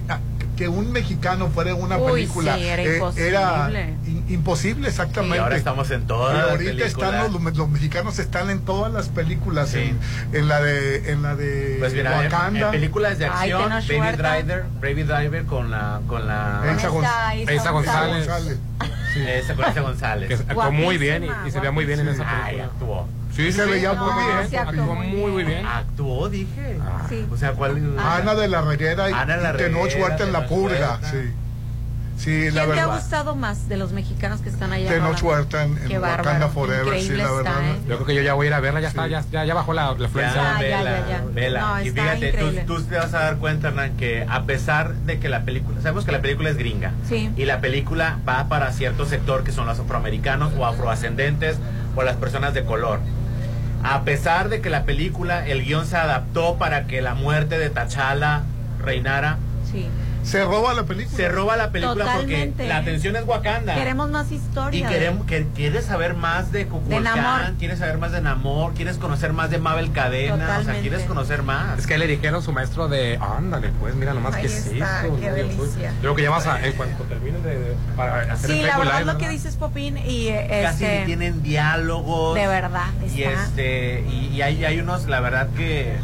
que un mexicano fuera en una Uy, película sí, era eh, imposible. era in- imposible, exactamente. Y ahora estamos en todas Y las ahorita películas. están los, los mexicanos están en todas las películas, Sí. en, en la de en la de Pues mira, Wakanda. en películas de Ay, acción, Baby. Driver, Baby Driver con la con la Elsa Gonz- González. González. esa con Elsa González. Que actuó muy bien y, y se veía muy bien en esa Ay, película. actuó. Sí, Se veía actuó muy bien. actuó Actuó muy muy, muy bien. Actuó, dije. Sí. O sea, ¿cuál? Ana de la Reguera y, Ana la y Tenoch en la purga, sí. Sí, la ¿Quién te ha verdad. gustado más de los mexicanos que están allá? Tenoch? Huerta en, en Wakanda. Forever, sí, la está, verdad. ¿eh? Yo creo que yo ya voy a ir a verla, ya está, Sí. ya, ya, ya bajó la, la Ya, influencia. ya, vela, ya, ya. vela. No, y está fíjate, tú, increíble. tú te vas a dar cuenta, Hernán, que a pesar de que la película, sabemos que la película es gringa, Sí. y la película va para cierto sector que son los afroamericanos o afroascendentes o las personas de color. A pesar de que la película, el guion se adaptó para que la muerte de T'Challa reinara, Sí. Se roba la película. se roba la película Totalmente. porque la atención es Wakanda. Queremos más y historia. queremos, que, quieres saber más de Namor. quieres saber más de Namor, quieres conocer más de Mabel Cadena, o sea, quieres conocer más. Es que le dijeron su maestro de, ándale, pues mira nomás Ahí que está, hizo. qué ¿no? Yo, pues, delicia. Yo creo que ya vas a, en cuanto terminen de, de- para hacer Sí, el la verdad Live, lo que dices, Popín, y eh, Casi este, tienen diálogos. de verdad, Y está. este, y, y hay, hay unos, la verdad que,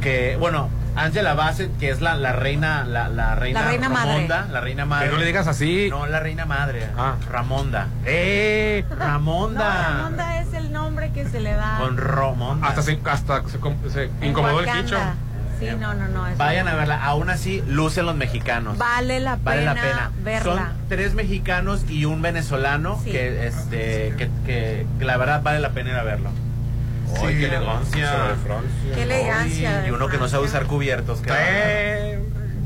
que, bueno, Angela Bassett, que es la, la reina, la, la reina, La reina Ramonda, madre. la reina madre. Que no le digas así. No, la reina madre. Ah. Ramonda. ¡Eh! No, Ramonda. Ramonda es el nombre que se le da. Con Ramonda. Hasta se, hasta se, incomodó el quicho. Sí, no, no, no. es- Vayan a verla. Aún así, lucen los mexicanos. Vale la Vale pena, la pena. verla. Son tres mexicanos y un venezolano Sí. que, este, que, que, que la verdad vale la pena ir a verlo. Sí. ¡Ay, qué elegancia! Qué elegancia. Ay, y uno que no sabe usar cubiertos. qué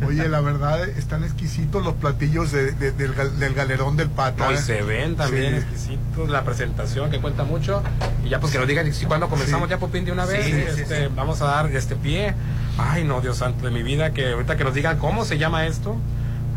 Oye, la verdad, están exquisitos los platillos de- de- del, gal- del galerón del pata. No, y se ven también Sí. exquisitos, la presentación que cuenta mucho. Y ya pues que nos digan si cuando comenzamos Sí. ya Popín de una vez, Sí, sí, este, vamos a dar este pie. Ay no, Dios santo de mi vida, que ahorita que nos digan cómo se llama esto,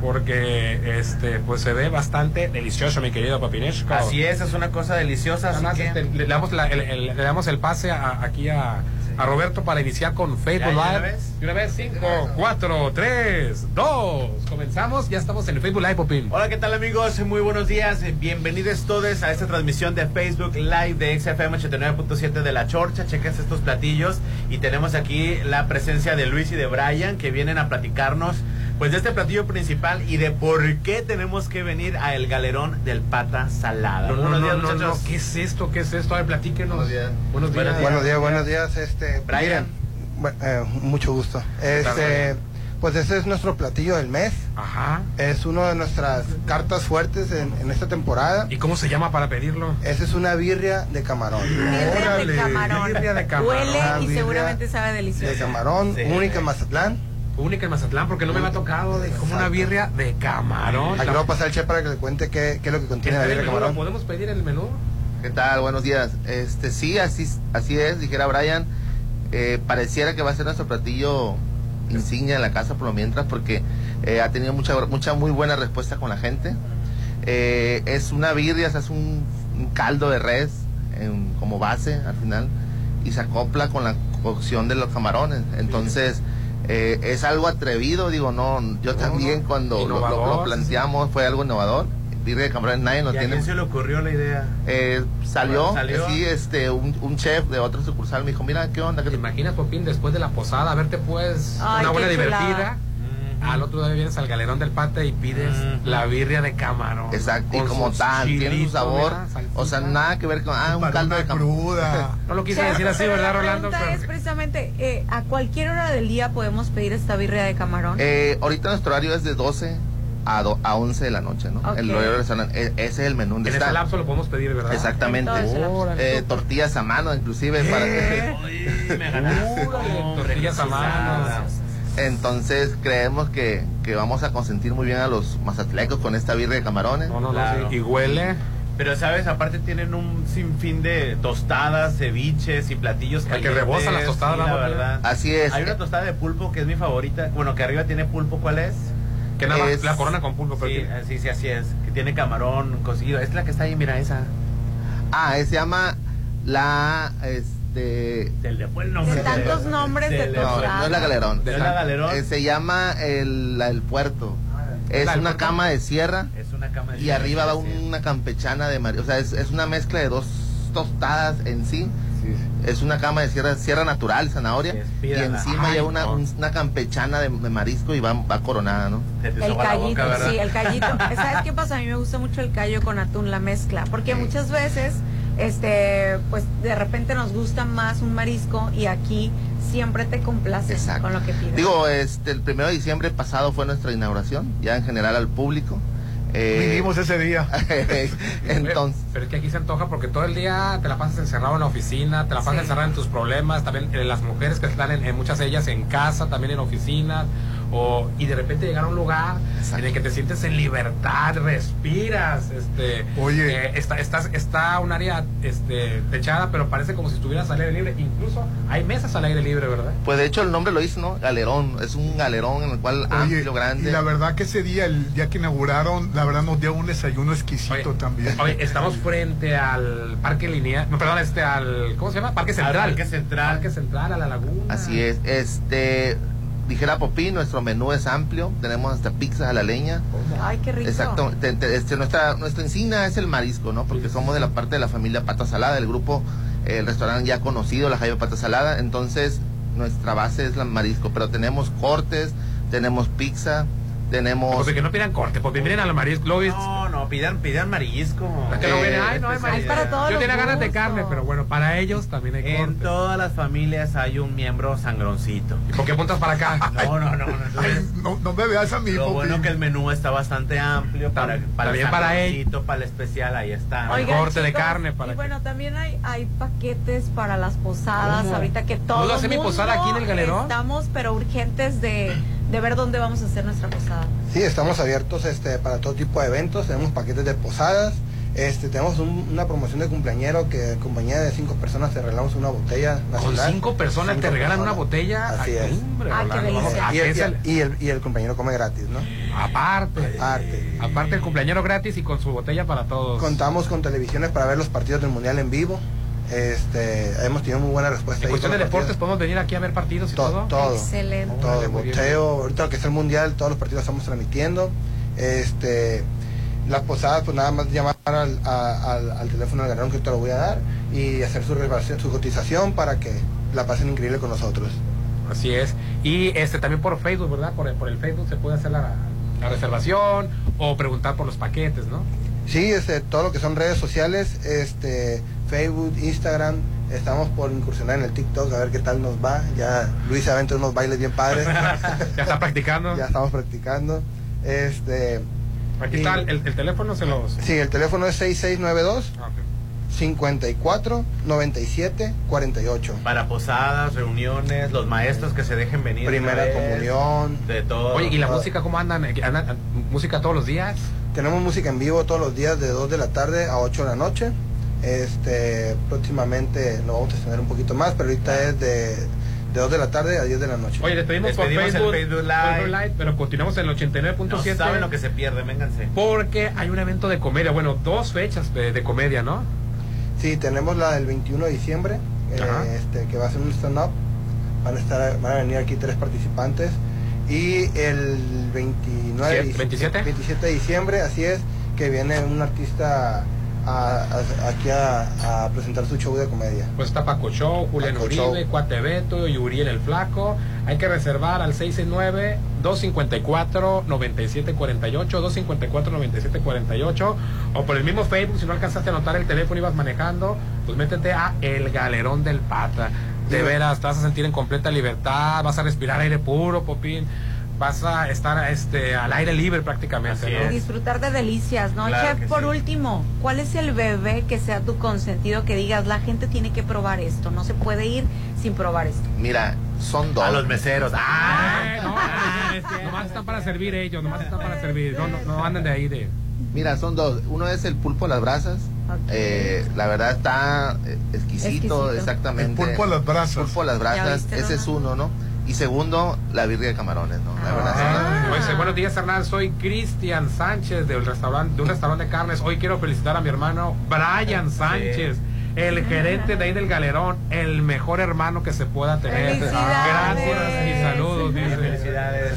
porque este pues se ve bastante delicioso, mi querido Papinesco. Así es, es una cosa deliciosa. Además, que- este, le, damos la- el, el- le damos el pase a- aquí a, a Roberto para iniciar con Facebook ¿Ya, de Live. una vez? Una vez, 5, 4, 3, 2. Comenzamos, ya estamos en Facebook Live, Popín. Hola, ¿qué tal amigos? Muy buenos días. Bienvenidos todos a esta transmisión de Facebook Live de XFM 89.7 de La Chorcha. Chequen estos platillos y tenemos aquí la presencia de Luis y de Brian que vienen a platicarnos pues de este platillo principal y de por qué tenemos que venir a el galerón del pata salada. No, no, Buenos no, días, no, muchachos. no, ¿Qué es esto? ¿Qué es esto? A ver, platíquenos. Buenos días. Buenos días. Buenos días, buenos días. Este, Brian. bu- eh, mucho gusto. Este, pues ese es nuestro platillo del mes. Ajá. Es una de nuestras cartas fuertes en, en esta temporada. ¿Y cómo se llama para pedirlo? Esa es una birria de camarón. Birria de camarón. birria de camarón. Huele y birria seguramente sabe delicioso. De camarón, Sí. única en Mazatlán. Única en Mazatlán, porque no me ha tocado de, como una birria de camarón. Aquí voy a pasar al chef para que le cuente qué, qué es lo que contiene la ¿El birria de camarón. ¿Podemos pedir el menú? ¿Qué tal? Buenos días. Este sí, así así es, dijera Brian. Eh, pareciera que va a ser nuestro platillo insignia en la casa por lo mientras porque eh, ha tenido mucha mucha muy buena respuesta con la gente. Eh, es una birria, o sea, es un, un caldo de res en- como base al final y se acopla con la cocción de los camarones. Entonces eh, es algo atrevido, digo, no, yo también cuando lo- lo, lo Innovador, planteamos fue algo innovador. Birria de camarones nadie lo ¿Y a tiene. quién se le ocurrió la idea? Eh, salió, Bueno, salió. sí, este, un, un chef de otra sucursal me dijo, mira, ¿qué onda? ¿Te imaginas, Popín, después de la posada, verte pues Ay, una buena qué divertida? Al otro día vienes al galerón del pata y pides la birria de camarón. Exacto, y como tal, tiene su sabor, mira, o sea, nada que ver con, ah, un caldo de camarón. No lo quise decir así, ¿verdad, la Rolando? pregunta es precisamente, eh, ¿a cualquier hora del día podemos pedir esta birria de camarón? Eh, ahorita nuestro horario es de 12 a, do- a 11 de la noche, ¿no? El horario restaurante, e- ese es el menú. donde En está. ese lapso lo podemos pedir, ¿verdad? Exactamente. Eh, tortillas a mano, inclusive, para que... Me ganaste. tortillas a mano. Entonces creemos que, que vamos a consentir muy bien a los mazatlecos con esta birria de camarones. No, no, Claro. Y huele. Pero sabes, aparte tienen un sinfín de tostadas, ceviches y platillos El que calientes. rebosan las tostadas, sí, ¿no, la verdad. Así es. Hay una tostada de pulpo que es mi favorita. Bueno, que arriba tiene pulpo, ¿cuál es? Que nada más Es- la corona con pulpo, pero Sí, que- sí, sí, así es. Que tiene camarón cocido. Es la que está ahí, mira esa. Ah, se llama la, este... Se le fue el nombre. De tantos nombres de No, es la galerón. ¿No es la galerón? Eh, se llama el, la- el puerto. Es ¿La del una cama de sierra Es una cama de y arriba va una campechana de mar. O sea, es, es una mezcla de dos tostadas en sí. Es una cama de sierra, sierra natural, zanahoria. Y encima Ay, lleva una, no. un- una campechana de, de marisco y va, va coronada, ¿no? El callito, boca, sí, el callito. ¿Sabes qué pasa? A mí me gusta mucho el callo con atún, la mezcla, porque muchas veces, este, pues de repente nos gusta más un marisco y aquí siempre te complaces Exacto. con lo que pides. Digo, este, el primero de diciembre pasado fue nuestra inauguración, ya en general al público. Eh, Vivimos ese día. entonces, Pero es que aquí se antoja porque todo el día te la pasas encerrado en la oficina, te la pasas Sí. encerrado en tus problemas, también las mujeres que están en, en muchas de ellas en casa, también en oficinas, o, y de repente llegar a un lugar en el que te sientes en libertad, respiras, este, Oye. eh, está, estás, está un área este, techada, pero parece como si estuvieras al aire libre, incluso hay mesas al aire libre, ¿verdad? pues de hecho el nombre lo dice, ¿no? Galerón. Es un galerón en el cual Oye, amplio, grande. y la verdad que ese día, el día que inauguraron, la verdad nos dio un desayuno exquisito también. Oye, estamos frente al parque lineal, no, perdón, este, al, ¿cómo se llama? Parque Central. Parque Central. Parque Central, a la laguna. Así es, este, dijera Popín, nuestro menú es amplio, tenemos hasta pizza a la leña. Ay, qué rico. Exacto, te- te- este, nuestra, nuestra insignia es el marisco, ¿no? Porque somos de la parte de la familia Pata Salada, el grupo, el restaurante ya conocido, la Jaime Pata Salada, entonces nuestra base es el marisco, pero tenemos cortes, tenemos pizza, tenemos... De que no pidan corte, porque miren al marisco, lo. No, no, pidan, pidan marisco. Es que no viene, ay, no hay marisco. para todos Yo tenía ganas de carne, pero bueno, para ellos también hay corte. En todas las familias hay un miembro sangroncito. ¿Y por qué apuntas para acá? No, no, no. no, entonces, No, no me veas a mí, lo bueno que el menú está bastante amplio para, para también el para sangroncito, para el especial, ahí está. Oigan, corte de chicos, carne para y que- bueno, también hay, hay paquetes para las posadas, ¿Cómo? ahorita que todo ¿Puedo hacer mi mundo posada aquí en el galerón? Estamos, pero urgentes de, de ver dónde vamos a hacer nuestra posada. Sí, estamos abiertos este, para todo tipo de eventos. Tenemos paquetes de posadas. Este, tenemos un- una promoción de cumpleañero que en compañía de cinco personas te regalamos una botella Con nacional. cinco personas te regalan una botella. Así es. hombre, Ah, qué Rolando, vamos, delicia. ¿a Y el, y, el- el, y, el, y el compañero come gratis, ¿no? Aparte. Aparte. Aparte el cumpleañero gratis y con su botella para todos. Contamos con televisiones para ver los partidos del Mundial en vivo. Este, hemos tenido muy buena respuesta. En cuestión de deportes partidos. podemos venir aquí a ver partidos y To- todo. todo. Excelente. Todo, Órale, boteo, ahorita lo que es el mundial, todos los partidos estamos transmitiendo. Este, las posadas, pues nada más llamar al, a- al, al teléfono del ganador que te lo voy a dar y hacer su reservación, su cotización para que la pasen increíble con nosotros. Así es. Y este también por Facebook, ¿verdad? Por el, por el Facebook se puede hacer la, la reservación o preguntar por los paquetes, ¿no? Sí, este, todo lo que son redes sociales, este, Facebook, Instagram, estamos por incursionar en el TikTok a ver qué tal nos va. Ya Luis se aventó unos bailes bien padres. ya está practicando. ya estamos practicando. Este, Aquí y- está el, el teléfono, se los. Sí, el teléfono es 6692 Ah, ok. 54 97 48. Para posadas, reuniones, los maestros que se dejen venir. Primera vez, comunión. De todo. Oye, ¿y la Ah. música cómo andan? ¿Andan- ¿Música todos los días? Tenemos música en vivo todos los días de 2 de la tarde a 8 de la noche. Este, próximamente lo vamos a tener un poquito más, pero ahorita es de, de 2 de la tarde a 10 de la noche. Oye, despedimos, Despedimos por el Facebook, Facebook Facebook Live. pero continuamos en el 89.7. No saben lo que se pierde, vénganse. Porque hay un evento de comedia, bueno, dos fechas de, de comedia, ¿no? Sí, tenemos la del 21 de diciembre, eh, este, que va a ser un stand-up. Van a, estar, van a venir aquí tres participantes. Y el 29 de Siete- 27. 27 de diciembre, así es, que viene un artista a- a- aquí a, a presentar su show de comedia. Pues está Paco Show, Julián Paco Uribe, Show. Cuate Beto y Uriel el Flaco. Hay que reservar al 669-254-9748, 254-9748. O por el mismo Facebook, si no alcanzaste a anotar el teléfono y ibas manejando, pues métete a El Galerón del Pata. De veras, te vas a sentir en completa libertad, vas a respirar aire puro, Popín. Vas a estar este, al aire libre prácticamente, ¿no? Y disfrutar de delicias, ¿no? Claro Chef, por sí. último, ¿cuál es el bebé que sea tu consentido que digas, la gente tiene que probar esto, no se puede ir sin probar esto? Mira, son dos. A los meseros. ¡Ah! Eh, no, nomás están para servir ellos, nomás están para servir. No, no, no anden de ahí de. Mira, son dos. Uno es el pulpo a las brasas. Eh, la verdad está eh, exquisito, Exquisito. exactamente. El pulpo a las brasas. Pulpo a las brasas, viste, ese ¿no? es uno, ¿no? Y segundo, la birria de camarones, ¿no? La verdad, Ah, pues, buenos días, Hernán. Soy Cristian Sánchez del restaurante, de un restaurante de carnes. Hoy quiero felicitar a mi hermano Brian Sánchez, el gerente de ahí del Galerón, el mejor hermano que se pueda tener. Gracias y saludos, dice. Felicidades.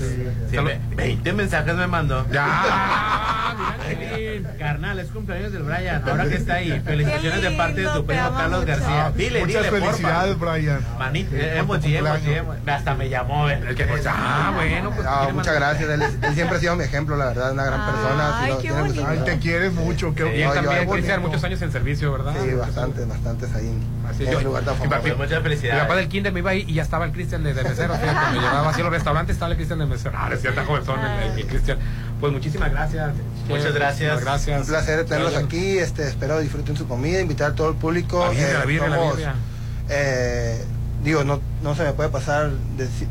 Sí, Salud. ve- 20 mensajes me mandó. Ya. Carnal, es cumpleaños del Brian. Ahora que está ahí. Felicitaciones de parte de tu primo Carlos mucho. García. Dile, Muchas dile, felicidades, porfa. Brian. Manito, Sí, eh, emoji, emoji, cumpleaños. emoji. Hasta me llamó. eh. El que, pues, ah, bueno, pues. Ah, quiere muchas gracias, él, es- él siempre ha sido mi ejemplo, la verdad, una gran Ay, persona. sí, lo qué bonito. Ay, te quieres mucho. Qué, Y él No, también. Cristian, muchos años en servicio, ¿verdad? Sí, bastantes, bastantes ahí Así en yo- lugar tan mi famoso. papá- Pues muchas Mi felicidades. papá del kinder me iba ahí y ya estaba el Cristian de, de mesero. Me llevaba así a los restaurantes, estaba el Cristian de mesero. Ah, es cierto, joven, el, el- el Cristian. Pues muchísimas gracias. Muchas gracias. Un Gracias. placer tenerlos aquí, este, espero disfruten su comida, invitar a todo el público. La birria, eh, la birria, la birria. eh, digo, no, no se me puede pasar,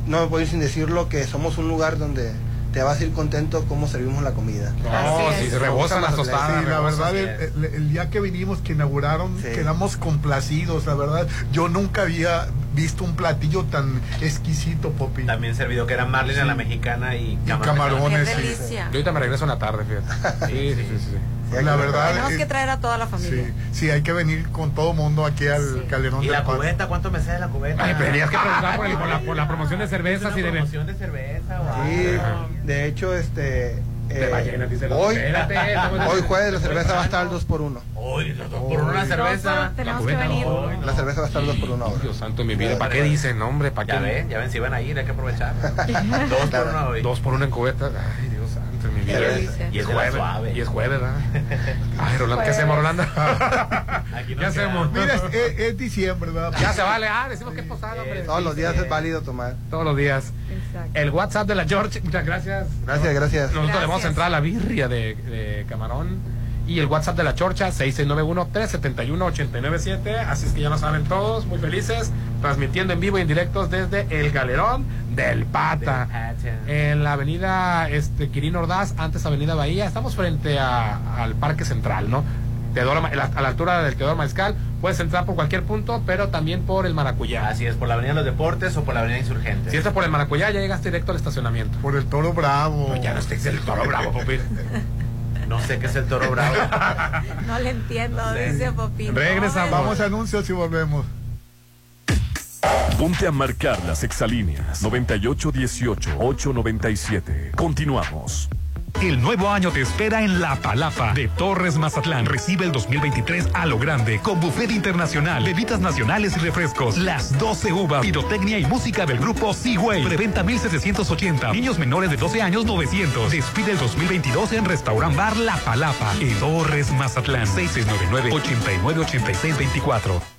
no me puedo ir sin decirlo que somos un lugar donde te vas a ir contento cómo servimos la comida. No, si se rebosan las tostadas. Sí, la verdad, el, el- el día que vinimos, que inauguraron, Sí. quedamos complacidos, la verdad. Yo nunca había visto un platillo tan exquisito, Popi. También servido que era Marlin a la mexicana y Y camarones. ¡Qué camarones. sí. Yo ahorita me regreso en la tarde, fíjate. Sí, sí, sí. sí. La verdad, Tenemos que traer a toda la familia. sí, sí, hay que venir con todo mundo aquí al Sí. Calderón ¿Y la Paz. cubeta? ¿Cuánto me sale la cubeta? Ay, pero tenías que preguntar por, el- por la, por la promoción de cervezas y de... promoción de cerveza. wow. Sí, de hecho, este... De eh, hoy, hoy jueves la cerveza va a estar al 2 por 1 Uy, los dos por una cerveza. Cubeta, no. La cerveza va a estar al 2 por 1 ahora. Dios santo, mi vida. ¿Para qué dicen, hombre? ¿Para qué? Ya ven, ya ven, si van a ir, hay que aprovechar. Dos por una hoy. Dos por uno en cubeta. Ay, Dios santo, mi vida. Y es la jueves. suave. Y es jueves, ¿verdad? Ay, Rolando, ¿qué hacemos, Rolando? Aquí ¿Qué hacemos? Mira, es, diciembre, ¿verdad? Ya se vale. Ah, decimos que es posada, hombre. Todos los días es válido tomar. Todos los días. Exacto. El WhatsApp de la George, muchas gracias. Gracias, gracias. Nosotros le vamos a Gracias. entrar a la birria de, de camarón y el WhatsApp de la Chorcha 6691-371-897. Así es que ya lo saben todos, muy felices, transmitiendo en vivo y en directos desde el Galerón del Pata. En la avenida este, Quirino Ordaz, antes Avenida Bahía, estamos frente a- al Parque Central, ¿no? A la altura del Teodoro Maizcal, puedes entrar por cualquier punto, pero también por el Maracuyá. Así es, por la Avenida de los Deportes o por la Avenida Insurgentes. Si entras por el Maracuyá, ya llegaste directo al estacionamiento. Por el Toro Bravo. ya no estés el Toro Bravo, Popín. No sé qué es el toro bravo. No le entiendo, dice Popín. Regresamos. Vamos a anuncios y volvemos. Ponte a marcar las exalíneas 9818-897. Continuamos. El nuevo año te espera en La Palapa de Torres Mazatlán. Recibe el 2023 a lo grande con buffet internacional, bebidas nacionales y refrescos, las 12 uvas, pirotecnia y música del grupo Seaway. Preventa 1780. Niños menores de 12 años 900. Despide el 2022 en Restaurant Bar La Palapa en Torres Mazatlán. 6699 898624.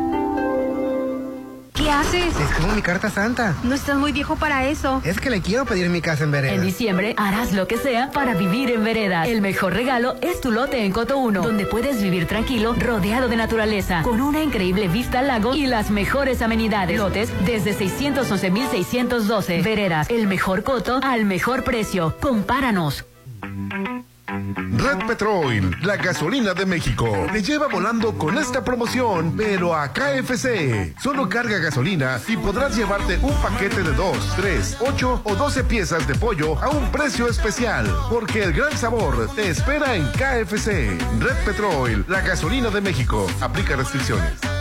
¿Qué haces? Escribo mi carta santa. No estás muy viejo para eso. Es que le quiero pedir mi casa en vereda. En diciembre harás lo que sea para vivir en veredas. El mejor regalo es tu lote en Coto 1, donde puedes vivir tranquilo, rodeado de naturaleza, con una increíble vista al lago y las mejores amenidades. Lotes desde 611.612. Veredas, el mejor coto al mejor precio. Compáranos. Red Petrol, la gasolina de México, te lleva volando con esta promoción, pero a KFC. Solo carga gasolina y podrás llevarte un paquete de 2, 3, 8 o 12 piezas de pollo a un precio especial, porque el gran sabor te espera en KFC. Red Petrol, la gasolina de México. Aplica restricciones.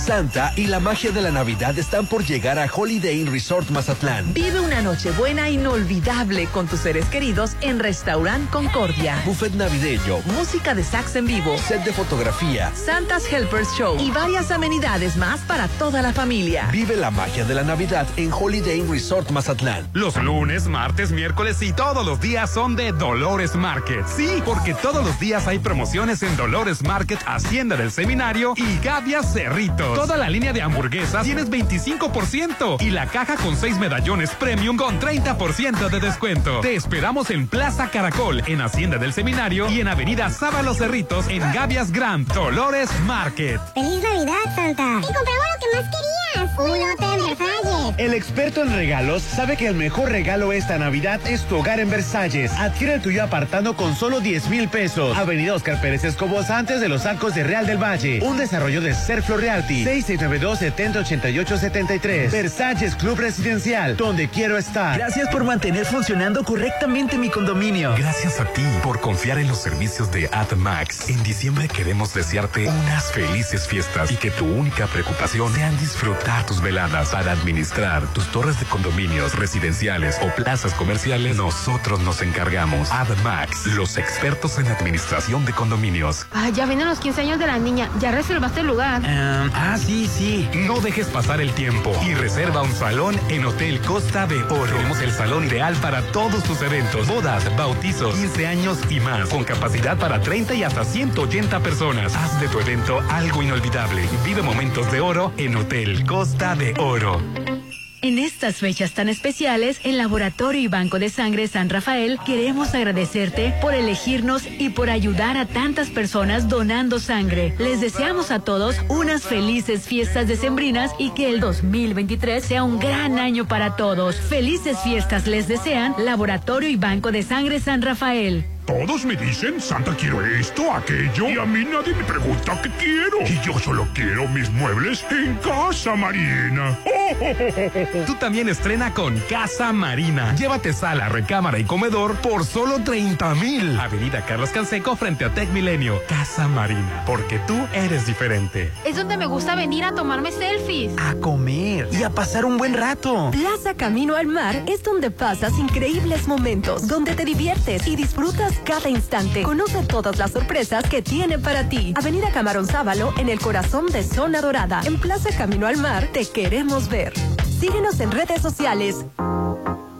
Santa y la magia de la Navidad están por llegar a Holiday Inn Resort Mazatlán. Vive una noche buena inolvidable con tus seres queridos en Restaurant Concordia. Buffet navideño, Música de sax en vivo. set de fotografía. Santa's Helpers Show y varias amenidades más para toda la familia. Vive la magia de la Navidad en Holiday Inn Resort Mazatlán. Los lunes, martes, miércoles y todos los días son de Dolores Market. Sí, porque todos los días hay promociones en Dolores Market, Hacienda del Seminario y Gavia Cerritos. Toda la línea de hamburguesas tienes 25% y la caja con 6 medallones premium con 30% de descuento. Te esperamos en Plaza Caracol, en Hacienda del Seminario y en Avenida Sábalo Cerritos en Gavias Grand, Dolores Market. ¡Feliz Navidad, Santa! Y compramos lo que más querías. Un lote en Versalles. El experto en regalos sabe que el mejor regalo esta Navidad es tu hogar en Versalles. Adquiere el tuyo apartando con solo 10 mil pesos. Avenida Oscar Pérez Escobos antes de los arcos de Real del Valle. Un desarrollo de Serflo Realty. 6692-7088-73. Versalles Club Residencial, donde quiero estar. Gracias por mantener funcionando correctamente mi condominio. Gracias a ti por confiar en los servicios de AdMax. En diciembre queremos desearte unas felices fiestas y que tu única preocupación sean disfrutar tus veladas para administrar tus torres de condominios residenciales o plazas comerciales. Nosotros nos encargamos. AdMax, los expertos en administración de condominios. Ah, ya vienen los 15 años de la niña. ¿Ya reservaste el lugar? ah, sí, sí. No dejes pasar el tiempo y reserva un salón en Hotel Costa de Oro. Tenemos el salón ideal para todos tus eventos, bodas, bautizos, 15 años y más, con capacidad para 30 y hasta 180 personas. Haz de tu evento algo inolvidable. Vive momentos de oro en Hotel Costa de Oro. En estas fechas tan especiales, en Laboratorio y Banco de Sangre San Rafael queremos agradecerte por elegirnos y por ayudar a tantas personas donando sangre. Les deseamos a todos unas felices fiestas decembrinas y que el 2023 sea un gran año para todos. Felices fiestas les desean Laboratorio y Banco de Sangre San Rafael. Todos me dicen, Santa, quiero esto, aquello, y a mí nadie me pregunta qué quiero. Y yo solo quiero mis muebles en Casa Marina. Tú también estrena con Casa Marina. Llévate sala, recámara y comedor por solo 30 mil. Avenida Carlos Canseco frente a Tech Milenio. Casa Marina, porque tú eres diferente. Es donde me gusta venir a tomarme selfies. A comer y a pasar un buen rato. Plaza Camino al Mar es donde pasas increíbles momentos, donde te diviertes y disfrutas cada instante. Conoce todas las sorpresas que tiene para ti. Avenida Camarón Sábalo, en el corazón de Zona Dorada. En Plaza Camino al Mar, te queremos ver. Síguenos en redes sociales.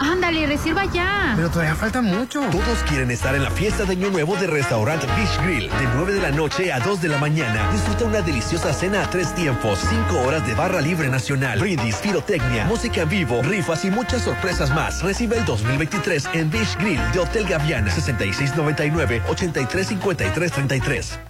Ándale, reserva ya. Pero todavía falta mucho. Todos quieren estar en la fiesta de Año Nuevo de Restaurant Beach Grill. De 9 de la noche a 2 de la mañana. Disfruta una deliciosa cena a tres tiempos. 5 horas de barra libre nacional. Brindis, pirotecnia, música en vivo, rifas y muchas sorpresas más. Recibe el 2023 en Beach Grill de Hotel Gaviana. 6699-835333.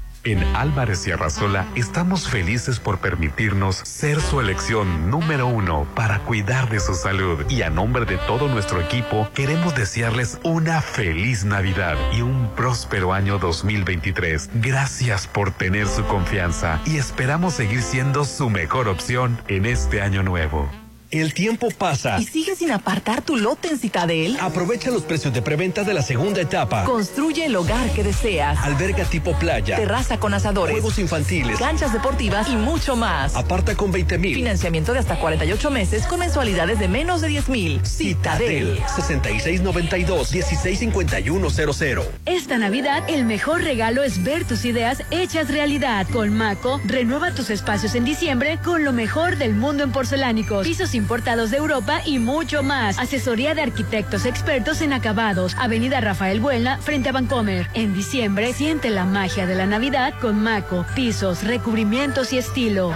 En Álvarez y Arrasola estamos felices por permitirnos ser su elección número uno para cuidar de su salud. Y a nombre de todo nuestro equipo, queremos desearles una feliz Navidad y un próspero año 2023. Gracias por tener su confianza y esperamos seguir siendo su mejor opción en este año nuevo. El tiempo pasa. ¿Y sigues sin apartar tu lote en Citadel? Aprovecha los precios de preventa de la segunda etapa. Construye el hogar que deseas. Alberga tipo playa. Terraza con asadores. Juegos infantiles. Canchas deportivas y mucho más. Aparta con 20 mil. Financiamiento de hasta 48 meses con mensualidades de menos de 10 mil. Citadel. 6692-165100. Esta Navidad, el mejor regalo es ver tus ideas hechas realidad. Con Maco, renueva tus espacios en diciembre con lo mejor del mundo en porcelánicos, pisos importados de Europa y mucho más. Asesoría de arquitectos expertos en acabados. Avenida Rafael Buelna, frente a Vancomer. En diciembre, siente la magia de la Navidad con Maco, pisos, recubrimientos y estilo.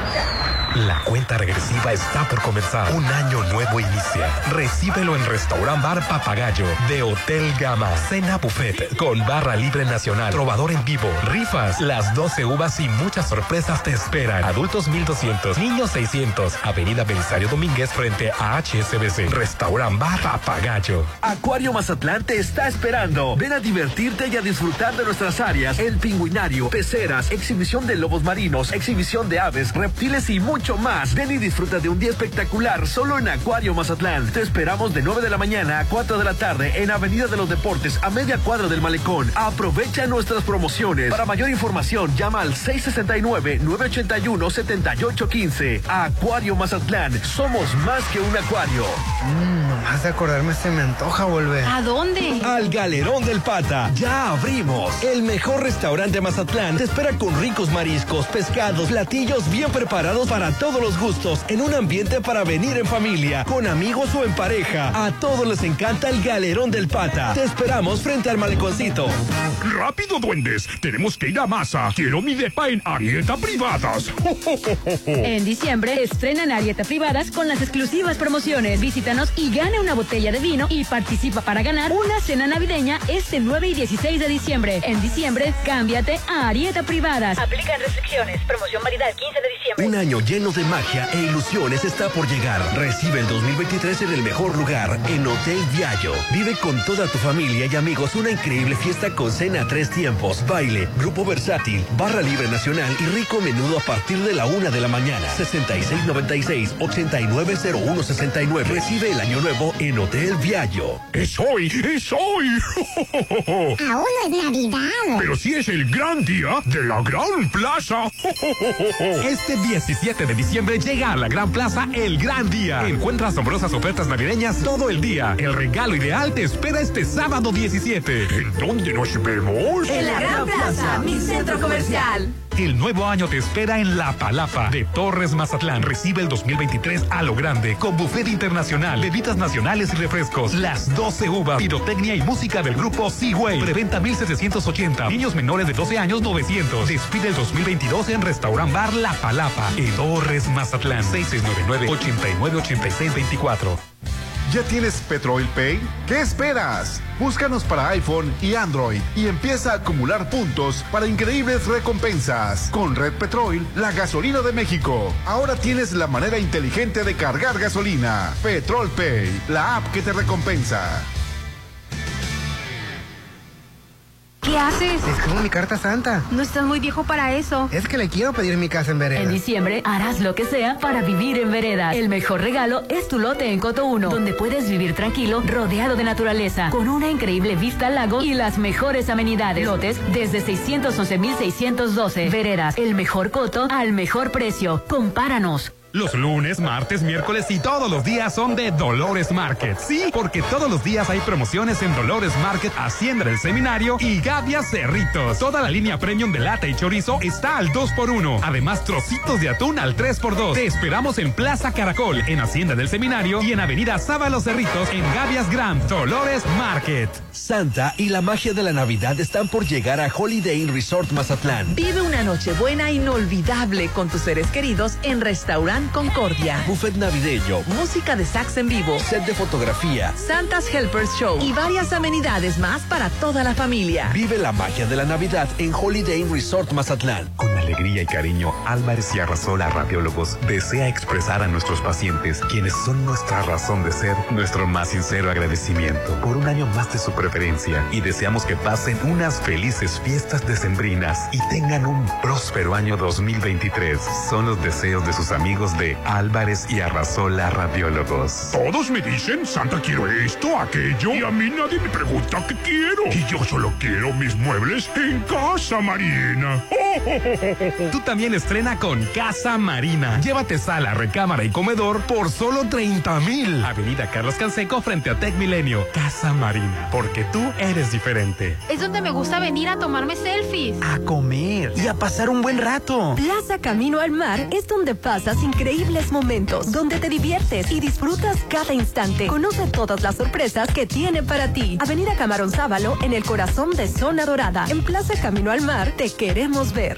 La cuenta regresiva está por comenzar. Un año nuevo inicia. Recíbelo en Restaurant Bar Papagayo de Hotel Gama. Cena buffet con barra libre nacional. Trovador en vivo. Rifas. Las 12 uvas y muchas sorpresas te esperan. Adultos 1200. Niños 600. Avenida Belisario Domínguez frente a HSBC. Restaurant Bar Papagayo. Acuario Mazatlán te está esperando. Ven a divertirte y a disfrutar de nuestras áreas. El pingüinario, peceras, exhibición de lobos marinos, exhibición de aves, reptiles y mucho más. Ven y disfruta de un día espectacular solo en Acuario Mazatlán. Te esperamos de 9 de la mañana a 4 de la tarde en Avenida de los Deportes a media cuadra del malecón. Aprovecha nuestras promociones. Para mayor información llama al 669-981-7815. Acuario Mazatlán. Somos más que un acuario. Mmm, nomás de acordarme se me antoja volver. ¿A dónde? Al Galerón del Pata. Ya abrimos. El mejor restaurante de Mazatlán te espera con ricos mariscos, pescados, platillos bien preparados para todos los gustos, en un ambiente para venir en familia, con amigos o en pareja. A todos les encanta el Galerón del Pata. Te esperamos frente al maleconcito. ¡Rápido, duendes! Tenemos que ir a masa. Quiero mi depa en Arieta Privadas. En diciembre, estrenan Arieta Privadas con las exclusivas promociones. Visítanos y gana una botella de vino y participa para ganar una cena navideña este 9 y 16 de diciembre. En diciembre, cámbiate a Arieta Privadas. Aplican restricciones. Promoción válida el 15 de diciembre. Un año lleno de magia e ilusiones está por llegar. Recibe el 2023 en el mejor lugar, en Hotel Viallo. Vive con toda tu familia y amigos una increíble fiesta con cena a tres tiempos, baile, grupo versátil, barra libre nacional y rico menudo a partir de la una de la mañana. 6696-890169. Recibe el año nuevo en Hotel Viallo. ¡Es hoy! ¡Es hoy! Aún no es Navidad. Pero sí es el gran día de la Gran Plaza. Este 17 de diciembre llega a la Gran Plaza el gran día. Encuentra asombrosas ofertas navideñas todo el día. El regalo ideal te espera este sábado 17. ¿En dónde nos vemos? En la Gran Plaza, mi centro comercial. El nuevo año te espera en La Palapa de Torres Mazatlán. Recibe el 2023 a lo grande con buffet internacional, bebidas nacionales y refrescos, las 12 uvas, pirotecnia y música del grupo Seaway. Preventa 1780. Niños menores de 12 años 900. Despide el 2022 en Restaurant Bar La Palapa en Torres Mazatlán. 6699 898624. ¿Ya tienes Petrol Pay? ¿Qué esperas? Búscanos para iPhone y Android y empieza a acumular puntos para increíbles recompensas. Con Red Petrol, la gasolina de México. Ahora tienes la manera inteligente de cargar gasolina. Petrol Pay, la app que te recompensa. ¿Qué haces? Escribo mi carta santa. No estás muy viejo para eso. Es que le quiero pedir mi casa en vereda. En diciembre harás lo que sea para vivir en vereda. El mejor regalo es tu lote en Coto 1, donde puedes vivir tranquilo, rodeado de naturaleza, con una increíble vista al lago y las mejores amenidades. Lotes desde 611.612. Veredas, el mejor coto al mejor precio. Compáranos. Los lunes, martes, miércoles y todos los días son de Dolores Market. Sí, porque todos los días hay promociones en Dolores Market, Hacienda del Seminario y Gavia Cerritos. Toda la línea premium de lata y chorizo está al 2x1. Además, trocitos de atún al 3x2. Te esperamos en Plaza Caracol, en Hacienda del Seminario y en Avenida Sábalo Cerritos, en Gavias Grand, Dolores Market. Santa y la magia de la Navidad están por llegar a Holiday Inn Resort Mazatlán. Vive una noche buena inolvidable con tus seres queridos en Concordia. Buffet navideño, Música de sax en vivo. set de fotografía. Santas Helpers Show y varias amenidades más para toda la familia. Vive la magia de la Navidad en Holiday Inn Resort Mazatlán. Con alegría y cariño, Álvarez y Arrasola Radiólogos desea expresar a nuestros pacientes, quienes son nuestra razón de ser, nuestro más sincero agradecimiento por un año más de su preferencia y deseamos que pasen unas felices fiestas decembrinas y tengan un próspero año 2023. Son los deseos de sus amigos de Álvarez y Arrasola Radiólogos. Todos me dicen, Santa, quiero esto, aquello, y a mí nadie me pregunta qué quiero. Y yo solo quiero mis muebles en Casa Marina. Tú también estrena con Casa Marina. Llévate sala, recámara y comedor por solo 30 mil. Avenida Carlos Canseco frente a Tech Milenio. Casa Marina, porque tú eres diferente. Es donde me gusta venir a tomarme selfies. A comer y a pasar un buen rato. Plaza Camino al Mar es donde pasas increíbles momentos, donde te diviertes y disfrutas cada instante. Conoce todas las sorpresas que tiene para ti. Avenida Camarón Sábalo, en el corazón de Zona Dorada. En Plaza Camino al Mar, te queremos ver.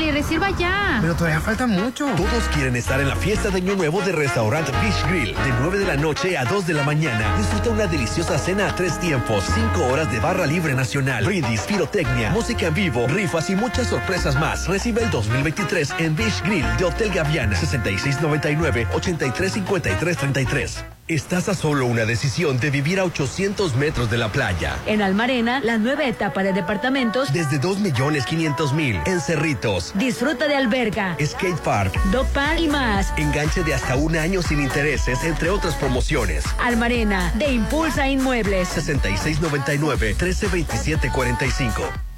Ándale, reserva ya. Pero todavía falta mucho. Todos quieren estar en la fiesta de Año Nuevo de Restaurant Beach Grill. De 9 de la noche a 2 de la mañana. Disfruta una deliciosa cena a tres tiempos. 5 horas de barra libre nacional. Brindis, pirotecnia, música en vivo, rifas y muchas sorpresas más. Recibe el 2023 en Beach Grill de Hotel Gaviana. 6699-835333. Estás a solo una decisión de vivir a 800 metros de la playa. En Almarena, la nueva etapa de departamentos. Desde 2.500.000 en Cerritos. Disfruta de alberga, Skate Park. dog park y más. Enganche de hasta un año sin intereses, entre otras promociones. Almarena, de Impulsa Inmuebles. 6699-132745.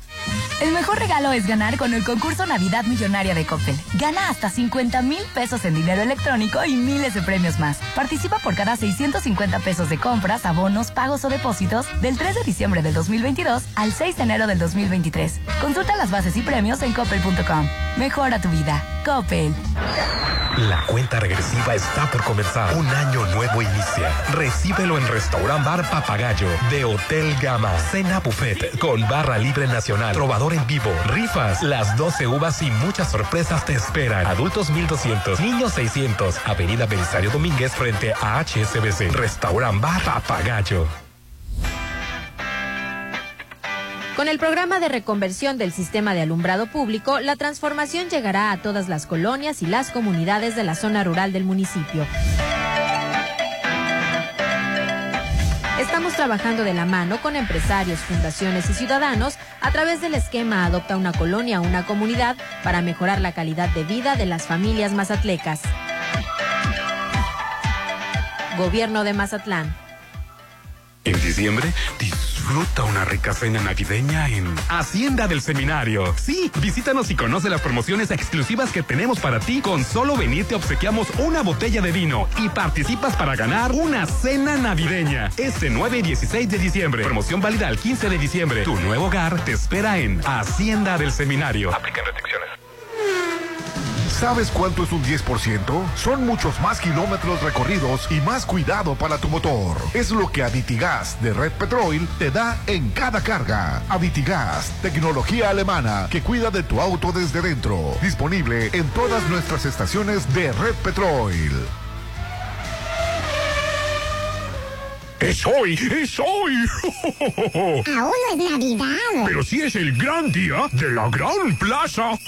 El mejor regalo es ganar con el concurso Navidad Millonaria de Coppel. Gana hasta 50 mil pesos en dinero electrónico y miles de premios más. Participa por cada 650 pesos de compras, abonos, pagos o depósitos del 3 de diciembre del 2022 al 6 de enero del 2023. Consulta las bases y premios en coppel.com. Mejora tu vida. Coppel. La cuenta regresiva está por comenzar. Un año nuevo inicia. Recíbelo en Restaurant Bar Papagayo de Hotel Gama. Cena buffet con barra libre nacional. Trovador en vivo. Rifas. Las 12 uvas y muchas sorpresas te esperan. Adultos 1200. Niños 600. Avenida Belisario Domínguez frente a HSBC. Restaurant Bar Papagayo. Con el programa de reconversión del sistema de alumbrado público, la transformación llegará a todas las colonias y las comunidades de la zona rural del municipio. Estamos trabajando de la mano con empresarios, fundaciones y ciudadanos a través del esquema Adopta una colonia, una comunidad para mejorar la calidad de vida de las familias mazatlecas. Gobierno de Mazatlán. En diciembre, disfruta una rica cena navideña en Hacienda del Seminario. Sí, visítanos y conoce las promociones exclusivas que tenemos para ti. Con solo venir te obsequiamos una botella de vino y participas para ganar una cena navideña. Este 9 y 16 de diciembre. Promoción válida al 15 de diciembre. Tu nuevo hogar te espera en Hacienda del Seminario. Aplican restricciones. ¿Sabes cuánto es un 10%? Son muchos más kilómetros recorridos y más cuidado para tu motor. Es lo que Aditigas de Red Petrol te da en cada carga. Aditigas, tecnología alemana que cuida de tu auto desde dentro. Disponible en todas nuestras estaciones de Red Petrol. Es hoy, es hoy. Aún no es Navidad. Pero sí es el gran día de la Gran Plaza.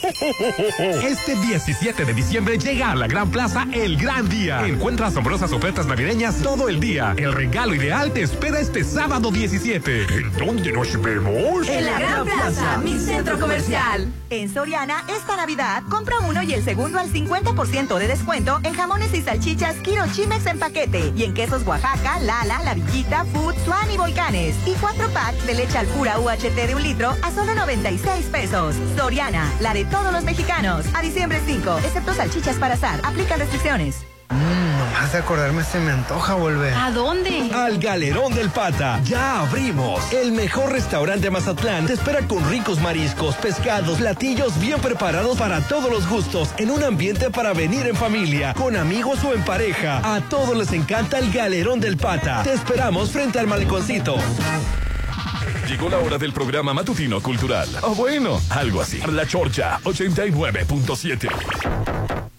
Este 17 de diciembre llega a la Gran Plaza el gran día. Encuentra asombrosas ofertas navideñas todo el día. El regalo ideal te espera este sábado 17. ¿En dónde nos vemos? En la Gran Plaza, mi centro comercial. En Soriana, esta Navidad, compra uno y el segundo al 50% de descuento en jamones y salchichas Kiro Chimex en paquete. Y en quesos Oaxaca, Lala, La Villita, Food, Swan y Volcanes. Y cuatro packs de leche al pura UHT de un litro a solo 96 pesos. Soriana, la de todos los mexicanos. A diciembre 5, excepto salchichas para azar. Aplican restricciones. Nomás de acordarme se me antoja volver. ¿A dónde? Al Galerón del Pata. Ya abrimos. El mejor restaurante de Mazatlán te espera con ricos mariscos, pescados, platillos bien preparados para todos los gustos, en un ambiente para venir en familia, con amigos o en pareja. A todos les encanta el Galerón del Pata. Te esperamos frente al maleconcito. Llegó la hora del programa matutino cultural. O bueno, algo así. La Chorcha 89.7.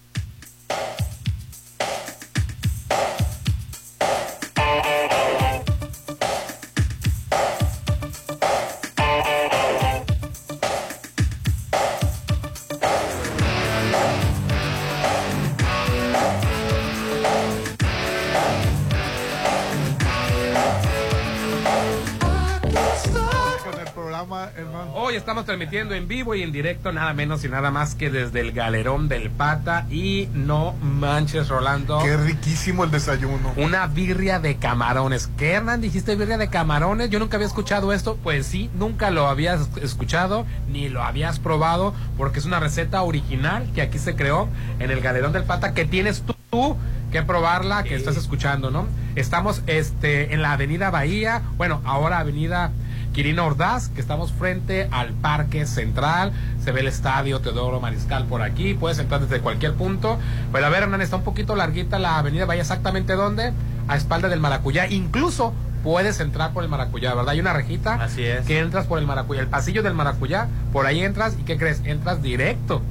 estamos transmitiendo en vivo y en directo nada menos y nada más que desde el galerón del Pata y no manches Rolando. Qué riquísimo el desayuno. Una birria de camarones. ¿Qué Hernán dijiste birria de camarones? Yo nunca había escuchado esto. Pues sí, nunca lo habías escuchado ni lo habías probado porque es una receta original que aquí se creó en el galerón del Pata que tienes tú, tú que probarla, que estás escuchando, ¿no? Estamos este en la Avenida Bahía, bueno, ahora Avenida Quirino Ordaz, que estamos frente al Parque Central. Se ve el estadio Teodoro Mariscal por aquí. Puedes entrar desde cualquier punto. Pero a ver, Hernán, está un poquito larguita la avenida Bahía, exactamente dónde? A espalda del Maracuyá. Incluso puedes entrar por el Maracuyá, ¿verdad? Hay una rejita Así es. que entras por el Maracuyá. El pasillo del Maracuyá, por ahí entras y ¿qué crees? Entras directo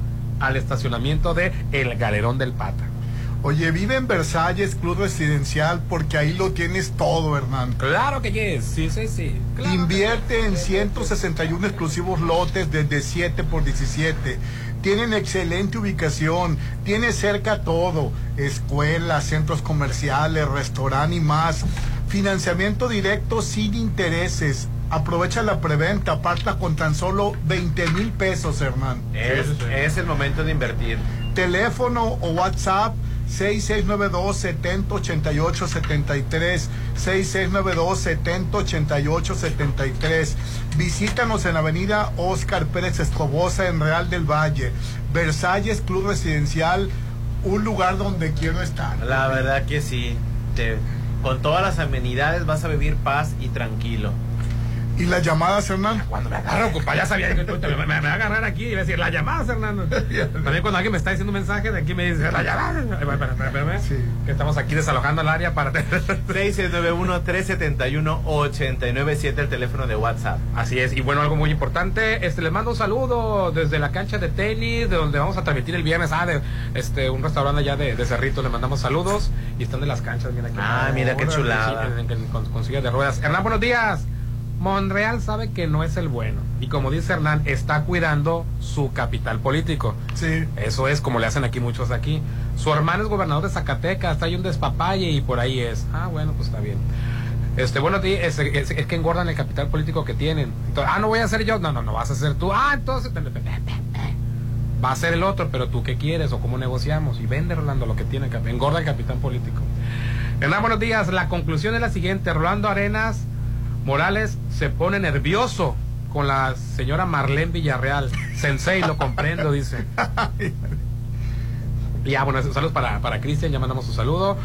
al estacionamiento de El Galerón del Pata. Oye, vive en Versalles, Club Residencial, porque ahí lo tienes todo, Hernán. Claro que yes, sí, sí, sí. Claro Invierte en 161 exclusivos lotes desde 7 por 17. Tienen excelente ubicación, tiene cerca todo, escuelas, centros comerciales, restaurante y más. Financiamiento directo sin intereses. Aprovecha la preventa, aparta con tan solo 20 mil pesos, Hernán. Es, es el momento de invertir. Teléfono o WhatsApp 6692-7088-73. 6692-7088-73. Visítanos en avenida Oscar Pérez Escobosa en Real del Valle. Versalles Club Residencial, un lugar donde quiero estar. La verdad que sí. Te- con todas las amenidades vas a vivir paz y tranquilo. ¿Y las llamadas, Hernán? Cuando me agarro, compa, ya sabía que me, me, me va a agarrar aquí y iba a decir, la llamada, Hernando. También cuando alguien me está diciendo un mensaje, de aquí me dice, la llamada. Ay, espera, espera, espérame. Que estamos aquí desalojando el área para... 691-371-897 el teléfono de WhatsApp. Así es, y bueno, algo muy importante, este les mando un saludo desde la cancha de tenis, de donde vamos a transmitir el viernes, ah, de este un restaurante allá de, de Cerrito, le mandamos saludos y están de las canchas, mira aquí. Ah, mira qué chulada. sí, con, con sillas de ruedas. Hernán, buenos días. Monreal sabe que no es el bueno y como dice Hernán, está cuidando su capital político. Sí. Eso es como le hacen aquí muchos aquí. Su hermano es gobernador de Zacatecas, hay un despapalle y por ahí es. Ah, bueno, pues está bien. Este, bueno, es, es- es que engordan el capital político que tienen. Entonces, ah, no voy a ser yo. No, no, no vas a ser tú. Ah, entonces. Va a ser el otro, pero tú qué quieres o cómo negociamos. Y vende, Rolando, lo que tiene. Engorda el capital político. Hernán, buenos días. La conclusión es la siguiente. Rolando Arenas Morales se pone nervioso con la señora Marlene Villarreal. Sensei, lo comprendo, dice. Ya, bueno, saludos para, para Cristian, ya mandamos un saludo.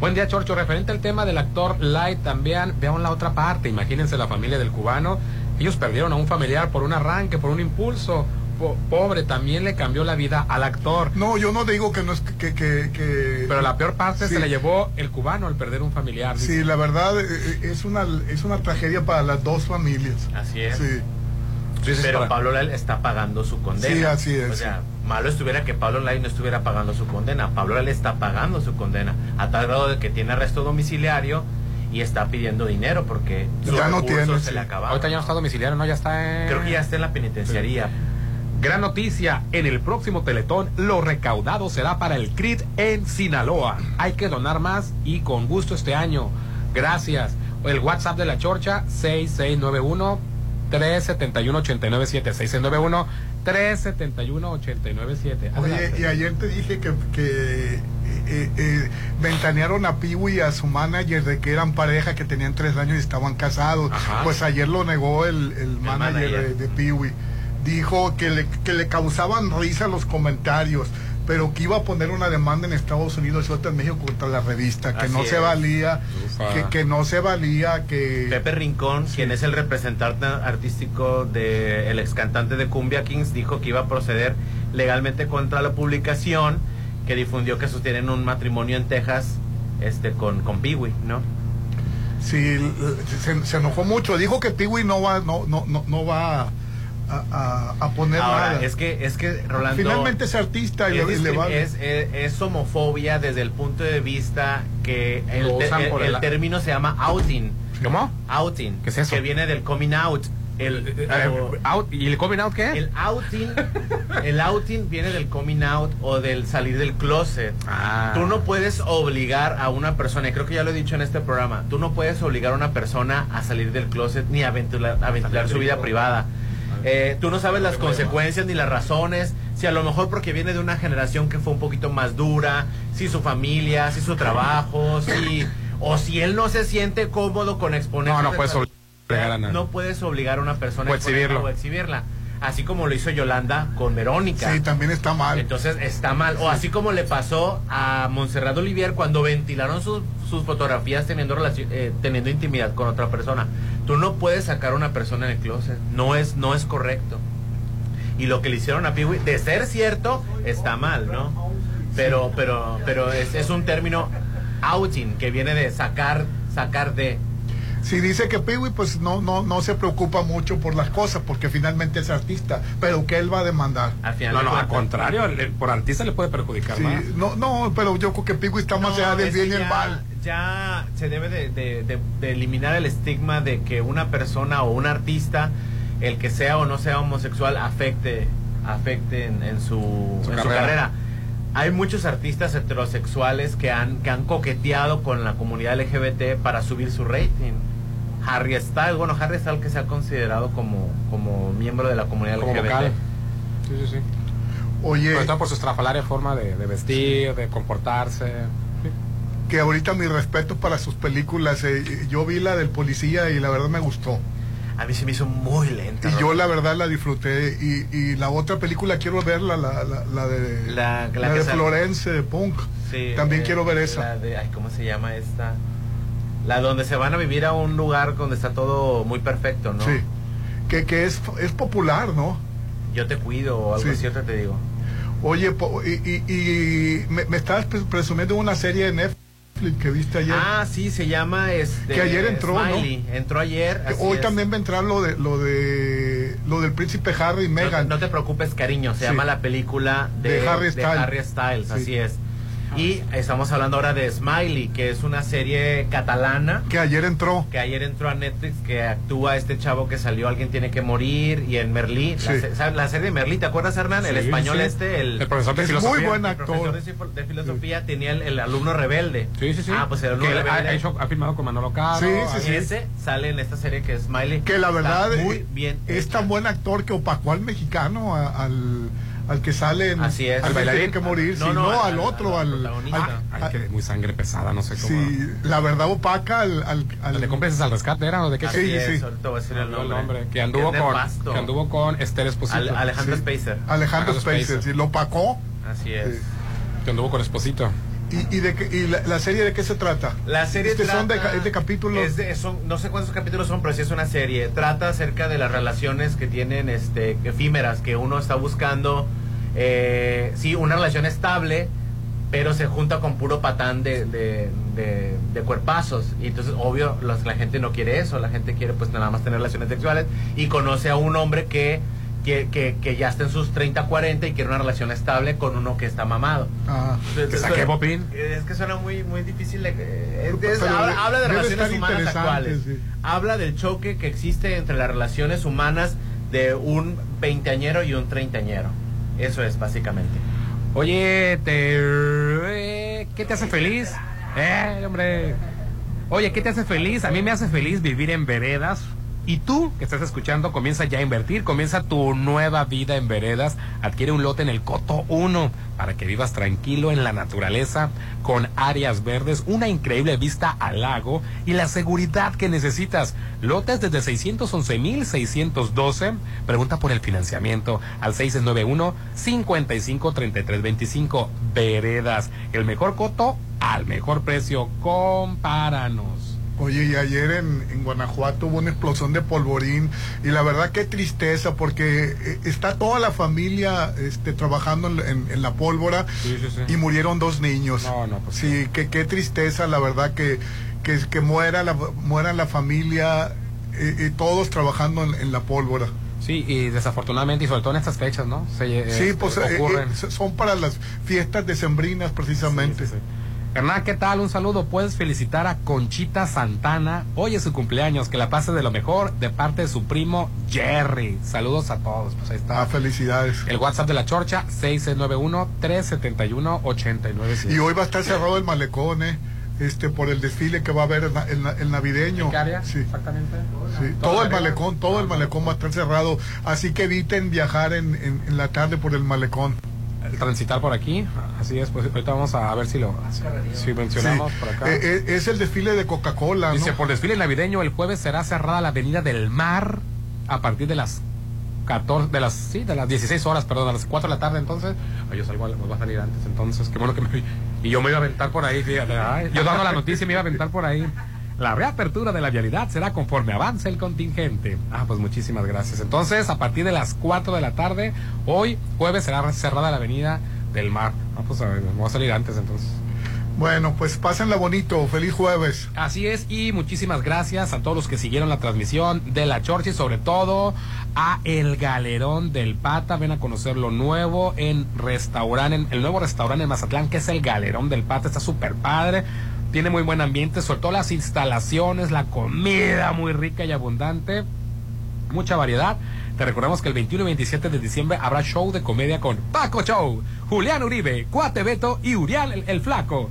Buen día, Chorcho. Referente al tema del actor Light también, vean la otra parte. Imagínense la familia del cubano. Ellos perdieron a un familiar por un arranque, por un impulso. Po- pobre, también le cambió la vida al actor. No, yo no digo que no es que... que, que- Pero la peor parte Sí. se le llevó el cubano al perder un familiar. dice. Sí, la verdad eh, eh, es una, es una tragedia para las dos familias. Así es. Sí. Pero para- Pablo Lai está pagando su condena. Sí, así es. O sea, malo estuviera que Pablo Lai no estuviera pagando su condena. Pablo Lai está pagando su condena a tal grado de que tiene arresto domiciliario y está pidiendo dinero porque Ya no tiene, se sí. le acabaron. Ahorita ya no está domiciliario, ¿no? Ya está en... Creo que ya está en la penitenciaría. Gran noticia, en el próximo Teletón lo recaudado será para el CRIT en Sinaloa. Hay que donar más y con gusto este año. Gracias. El WhatsApp de la Chorcha 6691 371 897 6691 371 897. Oye, y ayer te dije que, que eh, eh, ventanearon a Piwi y a su manager de que eran pareja, que tenían tres años y estaban casados. Pues ayer lo negó el, el manager, manager. de, de Piwi. Dijo que le, que le causaban risa los comentarios, pero que iba a poner una demanda en Estados Unidos y otra en México contra la revista, que Así no se valía, que, que no se valía, que... Pepe Rincón, quien es el representante artístico del ex cantante de Cumbia Kings, dijo que iba a proceder legalmente contra la publicación que difundió que sostienen un matrimonio en Texas este con, con Peewee, ¿no? Sí, se, se enojó mucho. Dijo que Piwi no va, no, no, no, no va a, a- a poner Ahora, nada. es que, es que Rolando. Finalmente es artista y, es, le, vale. es- es- es homofobia desde el punto de vista que el, término se llama outing. ¿Cómo? Outing. ¿Qué es eso? Que viene del coming out. El, Eh, o- out- ¿Y el coming out qué? el outing, el outing viene del coming out o del salir del closet. Ah. Tú no puedes obligar a una persona, y creo que ya lo he dicho en este programa, tú no puedes obligar a una persona a salir del closet ni a ventilar, a ventilar su vida privada. Eh, tú no sabes las consecuencias ni las razones, si a lo mejor porque viene de una generación que fue un poquito más dura, si su familia, si su trabajo, si o si él no se siente cómodo con exponer No, no puedes obligar a nadie. no puedes obligar a una persona O a exponerla exhibirlo. o exhibirla. Así como lo hizo Yolanda con Verónica. Sí, también está mal. Entonces está mal. O así como le pasó a Montserrat Olivier cuando ventilaron sus, sus fotografías teniendo, relación, eh, teniendo intimidad con otra persona. Tú no puedes sacar a una persona en el closet. No es, no es correcto. Y lo que le hicieron a Piwi, de ser cierto, está mal, ¿no? Pero, pero, pero es, es un término outing que viene de sacar, sacar de. Si dice que Piwi pues no, no, no se preocupa mucho por las cosas porque finalmente es artista, pero que él va a demandar. Al final No, no, al contrario, por artista le puede perjudicar Sí, más. no, no, pero yo creo que Piwi está más allá del bien y el mal. Ya se debe de, de- de- de eliminar el estigma de que una persona o un artista, el que sea o no sea homosexual, afecte, afecte en, en su, Su en su carrera. Hay muchos artistas heterosexuales que han, que han coqueteado con la comunidad LGBT para subir su rating. Harry Styles, bueno, Harry Styles que se ha considerado como, como miembro de la comunidad Como LGBT. vocal. Sí, sí, sí. Oye, Sobre todo por su estrafalaria forma de, de vestir, de comportarse. Que ahorita mi respeto para sus películas. eh, yo vi la del policía y la verdad me gustó. A mí se me hizo muy lenta. Y yo la verdad la disfruté. Y, y la otra película quiero verla, la, la, la de, La- de sale- Florence de Punk. Sí, También eh, quiero ver esa. La de, ay, ¿cómo se llama esta? La donde se van a vivir a un lugar donde está todo muy perfecto, ¿no? Sí. Que, que es, es popular, ¿no? Yo te cuido o algo Sí. ahorita te digo. Oye, po- y, y, y me, me estabas pres- presumiendo una serie de Netflix que viste ayer. Ah, sí, se llama este Que ayer entró, ¿no? Entró ayer. Así Hoy es. también va a entrar lo de lo de lo del príncipe Harry y Meghan. no te preocupes, cariño. Se Sí. llama la película de, De Harry de Styles. Harry Styles, Sí. así es. Y estamos hablando ahora de Smiley, que es una serie catalana. Que ayer entró. que ayer entró a Netflix, que actúa este chavo que salió Alguien tiene que morir, y en Merlí, la, Sí. la serie de Merlí, ¿te acuerdas, Hernán? el español sí. este, el, El profesor de Es filosofía. muy buen el profesor actor. de, filosofía tenía el, el alumno rebelde. Sí, sí, sí. Ah, pues el alumno que rebelde. ha hecho- ha filmado con Manolo Caro. Sí, sí. Ese sale en esta serie que es Smiley. Que la Está verdad muy eh, bien. es tan buen actor que opacó al mexicano, a- al, al que sale en Así es. al ¿Al bailarín que morir, No, no, al- al, otro, al al. Ay, que muy sangre pesada, no sé cómo. sí, la verdad opaca al, al, al- ¿El de cómplices al rescate era o de qué? Así Sí, es, sí. ahorita voy a decir el No, el nombre. nombre, que anduvo con que anduvo con Esther Esposito. Al- Alejandro Sí. Spacer. Alejandro Alejandro Spacer, Spacer. sí, lo opacó. Así es. Sí. que anduvo con Esposito. ¿Y, y, de qué- y la, la serie de qué se trata? La serie Este son de, es de capítulos. es de- son- no sé cuántos capítulos son, pero sí es una serie. Trata acerca de las relaciones que tienen este, efímeras, que uno está buscando, eh, sí, una relación estable, pero se junta con puro patán de, de, de- de cuerpazos. Y entonces, obvio, los- la gente no quiere eso. La gente quiere, pues, nada más tener relaciones sexuales. Y conoce a un hombre que que, que, que ya está en sus 30, 40 y quiere una relación estable con uno que está mamado. Ah. ¿Que saqué, Popín? Es que suena muy, muy difícil. eh, es- es- Pero habla, habla de relaciones humanas actuales. sí. Habla del choque que existe entre las relaciones humanas de un veinteañero y un treintañero. Eso es, básicamente. Oye, te, eh, ¿qué te hace feliz? Eh, hombre. Oye, ¿qué te hace feliz? A mí me hace feliz vivir en veredas. Y tú, que estás escuchando, comienza ya a invertir, comienza tu nueva vida en veredas, adquiere un lote en el Coto 1 para que vivas tranquilo en la naturaleza, con áreas verdes, una increíble vista al lago y la seguridad que necesitas. Lotes desde 611.612. Pregunta por el financiamiento al 691-553325. Veredas, el mejor coto al mejor precio. Compáranos. Oye, y ayer en, en Guanajuato hubo una explosión de polvorín y la verdad qué tristeza porque eh, está toda la familia este, trabajando en, en- en la pólvora y murieron dos niños. No, no, pues sí, que qué tristeza la verdad que, que, que muera, la, muera la familia eh, y todos trabajando en, la pólvora. Sí, y desafortunadamente, y sobre todo en estas fechas, ¿no? Se, eh, Sí, pues eh, ocurren. eh, son para las fiestas decembrinas precisamente. Hernán, ¿qué tal? Un saludo. Puedes felicitar a Conchita Santana. Hoy es su cumpleaños. Que la pase de lo mejor de parte de su primo Jerry. Saludos a todos. Pues ahí está. Ah, felicidades. El WhatsApp de la Chorcha, 691-371-897. Y hoy va a estar cerrado el malecón, ¿eh? Este, por el desfile que va a haber el, el na- el navideño. ¿Qué área? Sí. Exactamente. Sí, todo el malecón, todo el malecón va a estar cerrado, así que eviten viajar en, en- en la tarde por el malecón. Transitar por aquí. Así es. Pues ahorita vamos a ver si lo si mencionamos Sí. por acá. Eh, eh, es el desfile de Coca-Cola, Dice, ¿no? por desfile navideño, el jueves será cerrada la Avenida del Mar a partir de las 14, de las, sí, de las 16 horas, perdón, a las 4 de la tarde, entonces. Ay, yo salgo, me va a salir antes, entonces, qué bueno que me... Y yo me iba a aventar por ahí, fíjate, ay, yo dando la noticia me iba a aventar por ahí. La reapertura de la vialidad será conforme avance el contingente. Ah, pues muchísimas gracias. Entonces, a partir de las 4 de la tarde, hoy, jueves, será cerrada la Avenida del Mar. Ah, pues a ver, voy a salir antes, entonces. Bueno, pues pásenla bonito, feliz jueves. Así es, y muchísimas gracias a todos los que siguieron la transmisión de la Chorcha y sobre todo a El Galerón del Pata. Ven a conocer lo nuevo en restaurante, el nuevo restaurante en Mazatlán, que es el Galerón del Pata. Está súper padre, tiene muy buen ambiente, sobre todo las instalaciones, la comida muy rica y abundante, mucha variedad. Te recordamos que el 21 y 27 de diciembre habrá show de comedia con Paco Show, Julián Uribe, Cuate Beto y Uriel el, Flaco.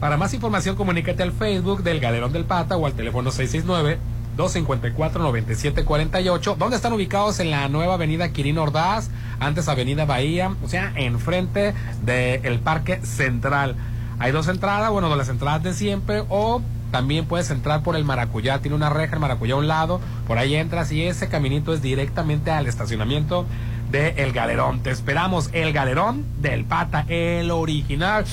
Para más información, comunícate al Facebook del Galerón del Pata o al teléfono 669-254-9748, donde están ubicados en la nueva avenida Quirino Ordaz, antes Avenida Bahía, o sea, enfrente del Parque Central. Hay dos entradas, bueno, de las entradas de siempre, o también puedes entrar por el Maracuyá, tiene una reja, el Maracuyá a un lado, por ahí entras y ese caminito es directamente al estacionamiento de El Galerón. Te esperamos, El Galerón del Pata, el original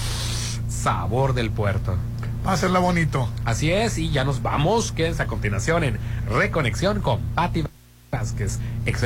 sabor del puerto. Pásenla bonito. Así es, y ya nos vamos. Quédense a continuación en Reconexión con Patti Vázquez, ex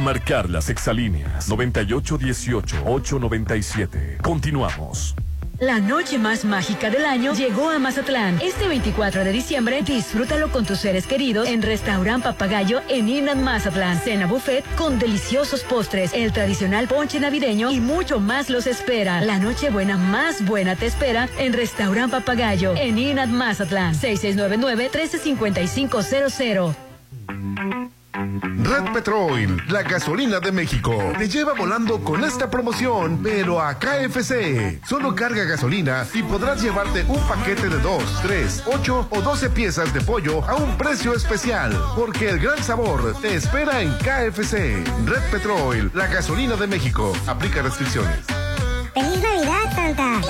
marcar las exalíneas 9818-897. Continuamos. La noche más mágica del año llegó a Mazatlán. Este 24 de diciembre, disfrútalo con tus seres queridos en Restaurant Papagayo en Inat Mazatlán. Cena buffet con deliciosos postres, el tradicional ponche navideño y mucho más los espera. La noche buena más buena te espera en Restaurant Papagayo en Inat Mazatlán. 6699-135500. Red Petrol, la gasolina de México, te lleva volando con esta promoción, pero a KFC. Solo carga gasolina y podrás llevarte un paquete de 2, 3, 8 o 12 piezas de pollo a un precio especial, porque el gran sabor te espera en KFC. Red Petrol, la gasolina de México. Aplica restricciones. ¡Feliz Navidad, Santa!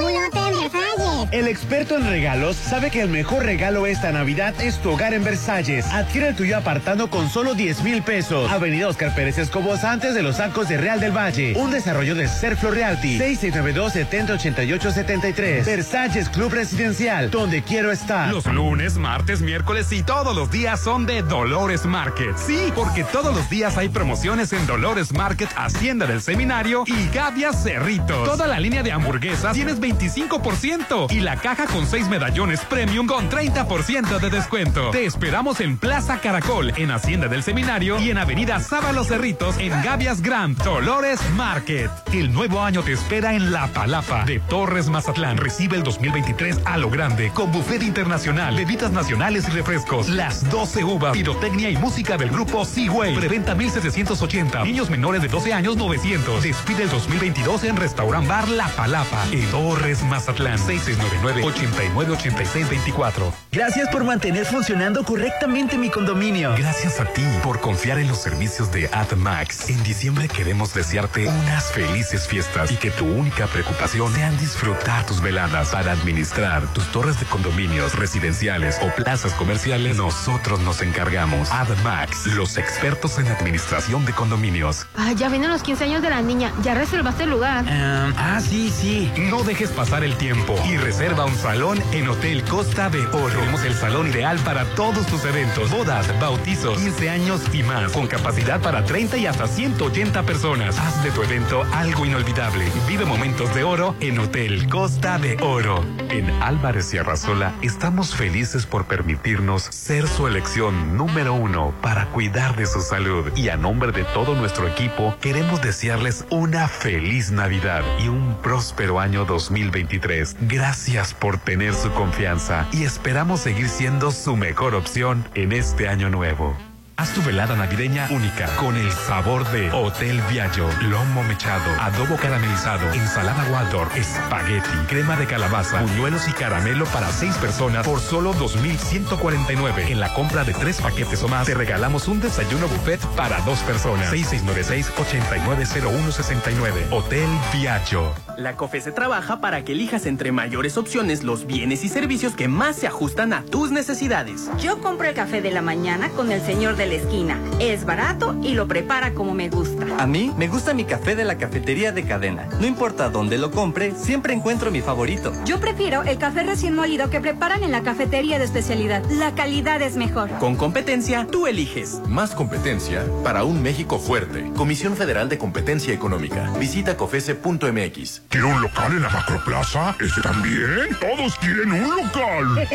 Y compramos lo que más querías. Un hotel en Versalles. El experto en regalos sabe que el mejor regalo esta Navidad es tu hogar en Versalles. Adquiere el tuyo apartando con solo 10 mil pesos. Avenida Oscar Pérez Escobos antes de los arcos de Real del Valle. Un desarrollo de Serflo Realty. 6692-708873. Versalles Club Residencial, donde quiero estar. Los lunes, martes, miércoles y todos los días son de Dolores Market. Sí, porque todos los días hay promociones en Dolores Market, Hacienda del Seminario y Gavia Cerritos. Toda la línea de hamburguesas tienes 25% y la caja con 6 medallones premium con 30% de descuento. Te esperamos en Plaza Caracol, en Hacienda del Seminario y en Avenida Sábalo Cerritos en Gavias Grand, Dolores Market. El nuevo año te espera en La Palapa de Torres Mazatlán. Recibe el 2023 a lo grande con buffet internacional, bebidas nacionales y refrescos. Las 12 uvas, pirotecnia y música del grupo Seaway. Preventa 1780. Niños menores de 12 años 900. Despide el 2022 en Restaurant Bar La Palapa en Torres Mazatlán. 6699-898624. Gracias por mantener funcionando correctamente mi condominio. Gracias a ti por confiar en los servicios de AdMax. En diciembre queremos desearte unas felices fiestas y que tu única preocupación sean disfrutar tus veladas para administrar tus torres de condominios residenciales o plazas comerciales. Nosotros nos encargamos. AdMax, los expertos en administración de condominios. Ah, ya vienen los 15 años de la niña. ¿Ya reservaste el lugar? ah, sí, sí. No dejes pasar el tiempo y reserva un salón en Hotel Costa de Oro. Tenemos el salón ideal para todos tus eventos, bodas, bautizos, 15 años y más, con capacidad para 30 y hasta 180 personas. Haz de tu evento algo inolvidable. Vive momentos de oro en Hotel Costa de Oro. En Álvarez y Arrasola estamos felices por permitirnos ser su elección número uno para cuidar de su salud. Y a nombre de todo nuestro equipo, queremos desearles una feliz Navidad y un próspero año 2023. Gracias por tener su confianza y esperamos seguir siendo su mejor opción en este año nuevo. Haz tu velada navideña única con el sabor de Hotel Viaggio, lomo mechado, adobo caramelizado, ensalada Waldorf, espagueti, crema de calabaza, buñuelos y caramelo para seis personas por solo 2,149. En la compra de tres paquetes o más, te regalamos un desayuno buffet para dos personas. 6696-890169. Hotel Viaggio. La COFESE trabaja para que elijas entre mayores opciones los bienes y servicios que más se ajustan a tus necesidades. Yo compro el café de la mañana con el señor de de la esquina. Es barato y lo prepara como me gusta. A mí me gusta mi café de la cafetería de cadena. No importa dónde lo compre, siempre encuentro mi favorito. Yo prefiero el café recién molido que preparan en la cafetería de especialidad. La calidad es mejor. Con competencia, tú eliges. Más competencia para un México fuerte. Comisión Federal de Competencia Económica. Visita cofese.mx. ¿Quiere un local en la Macroplaza? ¿Ese también? Todos quieren un local.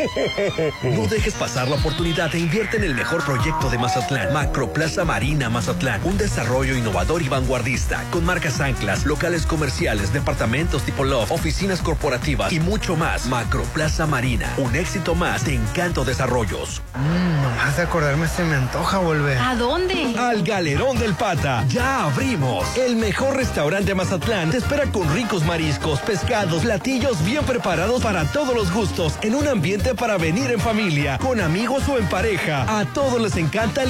No dejes pasar la oportunidad e invierte en el mejor proyecto de Mazatlán. Macroplaza Marina Mazatlán. Un desarrollo innovador y vanguardista. Con marcas anclas, locales comerciales, departamentos tipo loft, oficinas corporativas y mucho más. Macroplaza Marina. Un éxito más de Encanto Desarrollos. Mmm, nomás de acordarme se me antoja volver. ¿A dónde? Al Galerón del Pata. Ya abrimos. El mejor restaurante de Mazatlán te espera con ricos mariscos, pescados, platillos bien preparados para todos los gustos, en un ambiente para venir en familia, con amigos o en pareja. A todos les encanta el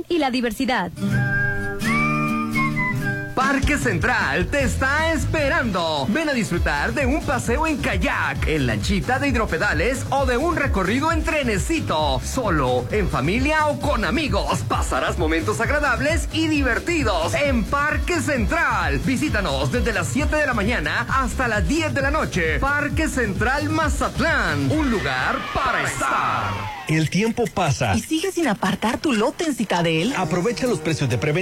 Y la Diversidad. Parque Central te está esperando. Ven a disfrutar de un paseo en kayak, en lanchita de hidropedales o de un recorrido en trenecito. Solo, en familia o con amigos. Pasarás momentos agradables y divertidos en Parque Central. Visítanos desde las 7 de la mañana hasta las 10 de la noche. Parque Central Mazatlán. Un lugar para estar. El tiempo pasa. ¿Y sigues sin apartar tu lote en Citadel? Aprovecha los precios de preventa